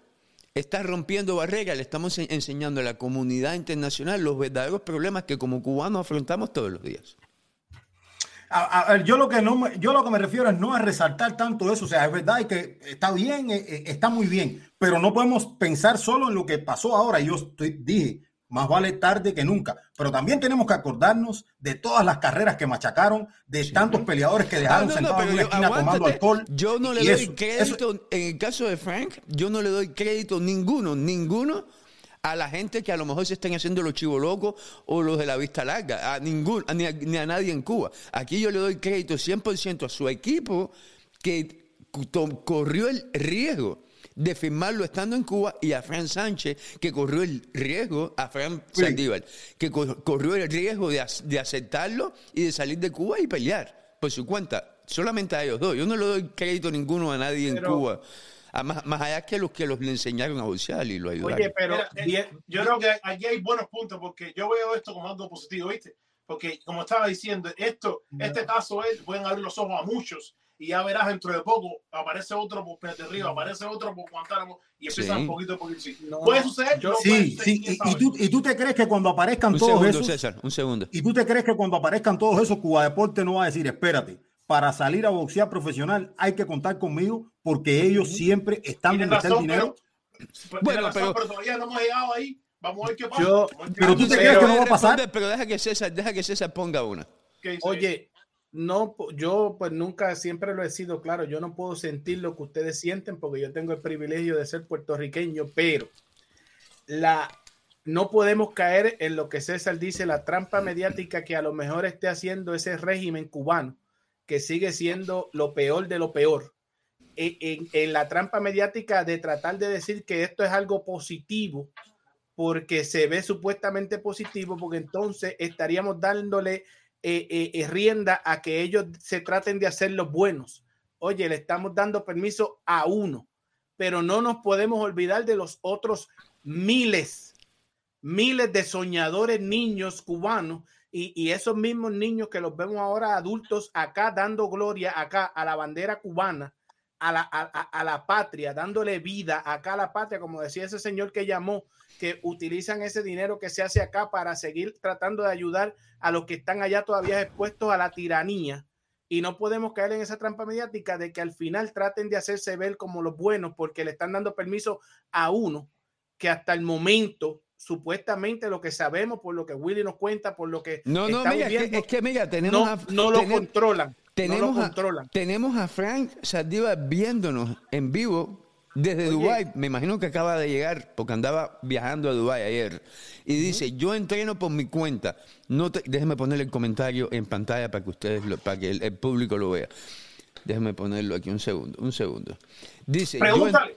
Está rompiendo barreras, le estamos enseñando a la comunidad internacional los verdaderos problemas que como cubanos afrontamos todos los días yo lo que no yo lo que me refiero es no a resaltar tanto eso, o sea, es verdad que está bien, eh, eh, está muy bien, pero no podemos pensar solo en lo que pasó ahora. Yo estoy, dije, más vale tarde que nunca, pero también tenemos que acordarnos de todas las carreras que machacaron, de tantos peleadores que dejaron ah, sentados en una esquina tomando alcohol. Yo no le doy crédito, en el caso de Frank, yo no le doy crédito ninguno, ninguno a la gente que a lo mejor se estén haciendo los chivos locos o los de la vista larga, a ningún, ni a, nadie en Cuba. Aquí yo le doy crédito 100% a su equipo que corrió el riesgo de firmarlo estando en Cuba y a Fran Sánchez, que corrió el riesgo, a Fran Saldívar, que corrió el riesgo de, aceptarlo y de salir de Cuba y pelear por su cuenta. Solamente a ellos dos. Yo no le doy crédito ninguno a nadie en Cuba. Ah, más, más, allá que los que los le enseñaron a boxear y lo ayudaron. Oye, pero eh, yo creo que aquí hay buenos puntos porque yo veo esto como algo positivo, ¿viste? Porque como estaba diciendo, esto, este caso es, pueden abrir los ojos a muchos y ya verás dentro de poco aparece otro por Pérez Río, aparece otro por Guantánamo y empieza un poquito por sí. puede suceder. sí, sí. Y, tú, y, tú, te crees que cuando aparezcan todos esos. César, un segundo. Y tú te crees que cuando aparezcan todos esos, Cuba Deporte no va a decir, espérate, para salir a boxear profesional hay que contar conmigo porque ellos siempre están en meter dinero. Pero, bueno, pero, todavía no hemos llegado ahí. Vamos a ver qué pasa. pero tú te crees que no va a pasar. Pero deja que César, deja que César ponga una. Oye, no, yo pues nunca, siempre lo he sido claro, yo no puedo sentir lo que ustedes sienten porque yo tengo el privilegio de ser puertorriqueño, pero la, no podemos caer en lo que César dice, la trampa mediática que a lo mejor esté haciendo ese régimen cubano que sigue siendo lo peor de lo peor. En, en, la trampa mediática de tratar de decir que esto es algo positivo, porque se ve supuestamente positivo, porque entonces estaríamos dándole eh, eh, eh, rienda a que ellos se traten de hacer los buenos. Oye, le estamos dando permiso a uno, pero no nos podemos olvidar de los otros miles, miles de soñadores niños cubanos y, esos mismos niños que los vemos ahora adultos acá dando gloria acá a la bandera cubana, a la, a la patria, dándole vida acá a la patria, como decía ese señor que llamó que utilizan ese dinero que se hace acá para seguir tratando de ayudar a los que están allá todavía expuestos a la tiranía. Y no podemos caer en esa trampa mediática de que al final traten de hacerse ver como los buenos porque le están dando permiso a uno que hasta el momento supuestamente lo que sabemos por lo que Willy nos cuenta por lo que no no mira es, que, mira tenemos no, no lo controlan tenemos no lo controlan. A, tenemos a Frank Sardiva viéndonos en vivo desde Dubái, me imagino que acaba de llegar, porque andaba viajando a Dubái ayer, y dice, yo entreno por mi cuenta. No déjeme poner el comentario en pantalla para que ustedes, lo, para que el, público lo vea. Déjeme ponerlo aquí un segundo, un segundo. Dice,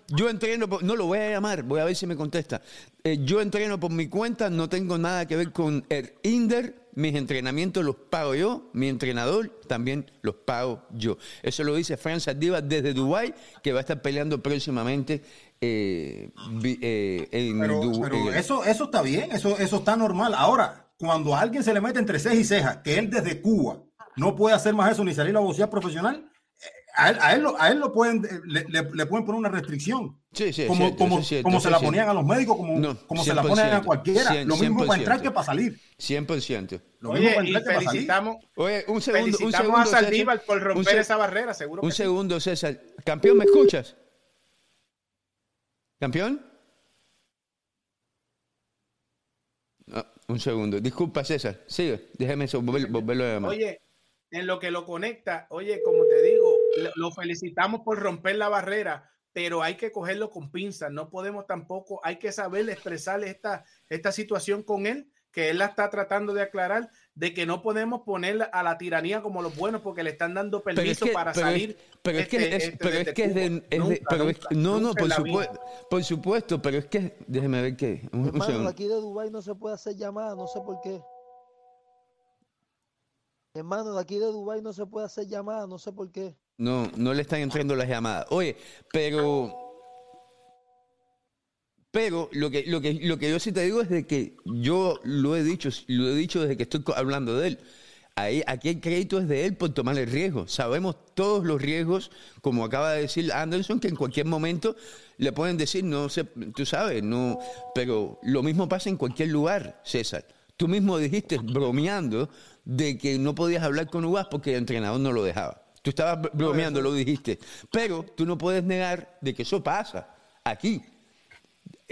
yo, entreno, no lo voy a llamar, voy a ver si me contesta. Eh, yo entreno por mi cuenta, no tengo nada que ver con el Inder, mis entrenamientos los pago yo, mi entrenador también los pago yo. Eso lo dice Fran Sardiva desde Dubái, que va a estar peleando próximamente eh, eh, en pero, eso, eso está bien, eso, eso está normal. Ahora, cuando a alguien se le mete entre ceja y ceja, que él desde Cuba no puede hacer más eso ni salir a boxear profesional, a él, a él, lo, a él lo pueden, le, le, pueden poner una restricción. Sí, sí, como, como, como se la ponían a los médicos, como, como se la ponen a cualquiera. lo mismo para entrar que para salir. 100%. Lo Oye, y felicitamos, Oye, un segundo, felicitamos un segundo, a Saldívar por romper esa barrera, seguro. Un segundo, César. Campeón, ¿me escuchas? ¿Campeón? Un segundo. Disculpa, César. Sigue. Déjame volverlo a llamar. Oye, en lo que lo conecta, oye, como te digo, lo felicitamos por romper la barrera, pero hay que cogerlo con pinzas, no podemos tampoco, hay que saber expresarle esta, esta situación con él, que él la está tratando de aclarar, de que no podemos poner a la tiranía como los buenos porque le están dando permiso para salir. pero es que es, pero es que es de, no, no, por supuesto, por supuesto, pero es que, déjeme ver qué. aquí de Dubai no se puede hacer llamada, no sé por qué. Hermano, de aquí de Dubai no se puede hacer llamada, no sé por qué. No, no le están entrando las llamadas. Oye, pero pero lo que, lo que, lo que yo sí te digo es de que yo lo he dicho, lo he dicho desde que estoy hablando de él. Ahí, aquí el crédito es de él por tomar el riesgo. Sabemos todos los riesgos, como acaba de decir Anderson, que en cualquier momento le pueden decir, no sé, tú sabes, no, pero lo mismo pasa en cualquier lugar, César. Tú mismo dijiste, bromeando, de que no podías hablar con Uvas porque el entrenador no lo dejaba. Tú estabas bromeando, lo dijiste. Pero tú no puedes negar de que eso pasa aquí.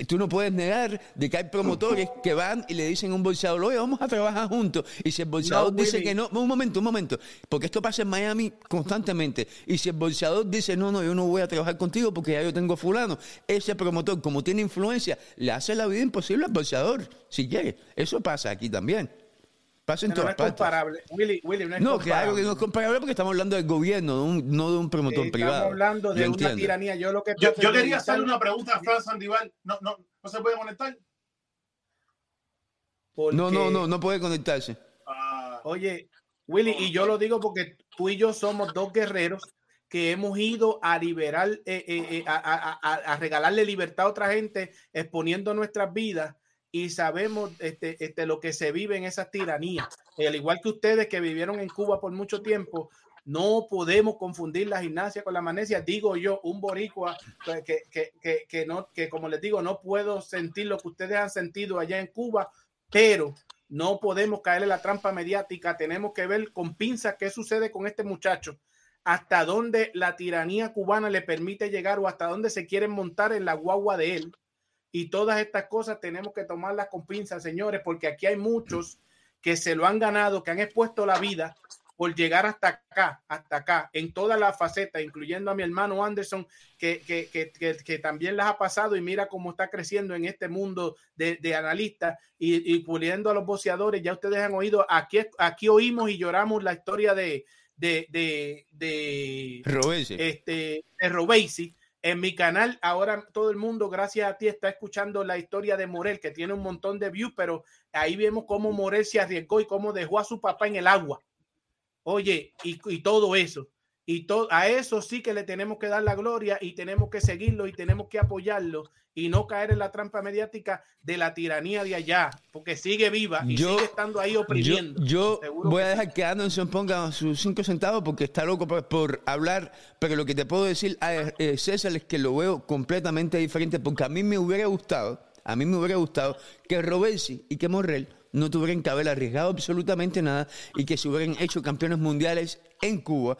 Tú no puedes negar de que hay promotores que van y le dicen a un bolseador, oye, vamos a trabajar juntos. Y si el bolseador dice que no, un momento, un momento, porque esto pasa en Miami constantemente. Y si el bolseador dice, no, no, yo no voy a trabajar contigo porque ya yo tengo fulano, ese promotor, como tiene influencia, le hace la vida imposible al bolseador, si quiere. Eso pasa aquí también no, es comparable. Willy, Willy, no es no, comparable. claro que no es comparable porque estamos hablando del gobierno, no de un promotor privado. Estamos hablando de una tiranía. Yo, lo que yo, quería hacerle una pregunta a Fran Sandival. No, no, ¿No se puede conectar? No, no, no, no puede conectarse. Ah. Oye, Willy, y yo lo digo porque tú y yo somos dos guerreros que hemos ido a liberar, eh, eh, eh, a, a, a, regalarle libertad a otra gente, exponiendo nuestras vidas y sabemos este, este, lo que se vive en esas tiranías. al igual que ustedes que vivieron en Cuba por mucho tiempo, no podemos confundir la gimnasia con la manesia. Digo yo, un boricua que, que, que, que, no, que como les digo, no puedo sentir lo que ustedes han sentido allá en Cuba, pero no podemos caer en la trampa mediática. Tenemos que ver con pinzas qué sucede con este muchacho, hasta dónde la tiranía cubana le permite llegar o hasta dónde se quieren montar en la guagua de él y todas estas cosas tenemos que tomarlas con pinzas, señores, porque aquí hay muchos que se lo han ganado, que han expuesto la vida por llegar hasta acá, hasta acá, en todas las facetas, incluyendo a mi hermano Anderson, que, que, que, que también las ha pasado y mira cómo está creciendo en este mundo de, de analistas y, y puliendo a los boceadores. Ya ustedes han oído, aquí, aquí oímos y lloramos la historia de, de, de, de, Robesi. este, de Robesi. En mi canal, ahora todo el mundo, gracias a ti, está escuchando la historia de Morel, que tiene un montón de views, pero ahí vemos cómo Morel se arriesgó y cómo dejó a su papá en el agua. Oye, y, y todo eso. Y a eso sí que le tenemos que dar la gloria y tenemos que seguirlo y tenemos que apoyarlo y no caer en la trampa mediática de la tiranía de allá, porque sigue viva y Yo- sigue estando ahí oprimiendo. yo voy a sí. dejar que Anderson ponga sus cinco centavos porque está loco por, por hablar, pero lo que te puedo decir, a eh, César, es que lo veo completamente diferente porque a mí me hubiera gustado, a mí me hubiera gustado que Robesi y que Morrell no tuvieran que haber arriesgado absolutamente nada y que se hubieran hecho campeones mundiales en Cuba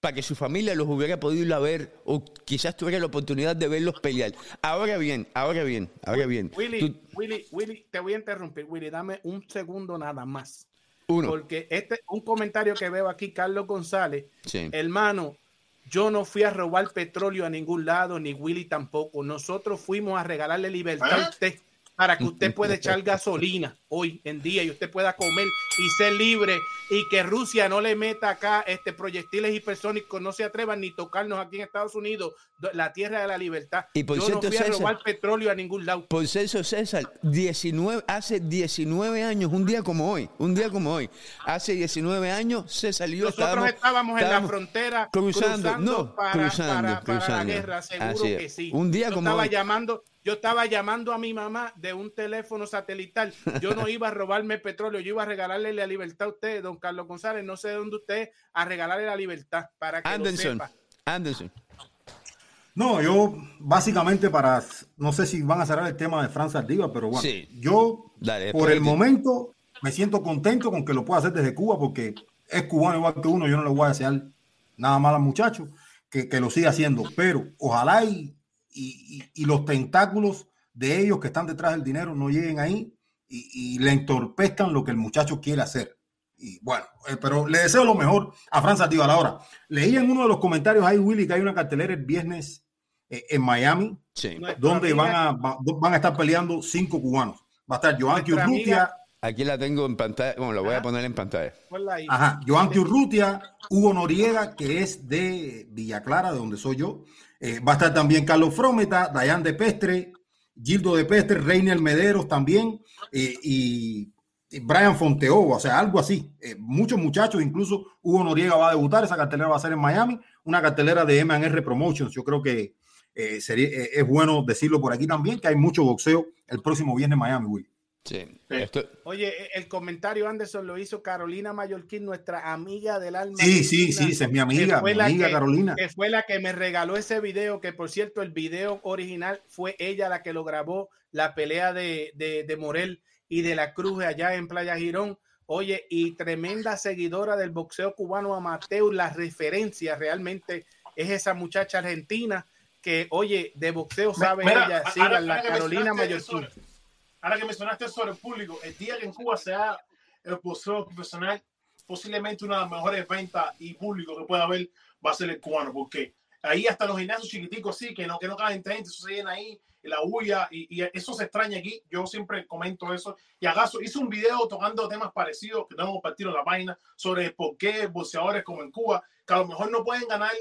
para que su familia los hubiera podido ir a ver o quizás tuviera la oportunidad de verlos pelear. Ahora bien, ahora bien, ahora bien. Willy, tú- Willy, Willy, te voy a interrumpir, Willy, dame un segundo nada más. uno, Porque este un comentario que veo aquí, Carlos González, sí. hermano, yo no fui a robar petróleo a ningún lado, ni Willy tampoco. Nosotros fuimos a regalarle libertad a ¿Ah? usted para que usted pueda echar gasolina hoy en día y usted pueda comer y ser libre y que Rusia no le meta acá este proyectiles hipersónicos, no se atrevan ni tocarnos aquí en Estados Unidos, do- la tierra de la libertad. Y por yo cierto, no fui a César- robar petróleo a ningún lado. Por Celso César, 19, hace 19 años, un día como hoy, un día como hoy, hace 19 años se salió. Nosotros estábamos, en la estábamos frontera cruzando, cruzando, no, para, cruzando, para- para cruzando. la guerra, seguro Así que sí. Un día yo como estaba hoy. llamando, yo estaba llamando a mi mamá de un teléfono satelital. Yo no iba a robarme petróleo, yo iba a regalarle la libertad a usted, don Carlos González. No sé de dónde usted a regalarle la libertad para que lo Anderson, sepa. Anderson. No, yo básicamente para, no sé si van a cerrar el tema de Fran Saldívar, pero bueno, Sí. yo Dale, por el momento me siento contento con que lo pueda hacer desde Cuba porque es cubano igual que uno, yo no le voy a desear nada mal al muchacho, que, que lo siga haciendo, pero ojalá y, y- y- y los tentáculos de ellos que están detrás del dinero no lleguen ahí y, y le entorpezcan lo que el muchacho quiere hacer. Y bueno, eh, pero le deseo lo mejor a Fran Saldívar. Ahora, leí en uno de los comentarios ahí, Willy, que hay una cartelera el viernes eh, en Miami, Sí. Donde van a, va- van a estar peleando cinco cubanos. Va a estar Joan Urrutia, Aquí la tengo en pantalla. Bueno, la voy a Ajá. poner en pantalla. Ajá, Joan Urrutia, Hugo Noriega, que es de Villa Clara, de donde soy yo. Eh, va a estar también Carlos Frometa, Dayan de Pestre, Gildo de Pestre, Reiner Mederos también, eh, y, Brian Fonteova, o sea, algo así. Eh, muchos muchachos, incluso Hugo Noriega va a debutar, esa cartelera va a ser en Miami, una cartelera de M&R Promotions. Yo creo que sería, es bueno decirlo por aquí también, que hay mucho boxeo el próximo viernes en Miami, Will. Sí. Esto, Oye, el comentario Anderson lo hizo Carolina Mallorquín, nuestra amiga del alma. Sí, sí, sí, esa es mi amiga, fue mi la amiga que- Carolina. que fue la que me regaló ese video, que por cierto, el video original fue ella la que lo grabó, la pelea de, de, de Morel y de la Cruz allá en Playa Girón. Oye, y tremenda seguidora del boxeo cubano amateur, la referencia realmente es esa muchacha argentina que, oye, de boxeo sabe Mira, ella, ahora la Carolina Mallorquín. eso, Ahora que mencionaste sobre el público, el día que en Cuba sea el boxeo profesional, posiblemente una de las mejores ventas y público que pueda haber va a ser el cubano, porque ahí hasta los gimnasios chiquiticos sí, que no, que no caen gente, llena ahí, la bulla, y, y eso se extraña aquí. Yo siempre comento eso. Y acaso hice un video tocando temas parecidos que tenemos compartido en la página sobre por qué boxeadores como en Cuba, que a lo mejor no pueden ganar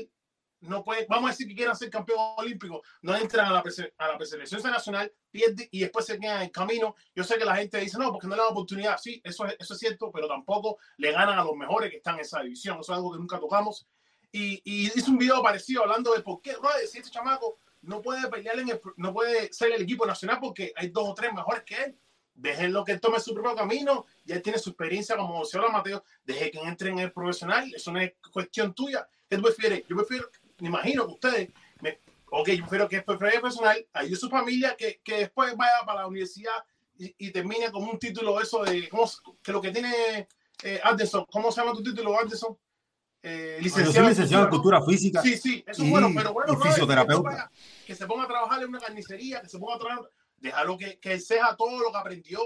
no puede, vamos a decir que quieran ser campeón olímpico, no entran a la, a la preselección nacional, pierden y después se quedan en camino. Yo sé que la gente dice, no, porque no le dan oportunidad. Sí, eso es, eso es cierto, pero tampoco le ganan a los mejores que están en esa división. Eso es algo que nunca tocamos. Y, y hice un video parecido hablando de por qué, brother, si este chamaco no puede pelear en el, no puede ser el equipo nacional porque hay dos o tres mejores que él. Déjenlo que tome su propio camino. Ya tiene su experiencia como boxeador amateur. Deje que entre en el profesional. Eso no es cuestión tuya. ¿Qué tú prefieres? Yo prefiero, me imagino que ustedes, me, ok, yo prefiero que es profesional, ayude a su familia, que, que después vaya para la universidad y, y termine con un título eso de, ¿cómo, se- que lo que tiene eh, Anderson, ¿cómo se llama tu título, Anderson? Eh, licenciado en cultura física. Sí, sí, eso es bueno, pero bueno, fisioterapeuta. que, vaya- que se ponga a trabajar en una carnicería, que se ponga a trabajar, déjalo que, que seja todo lo que aprendió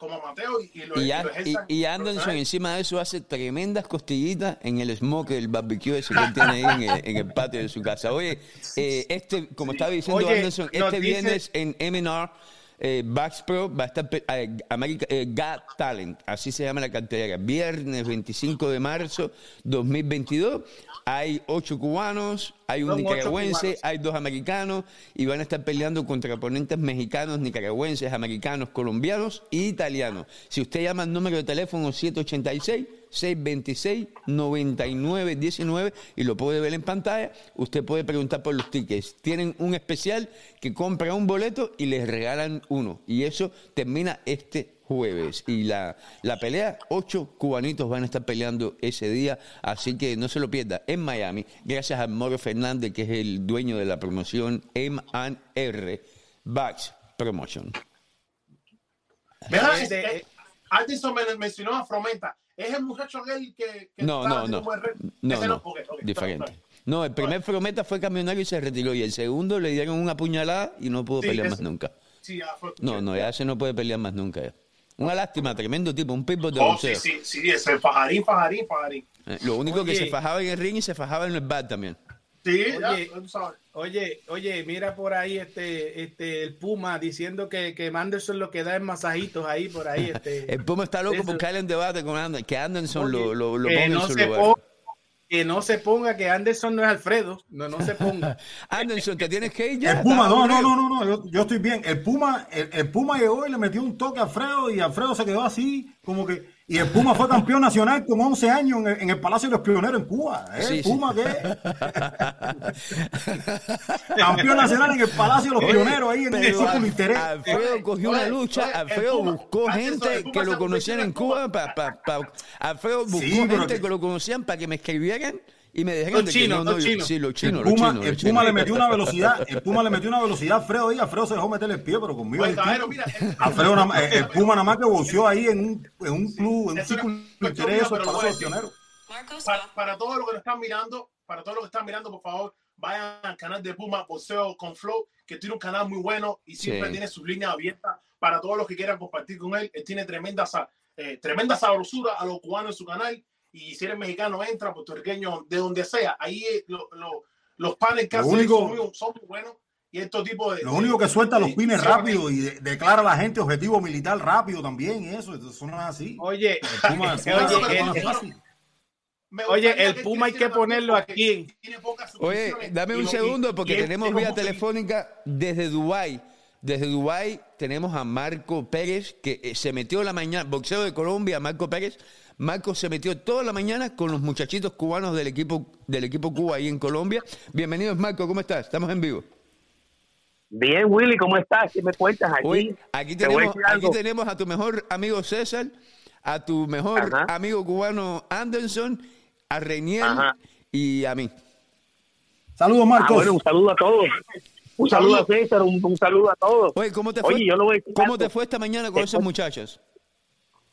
como Mateo y, y lo, y, y An- lo y- y Anderson encima de eso hace tremendas costillitas en el smoke, el barbecue ese que él tiene ahí en el, en el patio de su casa. Oye, eh, este, como estaba diciendo Oye, Anderson, este dice- viernes en M&R eh, Bax Pro va a estar eh, America, eh, Got Talent, así se llama la cartelera. Viernes 25 de marzo 2022. Hay ocho cubanos, hay un Son nicaragüense, hay dos americanos y van a estar peleando contra oponentes mexicanos, nicaragüenses, americanos, colombianos e italianos. Si usted llama al número de teléfono 786 626 9919 y lo puede ver en pantalla, usted puede preguntar por los tickets. Tienen un especial que compra un boleto y les regalan uno. Y eso termina este jueves. Y la, la pelea, ocho cubanitos van a estar peleando ese día, así que no se lo pierda. En Miami, gracias a Moro Fernández, que es el dueño de la promoción M&R Bax Promotion. Mira, Es este, eh, Anderson me mencionó a Fromenta. ¿Es el muchacho aquel que, que No, está no, no. No, Diferente. No, el primer Frometa fue camionero y se retiró. Y el segundo le dieron una puñalada y no pudo Sí, pelear ese- más nunca. Sí, ya fue. No, no, ya se no puede pelear más nunca. ya. Una lástima, tremendo tipo, un pitbull de Oh, boxeo. sí, sí, sí, ese fajarín, fajarín, fajarín. Eh, Lo único que se fajaba en el ring y se fajaba en el bar también. Sí, Oye. Oye, oye, mira por ahí este, este, el Puma diciendo que, que Manderson lo que da es masajitos ahí por ahí. Este, El Puma está loco por caer en debate con Anderson, que Anderson Oye, lo, lo, lo que ponga en no su se lugar. ponga, que no se ponga que Anderson no es Alfredo, no, no se ponga. Anderson, te tienes que ir ya. El Puma, no, no, no, no, no, yo, yo estoy bien. El Puma, el, el Puma llegó y le metió un toque a Alfredo y Alfredo se quedó así, como que. Y el Puma fue campeón nacional con 11 años en el, en el Palacio de los Pioneros en Cuba. ¿eh? Sí, el sí. Puma qué? campeón nacional en el Palacio de los Oye, Pioneros ahí en el círculo interés. Alfredo cogió una lucha, Alfredo Puma, buscó gente Puma que lo conocían en Cuba, Alfredo buscó gente que- que lo conocían para que me escribieran y me dijeran Los chinos, no, no, los chinos. sí, los El chinos, los Puma, chinos, el los Puma chinos. le metió una velocidad, el Puma le metió una velocidad a Alfredo y Alfredo se dejó meter el pie, pero conmigo. Oye, es caballero, distinto. mira. el- Alfredo el, el Puma nada más que boxeó ahí en un, en un club, en un círculo de interés, para, para todos los que nos están mirando, para todos los que están mirando, por favor, vayan al canal de Puma Boxeo con Flow, que tiene un canal muy bueno y siempre Sí. tiene sus líneas abiertas para todos los que quieran compartir con él. Él tiene tremenda, eh, tremenda sabrosura a los cubanos en su canal. Y si eres mexicano, entra, puertorriqueño, de donde sea. Ahí eh, lo- lo- los panes que Lo hacen único- son, muy, son buenos. Y estos tipos de. Lo único que suelta los pines de- rápido y de- declara a la gente objetivo militar rápido también, y eso, eso no es así. Oye, El Puma, Oye, el- Puma hay que ponerlo aquí Oye, dame un segundo porque tenemos vía telefónica desde Dubái. Desde Dubái tenemos a Marco Pérez que eh, se metió la mañana, boxeo de Colombia, Marco Pérez. Marco se metió toda la mañana con los muchachitos cubanos del equipo del equipo Cuba ahí en Colombia. Bienvenidos Marco, ¿cómo estás? Estamos en vivo. Bien, Willy, ¿cómo estás? ¿Qué me cuentas aquí? Hoy, aquí tenemos, aquí tenemos a tu mejor amigo César, a tu mejor Ajá. amigo cubano Anderson, a Reiniel Ajá. y a mí. Saludos, Ah, Marcos. bueno, un saludo a todos. Un saludo a César, un, un saludo a todos. Oye, ¿cómo te fue? Oye, yo lo voy a decir ¿Cómo algo. te fue esta mañana con Te esos muchachos?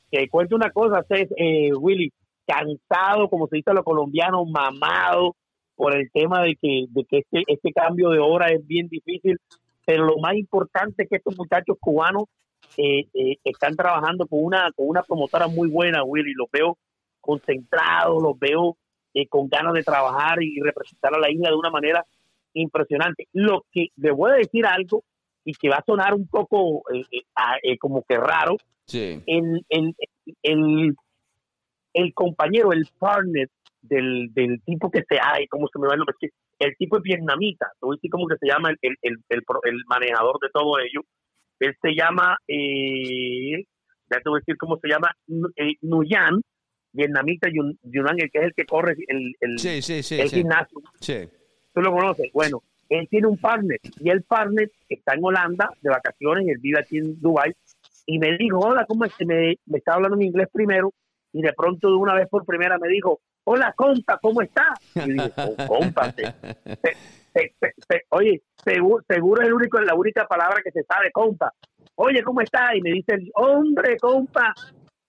Te cuento una cosa, Cés- eh, Willy, cansado, como se dice a los colombianos, mamado por el tema de que, de que este, este cambio de hora es bien difícil, pero lo más importante es que estos muchachos cubanos eh, eh, están trabajando con una, con una promotora muy buena, Willy, los veo concentrados, los veo eh, con ganas de trabajar y representar a la isla de una manera impresionante. Lo que le voy a decir algo y que va a sonar un poco eh, eh, eh, como que raro, Sí. el, el, el, el compañero, el partner del, del tipo que se ay, ¿cómo se me va el nombre? El tipo es vietnamita, a decir cómo que se llama el, el, el, el pro- el manejador de todo ello. Él se llama, eh, ya te voy a decir cómo se llama, eh, Nguyen, vietnamita Yun- Yunnan, el que es el que corre el, el, Sí, sí, sí. el sí. gimnasio. Sí. Tú lo conoces. Bueno, él tiene un partner y el partner está en Holanda de vacaciones él vive aquí en Dubai y me dijo, hola, ¿cómo es? Me, me estaba hablando en inglés primero y de pronto de una vez por primera me dijo, hola, compa, ¿cómo estás? Y dije, "Oh, compa, te- te- te- oye, seguro, seguro es el único, la única palabra que se sabe, compa. Oye, ¿cómo estás? Y me dice, hombre, compa.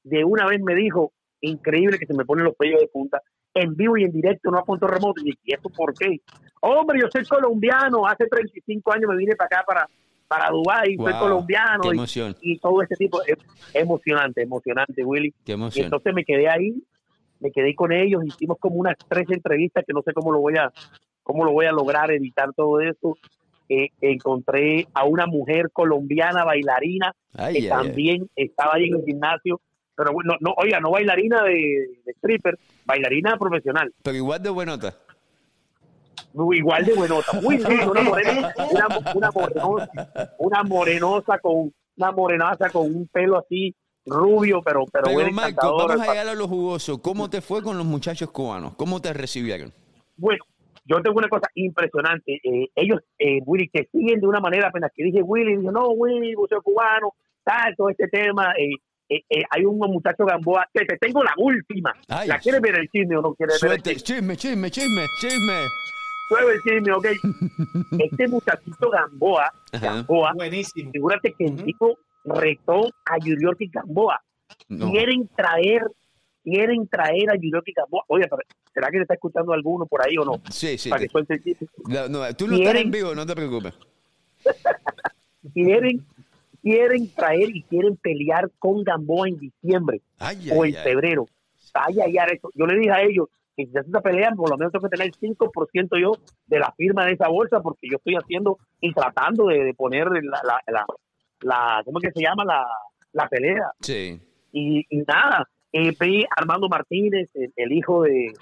De una vez me dijo, increíble que se me ponen los pellos de punta, en vivo y en directo, no a punto remoto. Y dije, ¿y eso por qué? Hombre, yo soy colombiano, hace 35 años me vine para acá, para, para Dubái, soy Wow, colombiano. Qué y- emoción, y todo ese tipo es emocionante, emocionante, Willy. qué Y emoción. entonces me quedé ahí, me quedé con ellos, hicimos como unas tres entrevistas que no sé cómo lo voy a cómo lo voy a lograr editar todo eso. eh, encontré a una mujer colombiana bailarina Ay, que ay, ay. también estaba ahí en el gimnasio. Pero bueno, no, oiga, no bailarina de, de stripper, bailarina profesional. Pero igual de buenota. igual de buenota, muy linda, una morena, una, una morenosa, una morenosa con una morenaza con un pelo así rubio, pero pero, Pero Marco, vamos a llegar a lo jugoso. ¿Cómo te fue con los muchachos cubanos? ¿Cómo te recibieron? Bueno, yo tengo una cosa impresionante. Eh, ellos, eh, Willy, te siguen de una manera, apenas que dije Willy, dijo, no, Willy, buceo cubano, tal, todo este tema. eh, eh, eh, hay un muchacho Gamboa, que te tengo la última. Ay. ¿La quieres ver el chisme o no quieres ver el Suerte. chisme? Chisme, chisme, chisme, chisme. Suave el chisme, ok. este muchachito Gamboa, Ajá. Gamboa, Buenísimo. figúrate que el tipo retó a Yuriorki Gamboa. No. Quieren traer, quieren traer a Yuriorki Gamboa. Oye, pero ¿será que le está escuchando alguno por ahí o no? Sí, sí. Para te- que suelte el chisme. no, no, tú no estás Quieren- en vivo, no te preocupes. quieren, quieren traer y quieren pelear con Gamboa en diciembre Ay, o ay, en ay. febrero. Ay, ay, ay, eso. Yo le dije a ellos que si se hace esa pelea, por lo menos tengo que tener el 5% yo de la firma de esa bolsa, porque yo estoy haciendo y tratando de, de poner la, la, la, la- ¿cómo es que se llama? La, la pelea. Sí. Y, y nada, eh, Armando Martínez, el, el hijo de,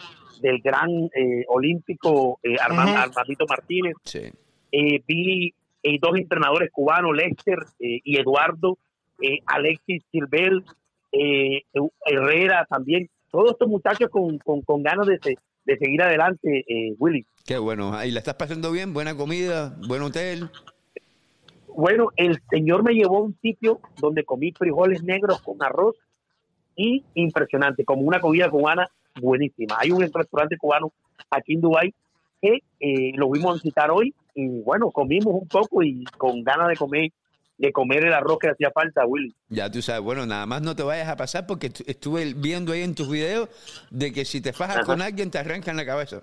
del gran eh, olímpico eh, Armando. Armandito Martínez Sí. eh, vi eh, dos entrenadores cubanos, Lester eh, y Eduardo, eh, Alexis Silvel, eh, Herrera también, todos estos muchachos con, con, con ganas de, de seguir adelante, eh, Willy. Qué bueno. Ahí la estás pasando bien, buena comida, buen hotel. Bueno, el señor me llevó a un sitio donde comí frijoles negros con arroz y impresionante, como una comida cubana buenísima. Hay un restaurante cubano aquí en Dubái que lo vimos a visitar hoy y bueno, comimos un poco y con ganas de comer de comer el arroz que hacía falta, Willy. Ya tú sabes, bueno, nada más no te vayas a pasar porque tu- estuve viendo ahí en tus videos de que si te fajas Ajá. con alguien te arrancan la cabeza.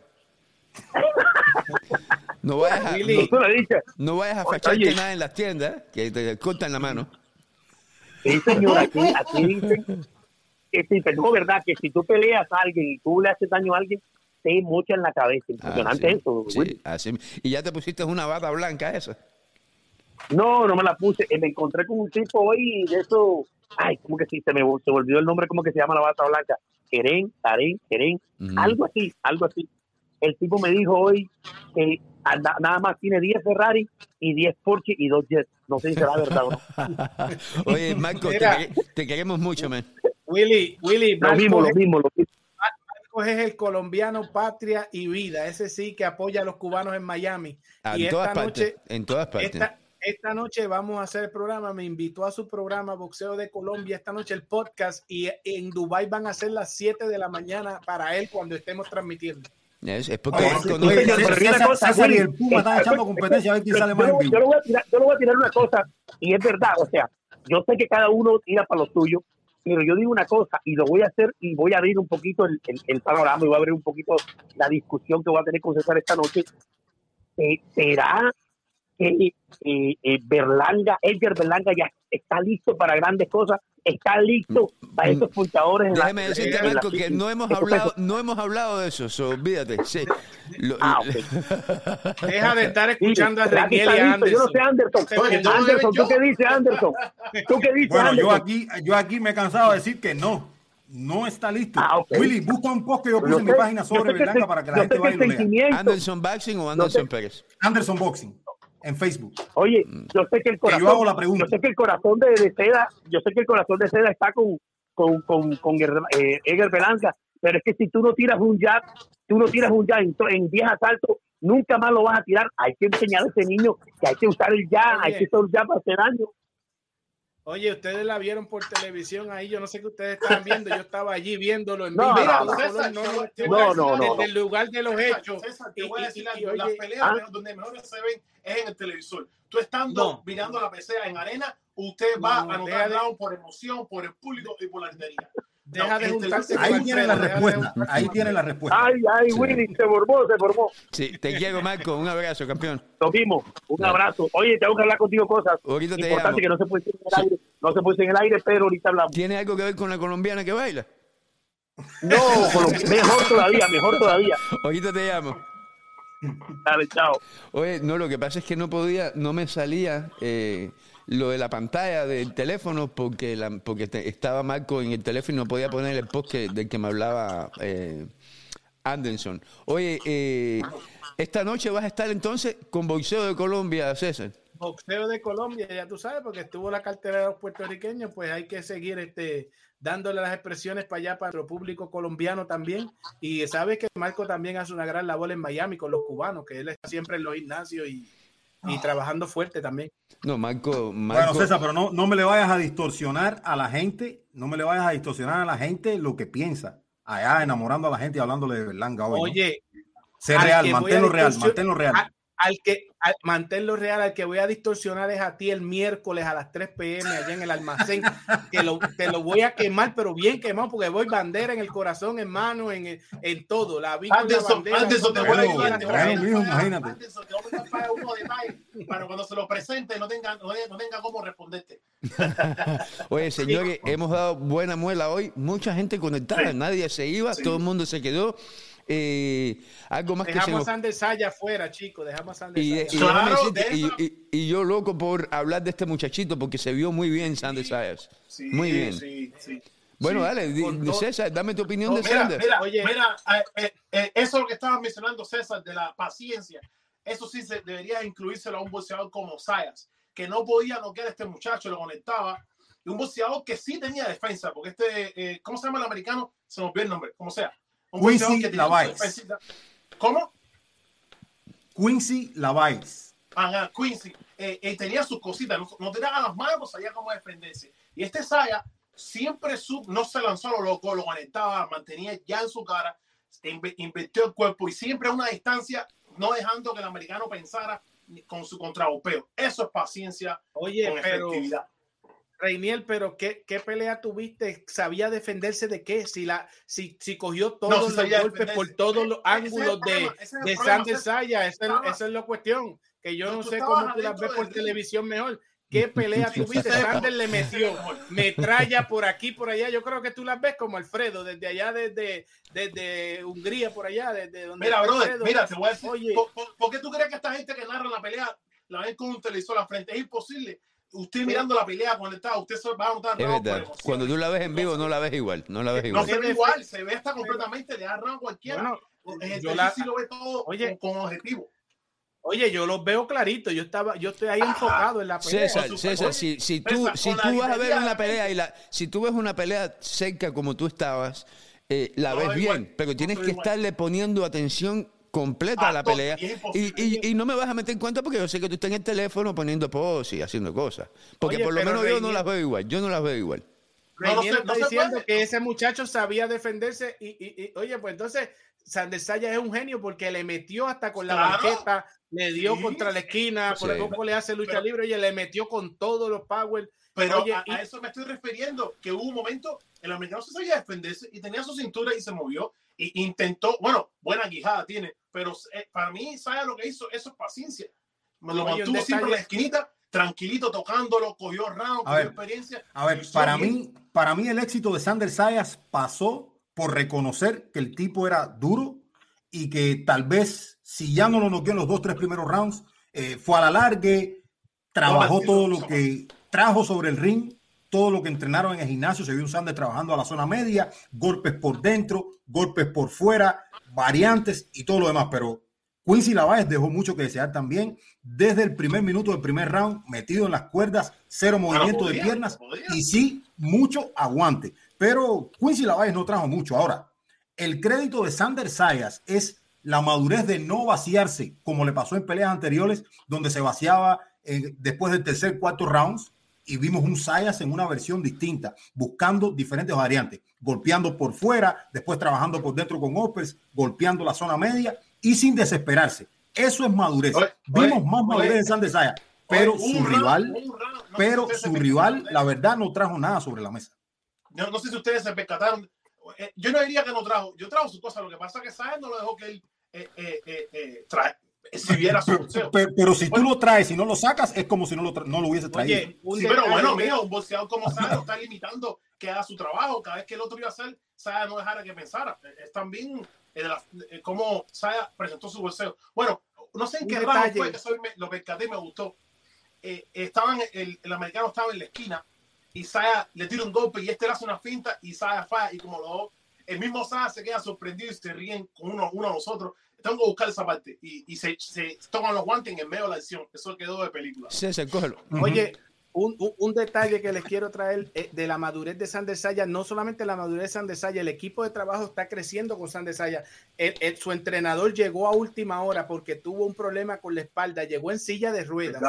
No vayas a, Willy. no, no vayas a Oye. facharte nada en las tiendas, ¿eh? que te cortan la mano. Sí, señor, aquí, aquí dicen que si digo verdad, que si tú peleas a alguien y tú le haces daño a alguien, te mocha en la cabeza. Impresionante Ah, sí, eso, sí, así. Y ya te pusiste una bata blanca esa. No, no me la puse. Eh, Me encontré con un tipo hoy de eso. Ay, ¿cómo que sí? Se me se me olvidó el nombre, ¿cómo que se llama la bata blanca? Querén, Tarén, Querén, algo así, algo así. El tipo me dijo hoy que anda- nada más tiene 10 Ferrari y 10 Porsche y 2 Jets. No sé si será verdad o no. Oye, Marco, te, te queremos mucho, man. Willy, Willy, Lo Marcos mismo, lo mismo, lo mismo. Marcos es el colombiano patria y vida. Ese sí que apoya a los cubanos en Miami. Ah, y En todas esta partes. noche, En todas partes. esta, esta noche vamos a hacer el programa. Me invitó a su programa Boxeo de Colombia. Esta noche el podcast. Y en Dubai van a ser las 7 de la mañana para él cuando estemos transmitiendo. Es, es porque yo le voy a tirar una cosa, y es verdad, o sea, yo sé que cada uno tira para lo suyo, pero yo digo una cosa, y lo voy a hacer, y voy a abrir un poquito el, el- el panorama, y voy a abrir un poquito la discusión que voy a tener con César esta noche. ¿Será eh, eh, Berlanga, Edgar Berlanga ya está listo para grandes cosas? ¿Está listo para la- Déjame decirte, en la- Marco, que no hemos hablado, no hemos hablado de eso, so, olvídate. Sí. Lo- Ah, Deja de estar escuchando a ¿Será que Reniel y está listo? Yo no Anderson. sé, Anderson. Oye, Anderson, ¿tú qué dices, Anderson? ¿Tú qué dices, Bueno, yo Anderson? aquí, yo aquí me he cansado de decir que no, no está listo. Ah. Willy, busca un post que yo puse Yo en mi página sobre Berlanga para que la gente vaya y lo lea. Anderson Boxing o Anderson Pérez. Anderson Boxing en Facebook. Oye, yo sé que el corazón, yo hago la pregunta. yo sé que el corazón de, de Seda, yo sé que el corazón de Seda está con con con, con eh, Edgar Belanca, pero es que si tú no tiras un jab, tú no tiras un jab en, to- en 10 asaltos, nunca más lo vas a tirar. Hay que enseñar a ese niño que hay que usar el jab, hay que usar el jab para hacer daño. Oye, ustedes la vieron por televisión ahí. Yo no sé qué ustedes estaban viendo. Yo estaba allí viéndolo en No, vivo. no, no. César, no, te no, no, No. Desde el lugar de los César, hechos. César, te voy a decir algo. Las peleas ¿Ah? donde mejor se ven es en el televisor. Tú estando No. mirando la pelea en arena, usted va No, a anotar de- por emoción, por el público y por la artería. Deja de juntarse televisor- Ahí tiene la respuesta. Ahí tiene la respuesta. Ay, ay, Sí. Willy, se formó, se formó. Sí, te quiero, Marco. Un abrazo, campeón. Lo mismo, un abrazo. Oye, tengo que hablar contigo cosas Ahorita importantes que no se puede decir en el Sí. aire, no se puede decir en el aire, pero ahorita hablamos. ¿Tiene algo que ver con la colombiana que baila? No, mejor todavía, mejor todavía. Ahorita te llamo. Dale, chao. Oye, no, lo que pasa es que no podía, no me salía eh, lo de la pantalla del teléfono porque la, porque estaba Marco en el teléfono y no podía poner el post que- del que me hablaba eh, Anderson. Oye, eh, esta noche vas a estar entonces con Boxeo de Colombia, César. boxeo de Colombia, ya tú sabes, porque estuvo la cartera de los puertorriqueños, pues hay que seguir este dándole las expresiones para allá para nuestro público colombiano también. Y sabes que Marco también hace una gran labor en Miami con los cubanos, que él está siempre en los gimnasios y, y trabajando fuerte también. No, Marco, Marco Bueno, César, pero no, no me le vayas a distorsionar a la gente, no me le vayas a distorsionar a la gente lo que piensa. Allá enamorando a la gente y hablándole de Berlanga hoy. ¿no? Oye, sé al real, manténlo real, manténlo real. Al que al, manténlo real, al que voy a distorsionar es a ti el miércoles a las 3 pm allá en el almacén. que lo, te lo voy a quemar, pero bien quemado, porque voy bandera en el corazón, en mano, en, en todo. La vi la Anderson, bandera, Anderson, te con voy a la bandera. imagínate. Anderson, te voy a mandar para uno de mayo, para cuando se lo presente no tenga, no, no tenga cómo responderte. Oye, señores, hemos dado buena muela hoy. Mucha gente conectada, nadie se iba, todo el mundo se quedó. Eh, algo más que se Dejamos nos a Sander Saya afuera, chicos. Dejamos a Sander Y, Saya. y decirte, y- y- y yo loco por hablar de este muchachito porque se vio muy bien Sander Sayas. Sí, muy bien. Sí, sí. Bueno, Sí, dale, todo- César, dame tu opinión No, de mira, Sander. mira, mira, eh, eh, eh, eso lo que estabas mencionando, César, de la paciencia. Eso sí se debería incluírselo a un boxeador como Sayas, que no podía noquear a este muchacho, lo conectaba. Y un boxeador que sí tenía defensa, porque este, eh, ¿cómo se llama el americano? Se me olvidó el nombre, como sea. Quincy que su defensita. ¿Cómo? Quincy Lavaez. Ajá, Quincy. Eh, eh, tenía sus cositas, no, no tenía las manos, sabía cómo defenderse. Y este Saya siempre sub, no se lanzó a lo loco, lo conectaba, mantenía ya en su cara, invirtió el cuerpo y siempre a una distancia, no dejando que el americano pensara con su contragolpeo. Eso es paciencia Oye, con pero efectividad. Reiniel, pero ¿qué, qué pelea tuviste? ¿Sabía defenderse de qué? Si la, si, si cogió No, todos sí los sabía golpes defenderse. por todos los el ángulos de, es de Sander. Saya, esa, es- la cuestión, que yo No, no sé cómo tú las ves por televisión mejor. ¿Qué pelea tuviste? Sander le metió metralla por aquí, por allá. Yo creo que tú las ves como Alfredo, desde allá, desde, desde Hungría, por allá, desde donde Mira, brother, Alfredo. mira, te voy a decir, Oye. ¿por, por, por qué tú crees que esta gente que narra la pelea la ven con un televisor al frente? Es imposible. Usted mirando la pelea conectada, usted se va a notar Es verdad. emoción. Cuando tú la ves en vivo, no la ves igual. No la ves No igual. se ve igual, se ve hasta completamente, le da round cualquiera. Bueno, En el yo televisor la- sí lo ve todo Oye. con, con objetivo. Oye, yo los veo clarito. Yo estaba, yo estoy ahí enfocado en la pelea. César, César, si, si tú, César, si tú vas a ver una pelea y la, si tú ves una pelea cerca como tú estabas, eh, la No, ves bien, igual, pero no tienes que igual. estarle poniendo atención completa a la pelea y y, no me vas a meter en cuenta porque yo sé que tú estás en el teléfono poniendo pose y haciendo cosas. Porque Oye, por lo menos yo no las veo igual. Yo no las veo igual. No, no se- está no se diciendo que ese muchacho sabía defenderse y, y- y, oye, pues entonces Sander Saya es un genio porque le metió hasta con la Claro. banqueta, le dio Sí. contra la esquina, por Sí. poco le hace lucha Pero- libre, oye, le metió con todos los power. Pero Oye, a, y- a eso me estoy refiriendo, que hubo un momento, el americano se sabía defenderse y tenía su cintura y se movió intentó, bueno, buena quijada tiene, pero eh, para mí, ¿sabe lo que hizo? Eso es paciencia. Me lo Oye, mantuvo siempre en la esquinita, tranquilito, tocándolo, cogió round, A cogió ver, experiencia. A ver, para bien. mí, para mí el éxito de Sander Sayas pasó por reconocer que el tipo era duro y que tal vez si ya no lo noqueó en los dos, tres primeros rounds, eh, fue a la largue, trabajó No, todo lo que trajo sobre el ring, todo lo que entrenaron en el gimnasio, se vio un Sander trabajando a la zona media, golpes por dentro, golpes por fuera, variantes y todo lo demás, pero Quincy Lavaez dejó mucho que desear también. Desde el primer minuto del primer round, metido en las cuerdas, cero movimiento de piernas y sí, mucho aguante. Pero Quincy Lavaez no trajo mucho. Ahora, el crédito de Sander Sayas es la madurez de no vaciarse, como le pasó en peleas anteriores, donde se vaciaba eh, después del tercer, cuarto rounds, y vimos un Sayas en una versión distinta, buscando diferentes variantes, golpeando por fuera, después trabajando por dentro con Opers, golpeando la zona media y sin desesperarse. Eso es madurez. Oye, Vimos oye, más madurez de Sander Sayas, pero Oye, su rival, round. No si pero su rival, la eso. verdad, no trajo nada sobre la mesa. Yo no sé si ustedes se percataron. Eh, Yo no diría que no trajo. Yo trajo su cosa. Lo que pasa es que Sáenz no lo dejó que él eh, eh, eh, eh, trae, exhibiera su boxeo. Pero, pero si tú lo traes y no lo sacas, es como si no lo, tra- no lo hubiese traído. Oye, un Sí, pero bueno, mira, un boxeador como lo está limitando que haga su trabajo. Cada vez que el otro iba a hacer, Sáenz no dejara que pensara. Es también eh, eh, cómo Saya presentó su boxeo. Bueno, no sé en qué detalle. round fue que soy, me, lo percaté y me gustó. Eh, estaban, el, el americano estaba en la esquina y Saya le tira un golpe y este le hace una finta y Saya falla y como lo el mismo Saya se queda sorprendido y se ríen con uno, uno a los otros. Tengo que buscar esa parte y, y se, se toman los guantes en el medio de la acción. Eso quedó de película. César, cógelo. Oye, un, un- un detalle que les quiero traer eh, de la madurez de Sander Saya, no solamente la madurez de Sander Saya, el equipo de trabajo está creciendo con Sander Saya. El- el- su entrenador llegó a última hora porque tuvo un problema con la espalda, llegó en silla de ruedas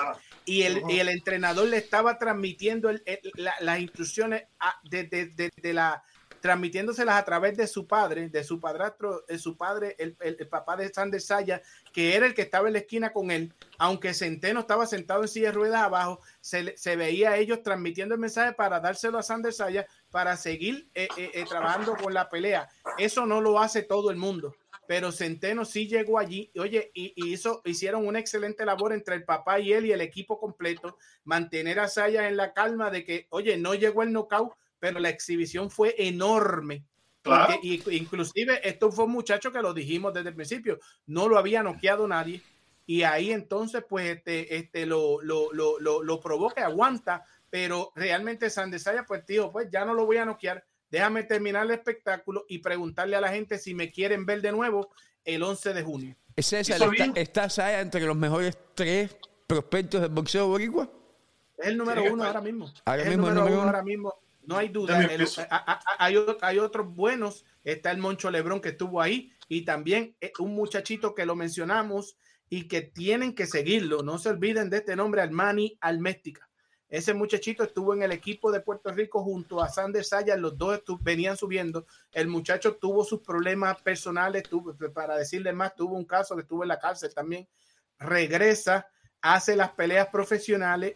y el, y el entrenador le estaba transmitiendo el- el- la- las instrucciones a- de, de- de- de la transmitiéndoselas a través de su padre, de su padrastro, de su padre, el, papá de Sander Saya, que era el que estaba en la esquina con él, aunque Centeno estaba sentado en silla de ruedas abajo, se, veía a ellos transmitiendo el mensaje para dárselo a Sander Saya para seguir eh, eh, eh, trabajando con la pelea. Eso no lo hace todo el mundo pero Centeno sí llegó allí, oye, y, y hicieron una excelente labor entre el papá y él y el equipo completo, mantener a Saya en la calma de que, oye, no llegó el knockout, pero la exhibición fue enorme. Claro. Porque, y- inclusive esto fue un muchacho que lo dijimos desde el principio, no lo había noqueado nadie. Y ahí entonces, pues, este, este lo, lo, lo, lo, lo provoca, aguanta, pero realmente Sandesaya, pues, tío, pues ya no lo voy a noquear. Déjame terminar el espectáculo y preguntarle a la gente si me quieren ver de nuevo el 11 de junio. César, Hizo ¿está, está Saya entre los mejores tres prospectos del boxeo boricua? Es el número Sí, uno ahora mismo. Ahora es mismo el el número número uno uno. ahora mismo. No hay duda. También El- pienso. a- a- a- hay, otros buenos. Está el Moncho Lebrón que estuvo ahí y también eh, un muchachito que lo mencionamos y que tienen que seguirlo. No se olviden de este nombre, Almani Alméstica. Ese muchachito estuvo en el equipo de Puerto Rico junto a Sander Saya, los dos venían subiendo. El muchacho tuvo sus problemas personales, tuvo, para decirle más, tuvo un caso que estuvo en la cárcel también. Regresa, hace las peleas profesionales,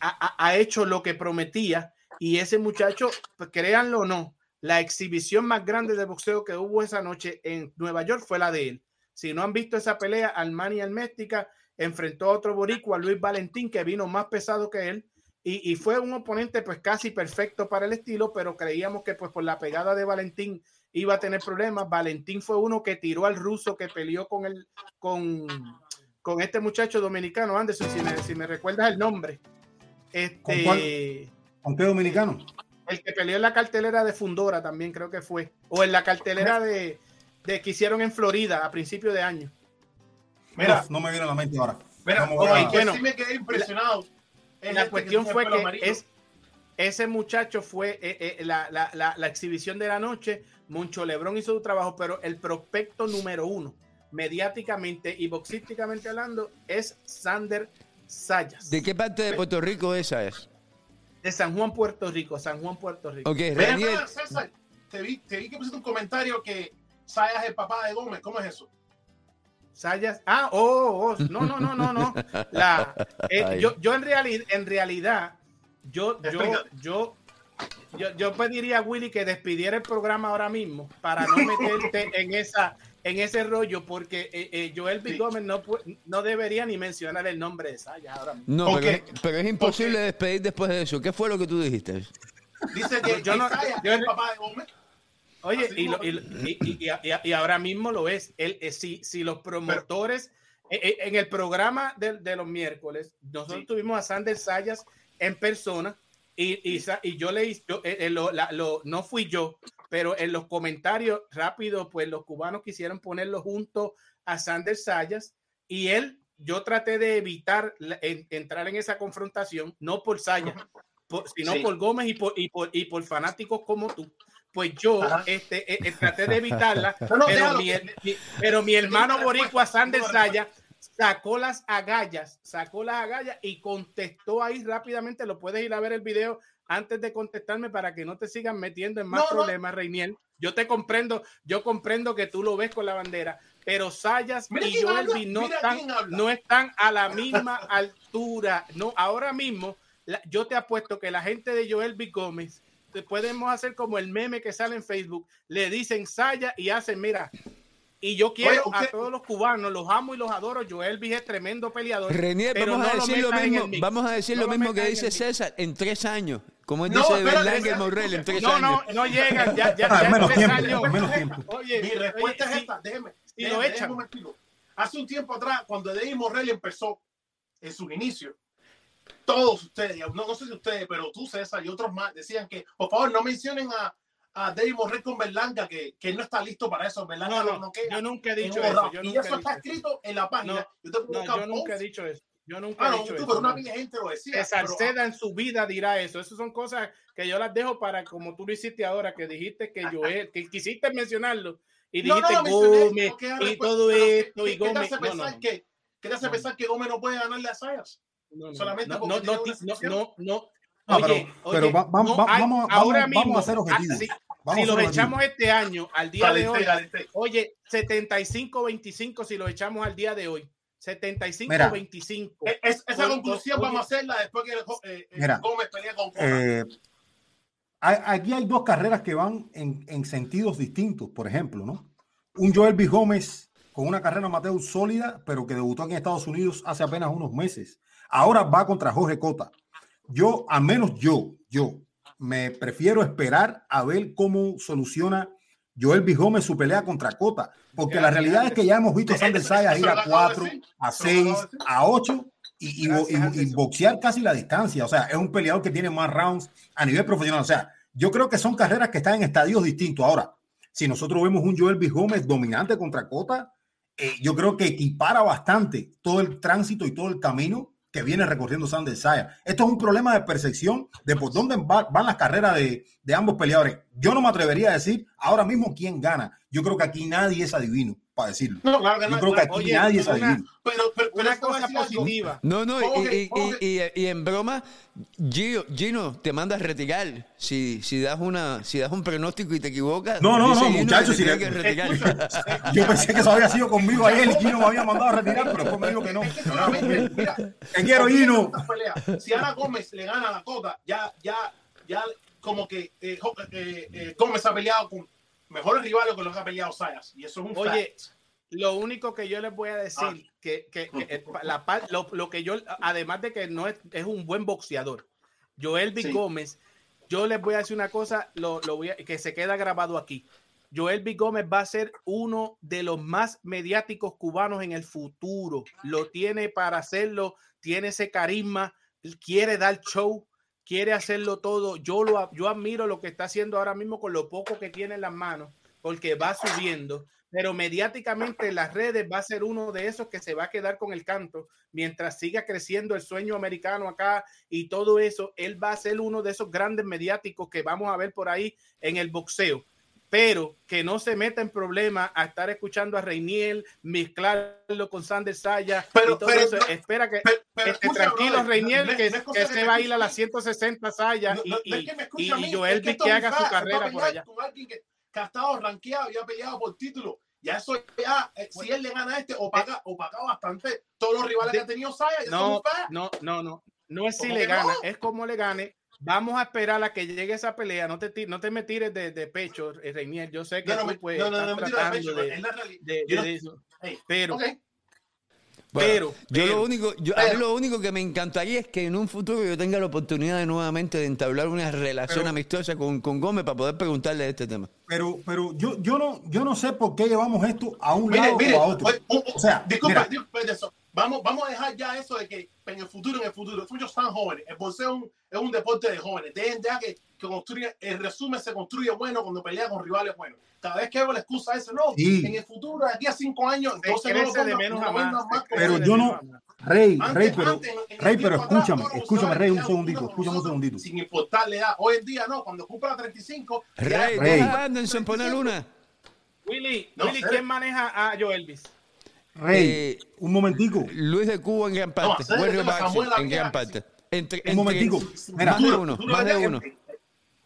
ha hecho lo que prometía y ese muchacho, pues, créanlo o no, la exhibición más grande de boxeo que hubo esa noche en Nueva York fue la de él. Si no han visto esa pelea, Almani Alméstica enfrentó a otro boricua, Luis Valentín, que vino más pesado que él y, y fue un oponente pues casi perfecto para el estilo, pero creíamos que pues por la pegada de Valentín iba a tener problemas. Valentín fue uno que tiró al ruso que peleó con el con, con este muchacho dominicano, Anderson, si me, si me recuerdas el nombre. Este, ¿Con qué dominicano? el que peleó en la cartelera de Fundora también creo que fue. O en la cartelera de, de que hicieron en Florida a principio de año. Mira, Uf, no me viene a la mente ahora. mira, No me a- Bueno, sí me quedé impresionado. Es la este cuestión fue que amarillo. es, ese muchacho fue eh, eh, la, la- la- la exhibición de la noche. Moncho Lebrón hizo su trabajo, pero el prospecto número uno, mediáticamente y boxísticamente hablando, es Sander Sayas. ¿De qué parte de Puerto Rico esa es? De San Juan, Puerto Rico. San Juan, Puerto Rico. Ok, Raniel, César, te vi, te vi que pusiste un comentario que Saya es el papá de Gómez. ¿Cómo es eso? Sayas. Ah, oh, oh, no, no, no, no, no. La, eh, yo, yo en realidad, en realidad, yo, yo, yo, yo, yo pediría a Willy que despidiera el programa ahora mismo para no meterte en esa, en ese rollo, porque eh, eh, Joel B. Sí. Gómez no, no debería ni mencionar el nombre de Sayas ahora mismo. no, pero, es- pero es imposible despedir después de eso. ¿Qué fue lo que tú dijiste? Dice que, Yo no- yo- es el papá de Gómez. Oye, y, lo- y lo- y- y- y- y- y ahora mismo lo es. El, eh, si, si los promotores, eh, eh, en el programa de, de los miércoles, nosotros Sí. tuvimos a Sander Sayas en persona y, y, y yo le hice, yo, eh, eh, lo- la- lo- no fui yo, pero en los comentarios rápido, pues los cubanos quisieron ponerlo junto a Sander Sayas y él, yo traté de evitar la- en- entrar en esa confrontación, no por Sayas, por- sino Sí. por Gómez y por, y, por, y por fanáticos como tú. Pues yo Ajá. este, eh, eh, traté de evitarla, No, no, pero, mi, mi- pero mi hermano una boricua respuesta, Sander tengo una Saya sacó las agallas, sacó las agallas y contestó ahí rápidamente. Lo puedes ir a ver el video antes de contestarme para que no te sigan metiendo en más No, no. problemas, Reiniel. Yo te comprendo, yo comprendo que tú lo ves con la bandera, pero Sayas Mira y quién Joel habla, B no están, no están a la misma altura. No, ahora mismo, la- yo te apuesto que la gente de Joel B. Gómez te podemos hacer como el meme que sale en Facebook, le dicen Saya y hacen, mira, y yo quiero Oye, a todos los cubanos, los amo y los adoro. Joel B es tremendo peleador. Renier, pero vamos, no a lo decir lo mismo, vamos a decir No lo lo mismo que dice. César. En tres años, como No, dice Berlanga y Morrell en tres No, años. no, no llegan. Ya, ya, Ah, ya menos tres tiempo, años. menos tiempo. Oye, Mi respuesta oye, es esta, déjeme. lo déjeme, echan. déjeme un momentito. Hace un tiempo atrás, cuando David Morrell empezó en sus inicios, todos ustedes, no, no sé si ustedes, pero tú, César, y otros más, decían que, por favor, no mencionen a, a David Morrell con Berlanga, que, que no está listo para eso. Berlanga No, no, no, queda yo nunca he dicho eso. Yo y nunca eso está eso. escrito en la página. No, yo No, yo nunca he dicho eso. Yo nunca Ah, he dicho tú, eso. pero una gente lo decía. que pero- Salceda en su vida dirá eso. Esas son cosas que yo las dejo para, como tú lo hiciste ahora, que dijiste que Joel, que quisiste mencionarlo y dijiste Gómez y todo pero ¿qué- esto y ¿qué te Gómez. ¿Qué te hace No. pensar que Gómez no puede ganarle a Sayas? No, no, Solamente no, no, no, no, pero- Oye, pero oye, va- va- no va- hay- vamos- ahora vamos- vamos mismo, a ser objetivos. ah, si- Vamos si a lo ser echamos este año, al día de hoy, calenté. oye, 75-25 si lo echamos al día de hoy. 75-25. Es- es- esa Oye, conclusión oye, vamos a hacerla después que eh, eh, Mira, Gómez pelea con. Eh, aquí hay dos carreras que van en, en sentidos distintos, por ejemplo, ¿no? Un Joel B. Gómez con una carrera amateur sólida, pero que debutó aquí en Estados Unidos hace apenas unos meses. Ahora va contra Jorge Cota. Yo, al menos yo, yo, me prefiero esperar a ver cómo soluciona Joel B. Gómez su pelea contra Cota, porque la realidad es que ya hemos visto a Sander Sayas ir a 4, a 6, a 8 y, y- y- y boxear casi la distancia. O sea, es un peleador que tiene más rounds a nivel profesional. O sea, yo creo que son carreras que están en estadios distintos. Ahora, si nosotros vemos un Joel B. Gómez dominante contra Cota, eh, yo creo que equipara bastante todo el tránsito y todo el camino que viene recorriendo Sander Saya. Esto es un problema de percepción de por dónde va- van las carreras de, de ambos peleadores. Yo no me atrevería a decir ahora mismo quién gana. Yo creo que aquí nadie es adivino para decirlo. No, claro que Yo no. creo que aquí Oye, nadie es. Pero, pero, pero Una cosa positiva. No, no, y- y, y- Jorge. y- y en broma, Gino, Gino te manda a retirar. Si, si, das una, si das un pronóstico y te equivocas. No, no, no, muchachos, si le- que retirar. Escucha, Yo pensé que eso había sido conmigo ayer y Gino me había mandado a retirar, pero después me dijo que no. Es que solamente, mira, Te quiero, Gino. Si Ana Gómez le gana a la Cota, ya, ya, ya, como que eh, Jo- eh, eh, Gómez ha peleado con mejores rivales que los que ha peleado Sayas. Y eso es un Oye, fact. Lo único que yo les voy a decir, Ah. que, que- que el- la, lo, lo que yo, además de que no es, es un buen boxeador, Joel B. Sí. Gómez, yo les voy a decir una cosa, lo, lo voy a- que se queda grabado aquí. Joel B. Gómez va a ser uno de los más mediáticos cubanos en el futuro. Lo tiene para hacerlo, tiene ese carisma, quiere dar show, quiere hacerlo todo. Yo, lo, yo admiro lo que está haciendo ahora mismo con lo poco que tiene en las manos, porque va subiendo pero mediáticamente en las redes va a ser uno de esos que se va a quedar con el canto mientras siga creciendo el sueño americano acá y todo eso, él va a ser uno de esos grandes mediáticos que vamos a ver por ahí en el boxeo. Pero que no se meta en problemas a estar escuchando a Reiniel, mezclarlo con Sander Saya Pero- y todo pero eso. no- Espera que Pero, esté tranquilo, brother, Reiniel, no- que, no que se va a ir a las 160 Saya y, y, y- mí, y Joel es que haga su carrera por allá. Con alguien que, que ha estado rankeado y ha peleado por título. Ya eso ya, eh, si él le gana a este, opaca, opaca bastante todos los rivales De- que ha tenido Saya. No, no, no, no. No es si ¿Cómo le gana, es como le gane. Vamos a esperar a que llegue esa pelea. No te, no te me tires de, de pecho, eh, Reinier. Yo sé que No, no, tú me- pues, no, no, no, me tiro de tratando pecho, de, es la realidad. de- Yo no- de eso. Hey, Pero. Bueno, pero, yo pero- lo único, yo, a mí pero- lo único que me encantaría es que en un futuro yo tenga la oportunidad de nuevamente de entablar una relación Pero- amistosa con, con Gómez para poder preguntarle de este tema. Pero, pero yo, yo no, yo no sé por qué llevamos esto a un Mire, lado mire, o a otro. O sea, disculpe, mira, disculpe de eso. Vamos, vamos a dejar ya eso de que en el futuro, en el futuro, muchos están jóvenes. El boxeo es un, es un deporte de jóvenes. Dejen ya que, que construye, el resumen se construye bueno cuando pelea con rivales buenos. Cada vez que hago la excusa esa, no, Sí. en el futuro, de aquí a cinco años, entonces no lo crece de pongan- menos no a más, más pero yo no. Rey, Antes- Rey, pero, antes, en- en Rey, pero atrás, escúchame, escúchame, Rey, un segundito, escúchame un segundito. Sin importar la edad. Hoy en día no, cuando cumpla la 35, ya- Rey, Rey. deja a Anderson poner una. Willy, No, Willy. ¿quién maneja a Joelvis? Rey, Eh, un momentico, Luis de Cuba en gran parte. Samuel en gran parte. Entre, un momentico. Mira, más de uno, más de uno.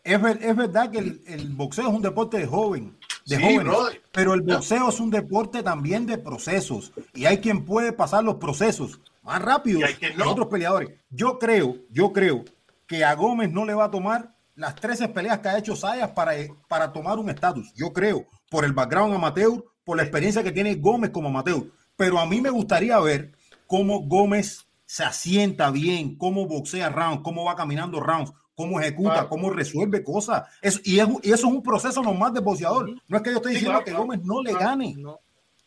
es, ver- es verdad que el, el boxeo es un deporte de joven, de Sí, jóvenes, brother. pero el boxeo es un deporte también de procesos y hay quien puede pasar los procesos más rápido que no. otros peleadores. Yo creo, yo creo que a Gómez no le va a tomar las 13 peleas que ha hecho Sayas para, para tomar un estatus. Yo creo, por el background amateur, por la experiencia que tiene Gómez como amateur. Pero a mí me gustaría ver cómo Gómez se asienta bien, cómo boxea rounds, cómo va caminando rounds, cómo ejecuta, cómo resuelve cosas. Eso, y, eso es un proceso normal de boxeador. No es que yo estoy diciendo que Gómez no le gane.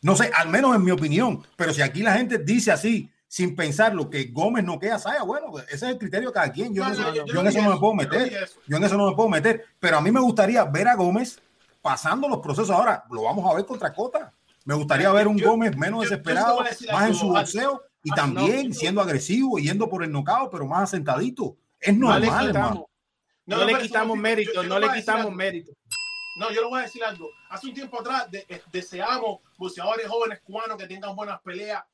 No. sé, al menos en mi opinión. Pero si aquí la gente dice así, sin pensarlo, que Gómez no queda Saya, bueno, pues, ese es el criterio de cada quien. Yo, en, eso, yo en eso no me puedo meter. Yo en eso no me puedo meter. Pero a mí me gustaría ver a Gómez pasando los procesos. Ahora lo vamos a ver contra Cota. Me gustaría ver un Gómez menos desesperado, más en su boxeo y también siendo agresivo, yendo por el nocao, pero más asentadito. Es normal, hermano. No, le quitamos mérito, no le quitamos mérito. No, yo le voy a decir algo. Hace un tiempo atrás eh, deseamos boxeadores jóvenes cubanos que tengan buenas peleas.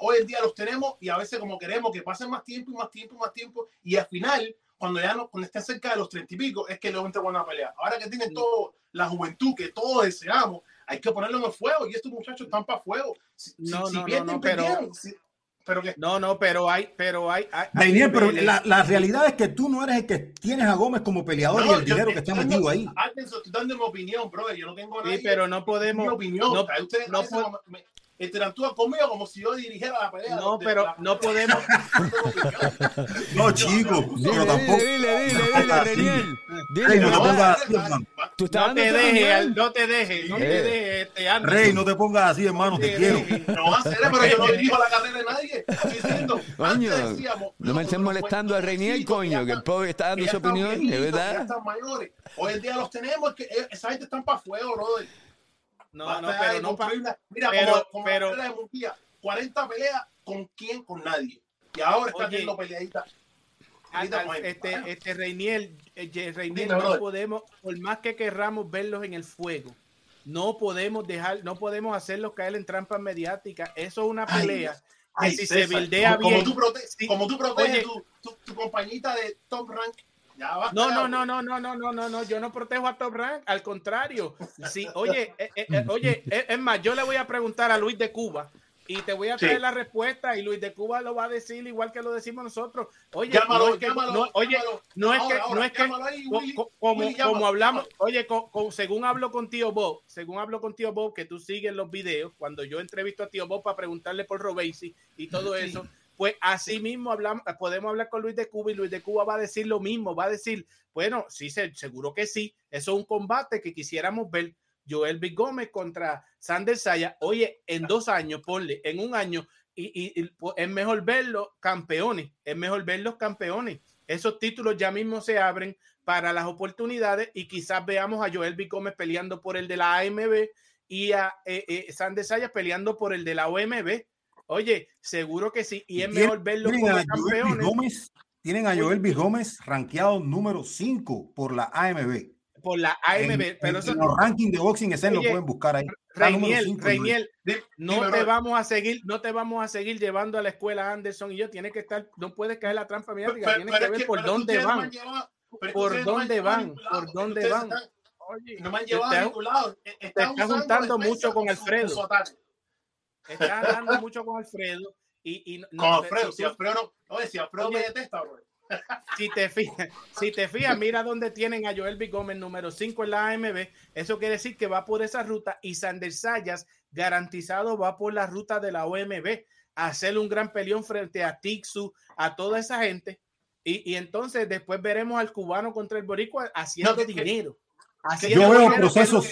Hoy en día los tenemos y a veces como queremos que pasen más tiempo y más tiempo y más tiempo. Y al final, cuando ya no, cuando estén cerca de los treinta y pico, es que luego entra buena pelea. Ahora que tienen toda la juventud que todos deseamos, hay que ponerlo en el fuego y estos muchachos están para fuego. Si, no, no, no, pero, no, no, pero hay, pero hay. pero la, realidad es que tú no eres el que tienes a Gómez como peleador y el dinero que está metido ahí. Estoy dando mi opinión, bro. Yo no tengo nada. Sí, pero no podemos. Mi opinión. No, ustedes no, interactúa conmigo como si yo dirigiera la pelea. No, pero no podemos. no, chico, pero tampoco. Dile, dile, dile, Reniel. Dile, no, te pongas así, hermano. no te dejes, no te dejes, no te dejes. Este, Rey, no te pongas así, hermano, te quiero. No va a ser, pero yo no dirijo la carrera de nadie. Diciendo, coño, no me estén molestando a Reniel, coño, que el pobre está dando su opinión, es verdad. Hoy en día los tenemos, que esa gente están para fuego, brother. No, no, pero no Mira, pero, como, pero, la de 40 peleas, ¿con quién? Con nadie. Y ahora está haciendo peleadita. Este, este Reiniel, eh, Reiniel no podemos, por más que querramos verlos en el fuego, no podemos dejar, no podemos hacerlos caer en trampas mediáticas. Eso es una pelea. Ay, si se bildea bien. Como tú, prote como tú proteges tu, tu, tu, compañita de top rank no, no, no, no, no, no, no, no, no, yo no protejo a Top Rank, al contrario. Sí, oye, eh, eh, eh, oye, es más, yo le voy a preguntar a Luis de Cuba y te voy a traer la respuesta y Luis de Cuba lo va a decir igual que lo decimos nosotros. Oye, llámalo, no es que, llámalo, no, oye, no es que, no es que, como, como hablamos, oye, según hablo con tío Bob, según hablo con tío Bob, que tú sigues los videos, cuando yo entrevisto a tío Bob para preguntarle por Robesi y todo eso, pues así mismo hablamos, podemos hablar con Luis de Cuba y Luis de Cuba va a decir lo mismo, va a decir, bueno, sí, seguro que sí, eso es un combate que quisiéramos ver. Joel Big Gómez contra Sander Saya, oye, en dos años, ponle, en un año, y, es mejor verlos campeones, es mejor verlos campeones. Esos títulos ya mismo se abren para las oportunidades y quizás veamos a Joel Big Gómez peleando por el de la AMB y a eh, eh, Sander Saya peleando por el de la OMB Oye, seguro que sí. Y es mejor verlo como campeones. Gómez, tienen a Joel B. Gómez rankeado número 5 por la AMB. Por la AMB. En, pero en, los rankings de boxing ese lo pueden buscar ahí. Reiniel, Reiniel, no te vamos a seguir, no te vamos a seguir llevando a la escuela Anderson y yo. Tiene que estar, no puedes caer la trampa mediática, tienes que ver por dónde van. Por dónde van, por dónde van. Oye, no me han llevado a ningún lado. Te estás juntando mucho con Alfredo. Está hablando mucho con Alfredo. Y, y no, con Alfredo, si, Alfredo no, oye, si Alfredo me detesta, bro. Si te, fijas, si te fijas, mira dónde tienen a Joel B. Gómez, número 5 en la AMB. Eso quiere decir que va por esa ruta y Sander Sayas, garantizado, va por la ruta de la OMB a hacer un gran peleón frente a Tixu, a toda esa gente. Y, y entonces después veremos al cubano contra el boricua haciendo dinero yo veo procesos,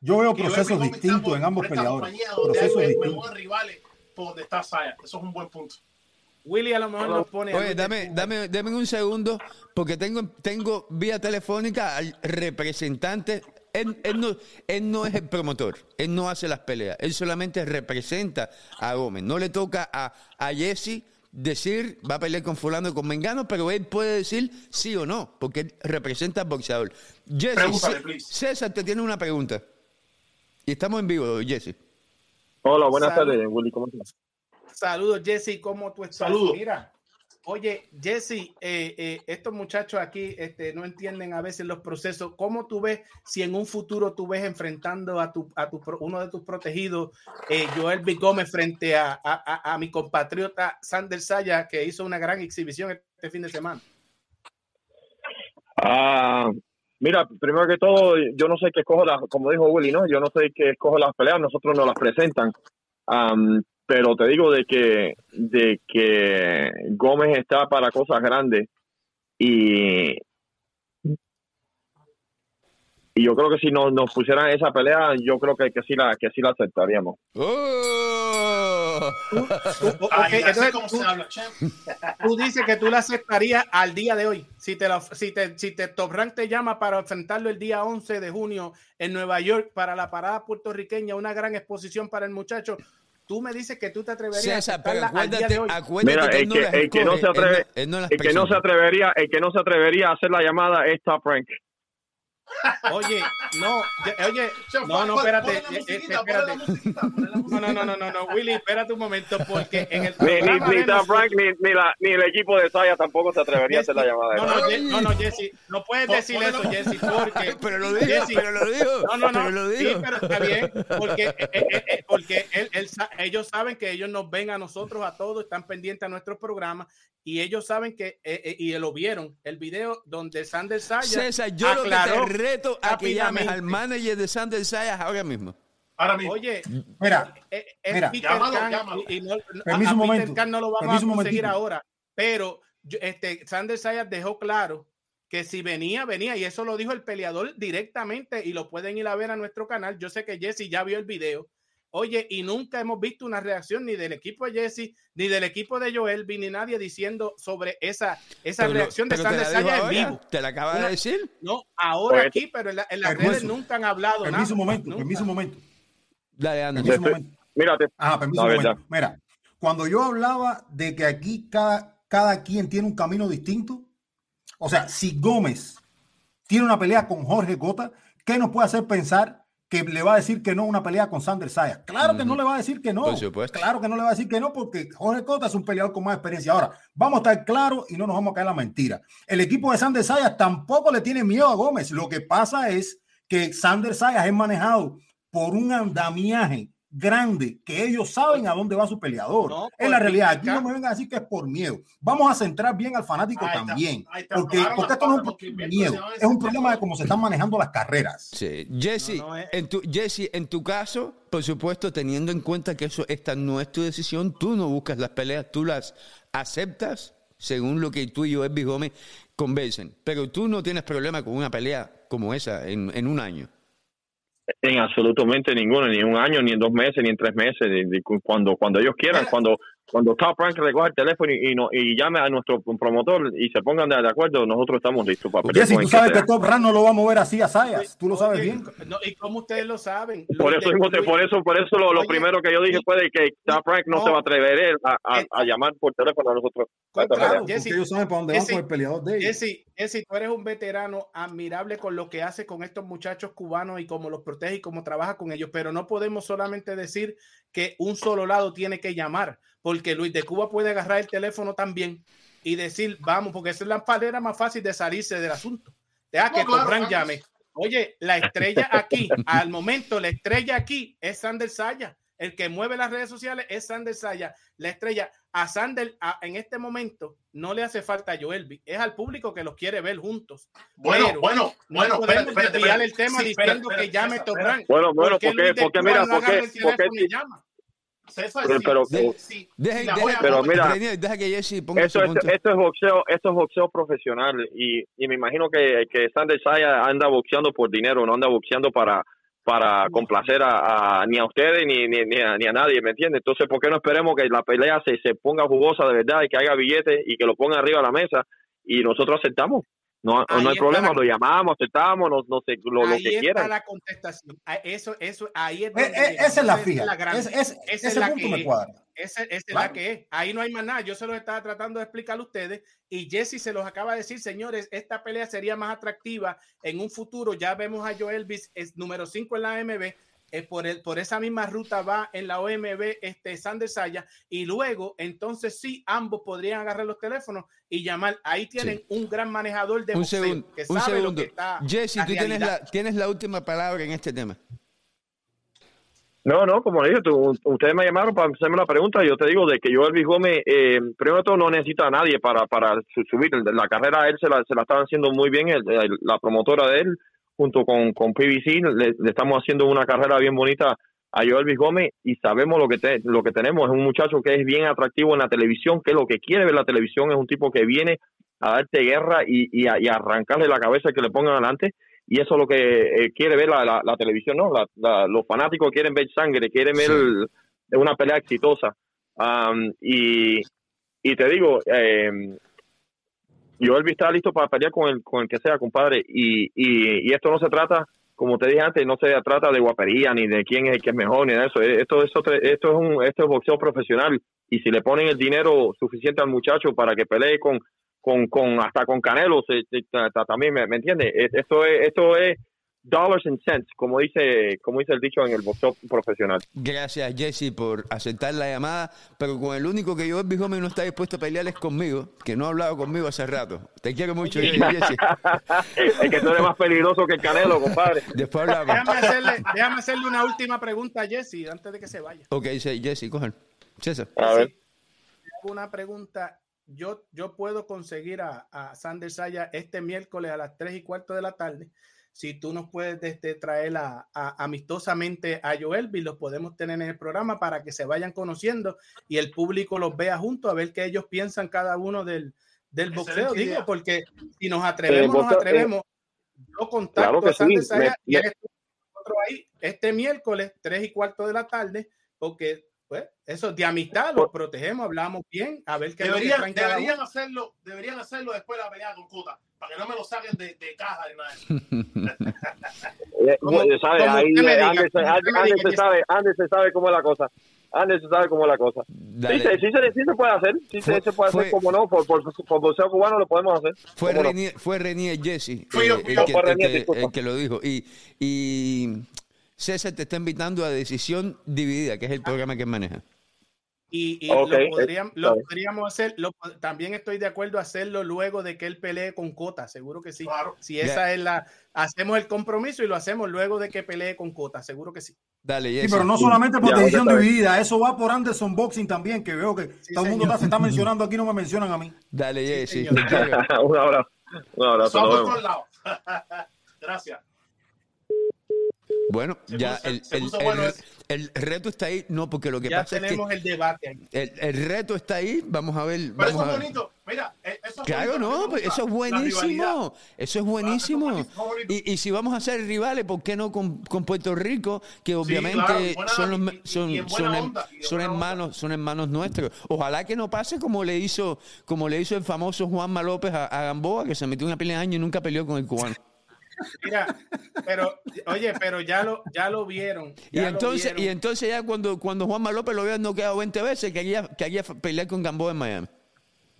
yo veo procesos distintos en ambos peleadores. Procesos distintos. rivales por donde está Saya. Eso es un buen punto. Willy a lo mejor nos pone. Oye, dame, dame, dame un segundo, porque tengo, tengo vía telefónica al representante. Él, él, no, él no es el promotor, él no hace las peleas, él solamente representa a Gómez. No le toca a, a Jesse decir va a pelear con fulano y con Mengano, pero él puede decir sí o no, porque él representa al boxeador. Jesse, César te tiene una pregunta. Y estamos en vivo, Jesse. Hola, buenas tardes, Willy, ¿cómo estás? Saludos, Jesse, ¿cómo tú estás? Saludos. Mira, Oye, Jesse, eh, eh, estos muchachos aquí este, no entienden a veces los procesos. ¿Cómo tú ves si en un futuro tú ves enfrentando a, tu, a tu, uno de tus protegidos, eh, Joel B. Gómez, frente a, mi compatriota Sander Saya, que hizo una gran exhibición este fin de semana? Ah, mira, primero que todo, yo no sé qué escojo las, como dijo Willy, ¿no? Yo no sé qué escojo las peleas, nosotros nos las presentan. Pero te digo de que de que Gómez está para cosas grandes y y yo creo que si nos, nos pusieran esa pelea yo creo que, que sí la que sí la aceptaríamos ¡Oh! Entonces tú, tú dices que tú la aceptarías al día de hoy. Si te, lo- si te, si te Top Rank te llama para enfrentarlo el día 11 de junio en Nueva York para la parada puertorriqueña, una gran exposición para el muchacho, tú me dices que tú te atreverías César, a pero aceptarla al día de hoy. acuérdate Mira, que el no que, las el que no escoge, se atreve, él no- él no las el que no se atrevería, el que no se atrevería a hacer la llamada es Top Rank. Oye, no, ya- oye, no, no, espérate, eh, eh, espérate. No, no, no, no, no, no, Willy, espérate un momento, porque en el Ni, ni, programa ni el equipo de Saya tampoco se atrevería a hacer la llamada. No, no, no, no, Jesse, no puedes decir eso, Jesse, porque. Pero lo digo, Jesse, pero lo digo, No, no, no. pero lo Sí, digo. pero está bien, porque, eh, eh, eh, porque él- él sa- ellos saben que ellos nos ven a nosotros a todos, están pendientes a nuestros programas y ellos saben que, eh, eh, y lo vieron, el video donde Sander Saya. César, yo aclaró reto a que llames al manager de Sander Sayas ahora mismo. Ahora mismo. Oye, Mira, eh, es mira. Peter Llámalo, Khan llámalo. y- no- a- Permiso a un Peter momento, Khan no lo vamos permiso a conseguir momentito. ahora, pero yo- este, Sander Sayas dejó claro que si venía, venía, y eso lo dijo el peleador directamente, y lo pueden ir a ver a nuestro canal. Yo sé que Jesse ya vio el video. Oye, y nunca hemos visto una reacción ni del equipo de Jesse, ni del equipo de Joel, ni nadie diciendo sobre esa, esa Pero reacción de pero te Sander la dijo Sayas en vivo. Te la acaba de decir. No, ahora Pues, aquí, pero en, la- en las permiso. redes nunca han hablado nada. permiso un momento, Nunca. permiso un momento, Dale, anda. permiso un momento. Mírate, Ajá, permiso un momento. Mira, cuando yo hablaba de que aquí cada, cada quien tiene un camino distinto, o sea, si Gómez tiene una pelea con Jorge Cota, ¿qué nos puede hacer pensar que le va a decir que no a una pelea con Sander Sayas? Claro que no le va a decir que no. Por supuesto. Claro que no le va a decir que no, porque Jorge Cota es un peleador con más experiencia. Ahora, vamos a estar claros y no nos vamos a caer en la mentira. El equipo de Sander Sayas tampoco le tiene miedo a Gómez. Lo que pasa es que Sander Sayas es manejado por un andamiaje grande que ellos saben a dónde va su peleador. No, es la realidad. Aquí no me vengan a decir que es por miedo. Vamos a centrar bien al fanático Ahí también. está. Porque, Claro, porque esto no es un porque problema de miedo. Es un problema de cómo se están manejando las carreras. Sí. Jesse, No, no, es- en tu, Jesse, en tu caso, por supuesto, teniendo en cuenta que eso esta no es tu decisión, tú no buscas las peleas, tú las aceptas según lo que tú y yo, Gómez, convencen. Pero tú no tienes problema con una pelea como esa en, en un año. En absolutamente ninguno, ni en un año, ni en dos meses, ni en tres meses, ni- ni cu- cuando cuando ellos quieran, cuando cuando Top Rank recoja el teléfono y, y, no, y llame a nuestro promotor y se pongan de, de acuerdo, nosotros estamos listos para pelear Jesse, con tú sabes que. Top Rank no lo va a mover así a Sayas. Tú lo sabes Oye, bien. no, ¿Y cómo ustedes lo saben? Por eso, de- mismo por eso, por eso lo, lo Oye, primero que yo dije fue de que Top Rank no, no. se va a atrever a, a- Eh, a llamar por teléfono a nosotros. esta Claro, Jesse, ellos saben para dónde van con el peleador de ellos. Jesse, Jesse, tú eres un veterano admirable con lo que hace con estos muchachos cubanos y cómo los protege y cómo trabaja con ellos, pero no podemos solamente decir que un solo lado tiene que llamar, porque Luis de Cuba puede agarrar el teléfono también y decir, vamos, porque esa es la manera más fácil de salirse del asunto. Deja que claro, Cobran vamos. llame. Oye, la estrella aquí, al momento, la estrella aquí es Sander Saya. El que mueve las redes sociales es Sander Saya. La estrella a Sander a- en este momento no le hace falta a Joelby. Es al público que los quiere ver juntos. Bueno, Pero bueno, no bueno, podemos espérate, espérate, el tema Sí, diciendo espérate, que llame. Bueno, bueno, ¿Por qué porque, porque mira, no porque, porque y llama? César, Pero- sí, pero- sí, mira, deja que Jesse ponga esto es boxeo, esto es boxeo profesional y, y me imagino que, que Sander Saya anda boxeando por dinero, no anda boxeando para para complacer a, a- ni a ustedes ni, ni, ni a, ni a nadie, ¿me entiendes? Entonces, ¿por qué no esperemos que la pelea se, se ponga jugosa de verdad y que haya billetes y que lo ponga arriba de la mesa y nosotros aceptamos? No, Ahí no hay problema, la- lo llamamos, aceptamos, no, no sé, lo, lo ahí que está quieran. la contestación. Ah, Eso, eso, ahí es Eh, donde eh, esa es la fija. gran- Es- es- esa es ese la punto que me es. cuadra. Esa, esa es Claro. la que es. Ahí no hay más nada. Yo se los estaba tratando de explicar a ustedes y Jesse se los acaba de decir, señores, esta pelea sería más atractiva en un futuro. Ya vemos a Joel Bis, es número 5 en la AMB. Eh, por, el, por esa misma ruta va en la OMB este Sander Saya y luego entonces sí ambos podrían agarrar los teléfonos y llamar ahí tienen un gran manejador de un boxeo segundo, que un sabe lo segundo. que está Jesse, la tú tienes la, tienes la última palabra en este tema. No, no, como le dije, tú- ustedes me llamaron para hacerme la pregunta. Yo te digo de que yo, Elvis Gómez, eh, primero de todo, no necesita a nadie para, para su- subir. La carrera a él se la, se la estaban haciendo muy bien, el- el- la promotora de él, junto con, con PBC. Le, le estamos haciendo una carrera bien bonita a Joel Gómez y sabemos lo que te- lo que tenemos. Es un muchacho que es bien atractivo en la televisión, que lo que quiere ver la televisión. Es un tipo que viene a darte guerra y, y, a, y arrancarle la cabeza que le pongan adelante. Y eso es lo que eh, quiere ver la, la, la televisión, ¿no? La- los fanáticos quieren ver sangre, quieren ver el- una pelea exitosa. Am, y, y te digo, eh, Joel está listo para pelear con el, con el que sea, compadre. Y, y, y esto no se trata, como te dije antes, no se trata de guapería ni de quién es el que es mejor ni de eso. Esto, esto, esto es un esto es boxeo profesional. Y si le ponen el dinero suficiente al muchacho para que pelee con, con, con hasta con Canelo, se, se- ta- ta- también me, me entiende. Esto es, esto es dollars and cents, como dice, como dice el dicho en el boxeo profesional. Gracias, Jesse, por aceptar la llamada, pero con el único que yo el Gómez no está dispuesto a pelear es conmigo, que no ha hablado conmigo hace rato. Te quiero mucho, Jesse. es que tú eres más peligroso que el Canelo, compadre. Después hablamos. Déjame hacerle, déjame hacerle una última pregunta a Jesse antes de que se vaya. Ok, sí, Jesse, cojan. César. A ver. Una pregunta. Yo, yo puedo conseguir a, a Sander Saya este miércoles a las 3 y cuarto de la tarde. Si tú nos puedes este, traer a, a- amistosamente a Joelvi, los podemos tener en el programa para que se vayan conociendo y el público los vea juntos a ver qué ellos piensan cada uno del, del boxeo. Digo, idea. porque si nos atrevemos, nos boxeo, atrevemos. Yo contacto claro que a sí, me- y me- ahí este miércoles, 3 y cuarto de la tarde, porque pues eso de amistad los protegemos, hablamos bien, a ver qué Deberían, deberían hacerlo, deberían hacerlo después de la pelea con Cota, para que no me lo saquen de, de caja de nada. Eh, ¿sabe? Ahí, Andes, se sabe, Andes se sabe cómo es la cosa. Andes se sabe cómo es la cosa. Sí se, sí, se, sí se puede hacer, sí se, Fue- se puede fue- hacer, como no, por, por, por boxeo cubano lo podemos hacer. Fue ¿Cómo no? Renier, fue Renier Jesse Fui yo, eh, el, yo. que, Fue el Renier, que- disculpa. el que lo dijo. Y, y César te está invitando a Decisión Dividida, que es el programa que maneja. Y, lo, podríamos hacer, lo- también estoy de acuerdo a hacerlo luego de que él pelee con Cota, seguro que sí. Si esa es la, hacemos el compromiso y lo hacemos luego de que pelee con Cota, seguro que sí. Dale, Sí, Jesse. pero no solamente por decisión dividida, eso va por Anderson Boxing también, que veo que todo el mundo está, se está mencionando aquí, no me mencionan a mí. Dale, quiero. un abrazo. Un abrazo. Gracias. Bueno, Se ya puso- el, se el- puso el- bueno eso. El reto está ahí. No, porque lo que Ya pasa es que tenemos el debate ahí. el, el reto está ahí. Vamos a ver. Pero Vamos eso a es bonito. Mira, eh, eso es Claro, bonito, no, pues eso es buenísimo. Eso es buenísimo. Y, y si vamos a ser rivales, ¿por qué no con, con Puerto Rico? Que obviamente claro, buena- son, los, y- son, y son, onda, son onda. hermanos, son hermanos nuestros. Ojalá que no pase como le hizo, como le hizo el famoso Juanma López a, a Gamboa, que se metió una pelea de año y nunca peleó con el cubano. Mira, pero, oye, pero ya lo, ya lo vieron. Y ya entonces, vieron. y entonces ya cuando, cuando Juanma López lo había noqueado 20 veces, quería, quería pelear con Gamboa en Miami.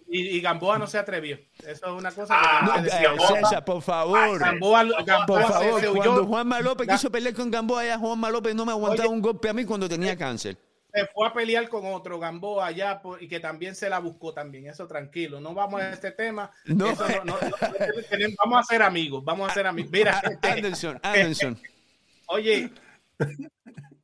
Y, y Gamboa no se atrevió. Eso es una cosa Ah, que No, tenemos que eh. César, por favor. Gamboa, Gamboa Por favor, se huyó. cuando Juanma López quiso pelear con Gamboa, ya Juanma López no me aguantaba un golpe a mí cuando tenía cáncer. Se fue a pelear con otro Gamboa allá por- y que también se la buscó también. Eso tranquilo. No vamos a este tema. No. Eso no- no- no- tenemos- vamos a ser amigos. Vamos a ser amigos. Mira, este, Anderson, Anderson. Oye,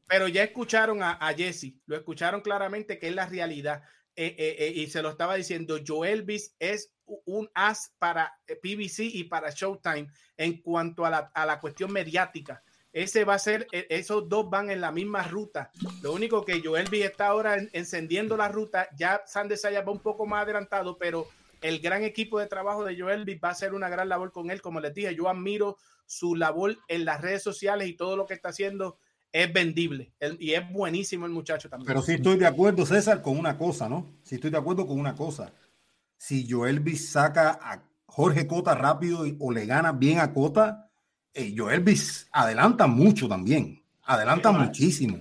pero ya escucharon a, a Jesse, lo escucharon claramente que es la realidad. Eh, eh, eh, y se lo estaba diciendo, Joelvis es un as para PBC y para Showtime en cuanto a la, a la cuestión mediática. Ese va a ser, eh, esos dos van en la misma ruta. Lo único que Joelvis está ahora en- encendiendo la ruta, ya Sanders Saya va un poco más adelantado, pero el gran equipo de trabajo de Joelvis va a hacer una gran labor con él. Como les dije, yo admiro su labor en las redes sociales y todo lo que está haciendo es vendible. Y es buenísimo el muchacho también. Pero sí estoy de acuerdo, César, con una cosa, ¿no? Sí estoy de acuerdo con una cosa. Si Joelvis saca a Jorge Cota rápido y- o le gana bien a Cota, eh, Joelvis adelanta mucho también. Adelanta muchísimo.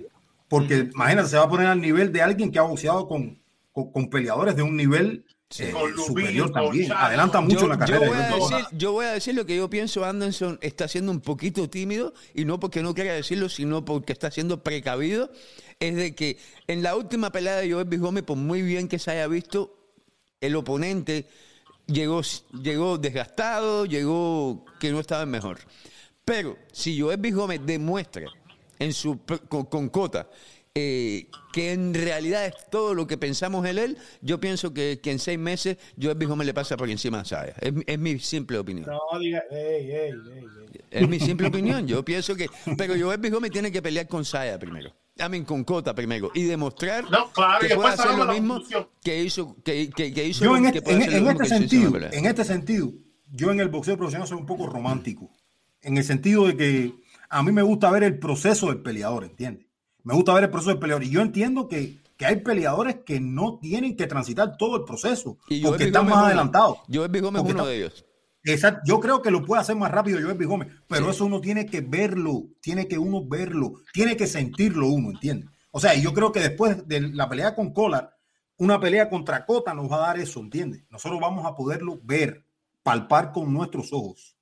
Porque imagínate, se va a poner al nivel de alguien que ha boxeado con, con, con peleadores de un nivel eh, Con Lubin, superior con también. Adelanta mucho Yo, en la yo carrera. de voy a decir, yo voy a decir lo que yo pienso. Anderson está siendo un poquito tímido y no porque no quiera decirlo, sino porque está siendo precavido. Es de que en la última pelea de Joel Gómez, por muy bien que se haya visto, el oponente llegó, llegó desgastado, llegó que no estaba mejor. Pero si Joel Gómez demuestra en su, con, con Cota eh, que en realidad es todo lo que pensamos en él, yo pienso que, que en seis meses Joel Gómez le pasa por encima a Saya. Es, mi- es mi simple opinión. No diga, ey, ey, ey, ey. Es mi simple opinión. Yo pienso que. Pero Joel Gómez tiene que pelear con Saya primero. también con Cota primero y demostrar No, claro, que puede hacer lo mismo que hizo que, que, que hizo Yo en, que este, en- en este sentido, en este sentido, yo en el boxeo profesional soy un poco romántico. En el sentido de que a mí me gusta ver el proceso del peleador, ¿entiendes? Me gusta ver el proceso del peleador. Y yo entiendo que, que hay peleadores que no tienen que transitar todo el proceso Y porque están más adelantados. Gómez es uno está- de ellos. Exacto. Yo creo que lo puede hacer más rápido Joel. Gómez, pero Sí. eso uno tiene que verlo, tiene que uno verlo, tiene que sentirlo uno, ¿entiendes? O sea, yo creo que después de la pelea con Collar, una pelea contra Cota nos va a dar eso, ¿entiendes? Nosotros vamos a poderlo ver, palpar con nuestros ojos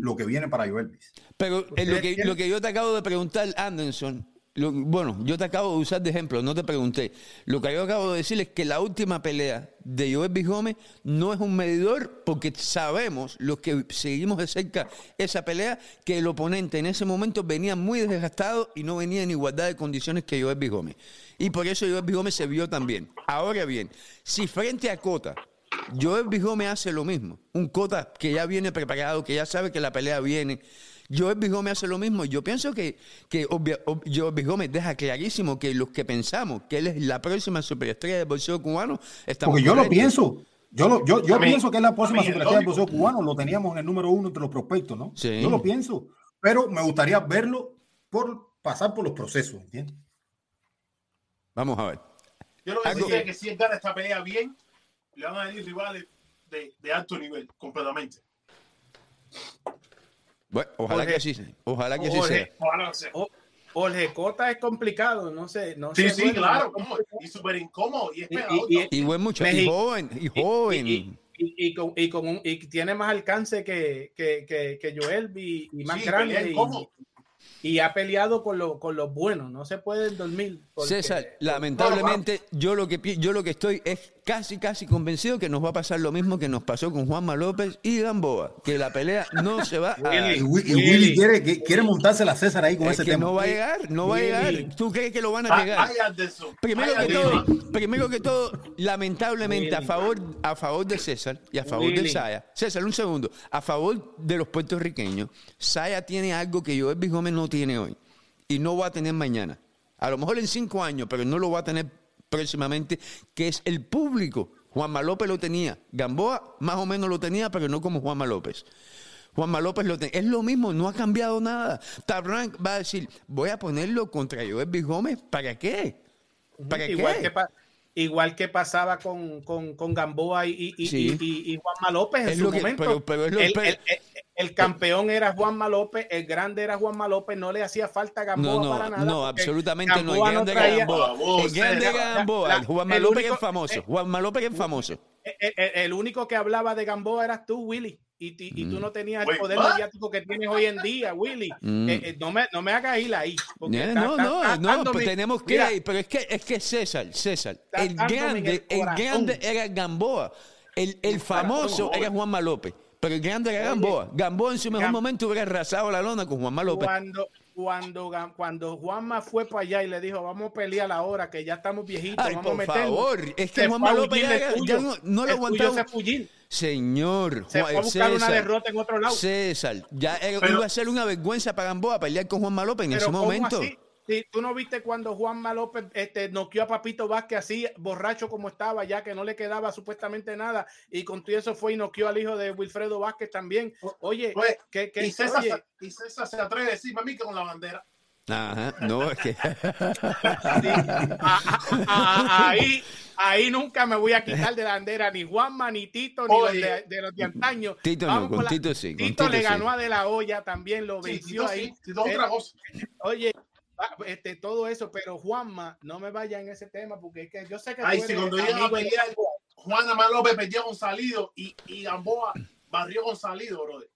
lo que viene para Joel Bis. Pero eh, lo, que, lo que yo te acabo de preguntar, Anderson, lo- bueno, yo te acabo de usar de ejemplo, no te pregunté. Lo que yo acabo de decir es que la última pelea de Joel B. Gómez no es un medidor porque sabemos, los que seguimos de cerca esa pelea, que el oponente en ese momento venía muy desgastado y no venía en igualdad de condiciones que Joel B. Gómez. Y por eso Joel B. Gómez se vio también. Ahora bien, si frente a Cota Joel B. Gómez hace lo mismo. Un Cota que ya viene preparado, que ya sabe que la pelea viene. Joel B. Gómez hace lo mismo. Yo pienso que, que obvia- ob- Joel deja clarísimo que los que pensamos que él es la próxima superestrella del boxeo cubano, estamos Porque yo lo pienso. Yo, lo, yo, yo mí- pienso que es la próxima es superestrella del boxeo cubano. Lo teníamos en el número uno entre los prospectos, ¿no? Sí. Yo lo pienso. Pero me gustaría verlo por pasar por los procesos, ¿entiendes? Vamos a ver. Yo lo que sí sé que si él gana esta pelea bien, le van a venir rivales de, de alto nivel, completamente. Bueno, ojalá Jorge. que así sea. Ojalá que así Jorge. sea. Ojalá sea. O- Jorge Cota es complicado, no sé. No Sí, sé, sí, bueno, claro. Y súper incómodo. Y es Y- y- buen muchacho. Y joven. Y joven. y- y- y con, y con un- y tiene más alcance que, que, que, que Joel y, y más Sí, grande y, ha peleado con, lo- con los buenos no se pueden dormir porque- César, lamentablemente, yo lo que yo lo que estoy es casi casi convencido que nos va a pasar lo mismo que nos pasó con Juanma López y Gamboa, que la pelea no se va a Y, Wi- y Willy. Willy quiere, que- quiere montarse la César ahí con es ese que tema. no va a llegar, no va a Willy. llegar. ¿Tú crees que lo van a ay, Anderson. Primero Ay, que todo, primero que todo, lamentablemente a Willy. favor, a favor de César y a favor de Willy. Saya. César, un segundo. A favor de los puertorriqueños, Saya tiene algo que B. Gómez no tiene hoy y no va a tener mañana. A lo mejor en cinco años, pero no lo va a tener próximamente, que es el público. Juanma López lo tenía. Gamboa más o menos lo tenía, pero no como Juanma López. Juanma López lo tenía. Es lo mismo, no ha cambiado nada. Tabrank va a decir, voy a ponerlo contra Joel B. Gómez, ¿para qué? ¿Para igual qué? que pa- igual que pasaba con, con, con Gamboa y, y, y- Sí. y- y Juanma López en Es su lo que- momento. pero- pero es lo- el, pero- el- el- el campeón era Juanma López, el grande era Juanma López, no le hacía falta a Gamboa No, no, para nada. no, absolutamente no. El Gamboa grande era traía- Gamboa. El grande Gamboa. la- Juanma el López único- es famoso. eh, Juanma López es famoso. el, el- el único que hablaba de Gamboa eras tú, Willy. Y, tú Mm. no tenías el poder mediático que tienes hoy en día, Willy. Mm. Eh, eh, no, me, no me hagas ir ahí. porque Eh, está- no, está- no, está no, dándome- pues tenemos que mira, ir, pero es que es que César, César, el grande, el grande era Gamboa. El, el famoso era Juanma López, pero el grande era Gamboa. Gamboa en su mejor momento hubiera arrasado la lona con Juanma López. Cuando, cuando, cuando Juanma fue para allá y le dijo, vamos a pelear ahora que ya estamos viejitos, Ay, vamos por meternos", favor, es que se Juanma López ya, ya no, no lo aguantaba. Señor, Se Juan- fue a buscar una César, derrota en otro lado. César, ya era- Pero- iba a ser una vergüenza para Gamboa pelear con Juanma López en Pero ese ¿cómo momento. así? Sí, tú no viste cuando Juanma López este, noqueó a Papito Vázquez así, borracho como estaba, ya que no le quedaba supuestamente nada, y con todo eso fue y noqueó al hijo de Wilfredo Vázquez también. Oye, Oye, que, que- Y César, oye, se- y César se atreve a decirme a mí que con la bandera. Ajá, no, es que. sí, a- a- a- ahí, ahí nunca me voy a quitar de la bandera ni Juanma, ni Tito, ni los de, de los de antaño. Tito no, Vamos con por la- Tito sí. con Tito le sí. ganó a De La Hoya también, lo Sí, venció Tito ahí. sí, Tito otra Eh, cosa. Oye, ah, este, todo eso, pero Juanma, no me vaya en ese tema porque es que yo sé que Ay, si cuando llegan a pelear, Juan Amán López perdió con Salido y, y Gamboa barrió con Salido, brother.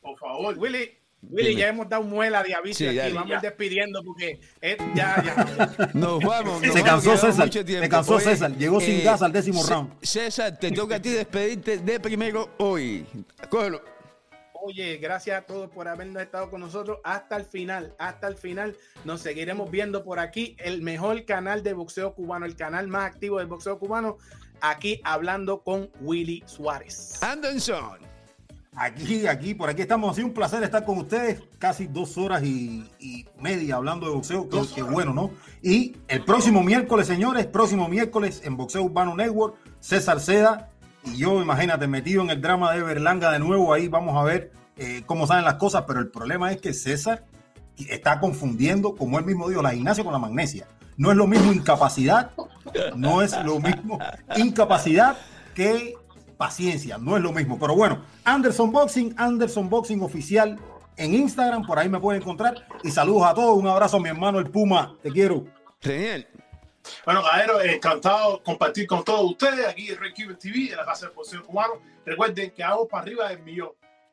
Por favor. Willy, Willy, Dime. ya hemos dado muela de aviso Sí, aquí, vamos Ya. despidiendo porque es- ya, ya. Nos vamos. nos Se vamos, cansó César, se cansó César, llegó sin gas al décimo C- round. César, te toca a ti despedirte de primero hoy. Cógelo. Oye, gracias a todos por habernos estado con nosotros hasta el final, hasta el final. Nos seguiremos viendo por aquí, el mejor canal de boxeo cubano, el canal más activo del boxeo cubano, aquí hablando con Willy Suárez. Anderson. Aquí, aquí, por aquí estamos. Ha sido un placer estar con ustedes. Casi dos horas y, y media hablando de boxeo. Que, que bueno, ¿no? Y el próximo miércoles, señores, próximo miércoles en Boxeo Urbano Network, César Seda y yo, imagínate, metido en el drama de Berlanga de nuevo. Ahí vamos a ver eh, cómo salen las cosas. Pero el problema es que César está confundiendo, como él mismo dijo, la gimnasia con la magnesia. No es lo mismo incapacidad, no es lo mismo incapacidad que paciencia, no es lo mismo. Pero bueno, Anderson Boxing, Anderson Boxing oficial en Instagram, por ahí me pueden encontrar. Y saludos a todos, un abrazo a mi hermano el Puma, te quiero. Genial. Bueno, Gaero, encantado compartir con todos ustedes aquí en Red Cuban TV, en la casa del boxeo cubano. Recuerden que hago para arriba del millón.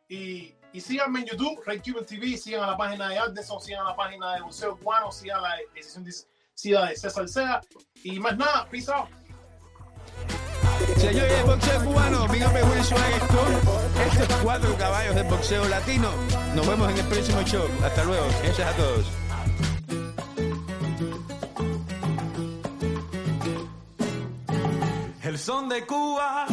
Y, y síganme en YouTube, Red Cuban TV, sigan a la página de Anderson, sigan a la página de Boxeo Cubano, sigan la edición de, sigan de César Sea. Y más nada, peace out. Señores, boxeo cubano, mi nombre es con estos cuatro caballos del boxeo latino. Nos vemos en el próximo show. Hasta luego. Gracias a todos. El son de Cuba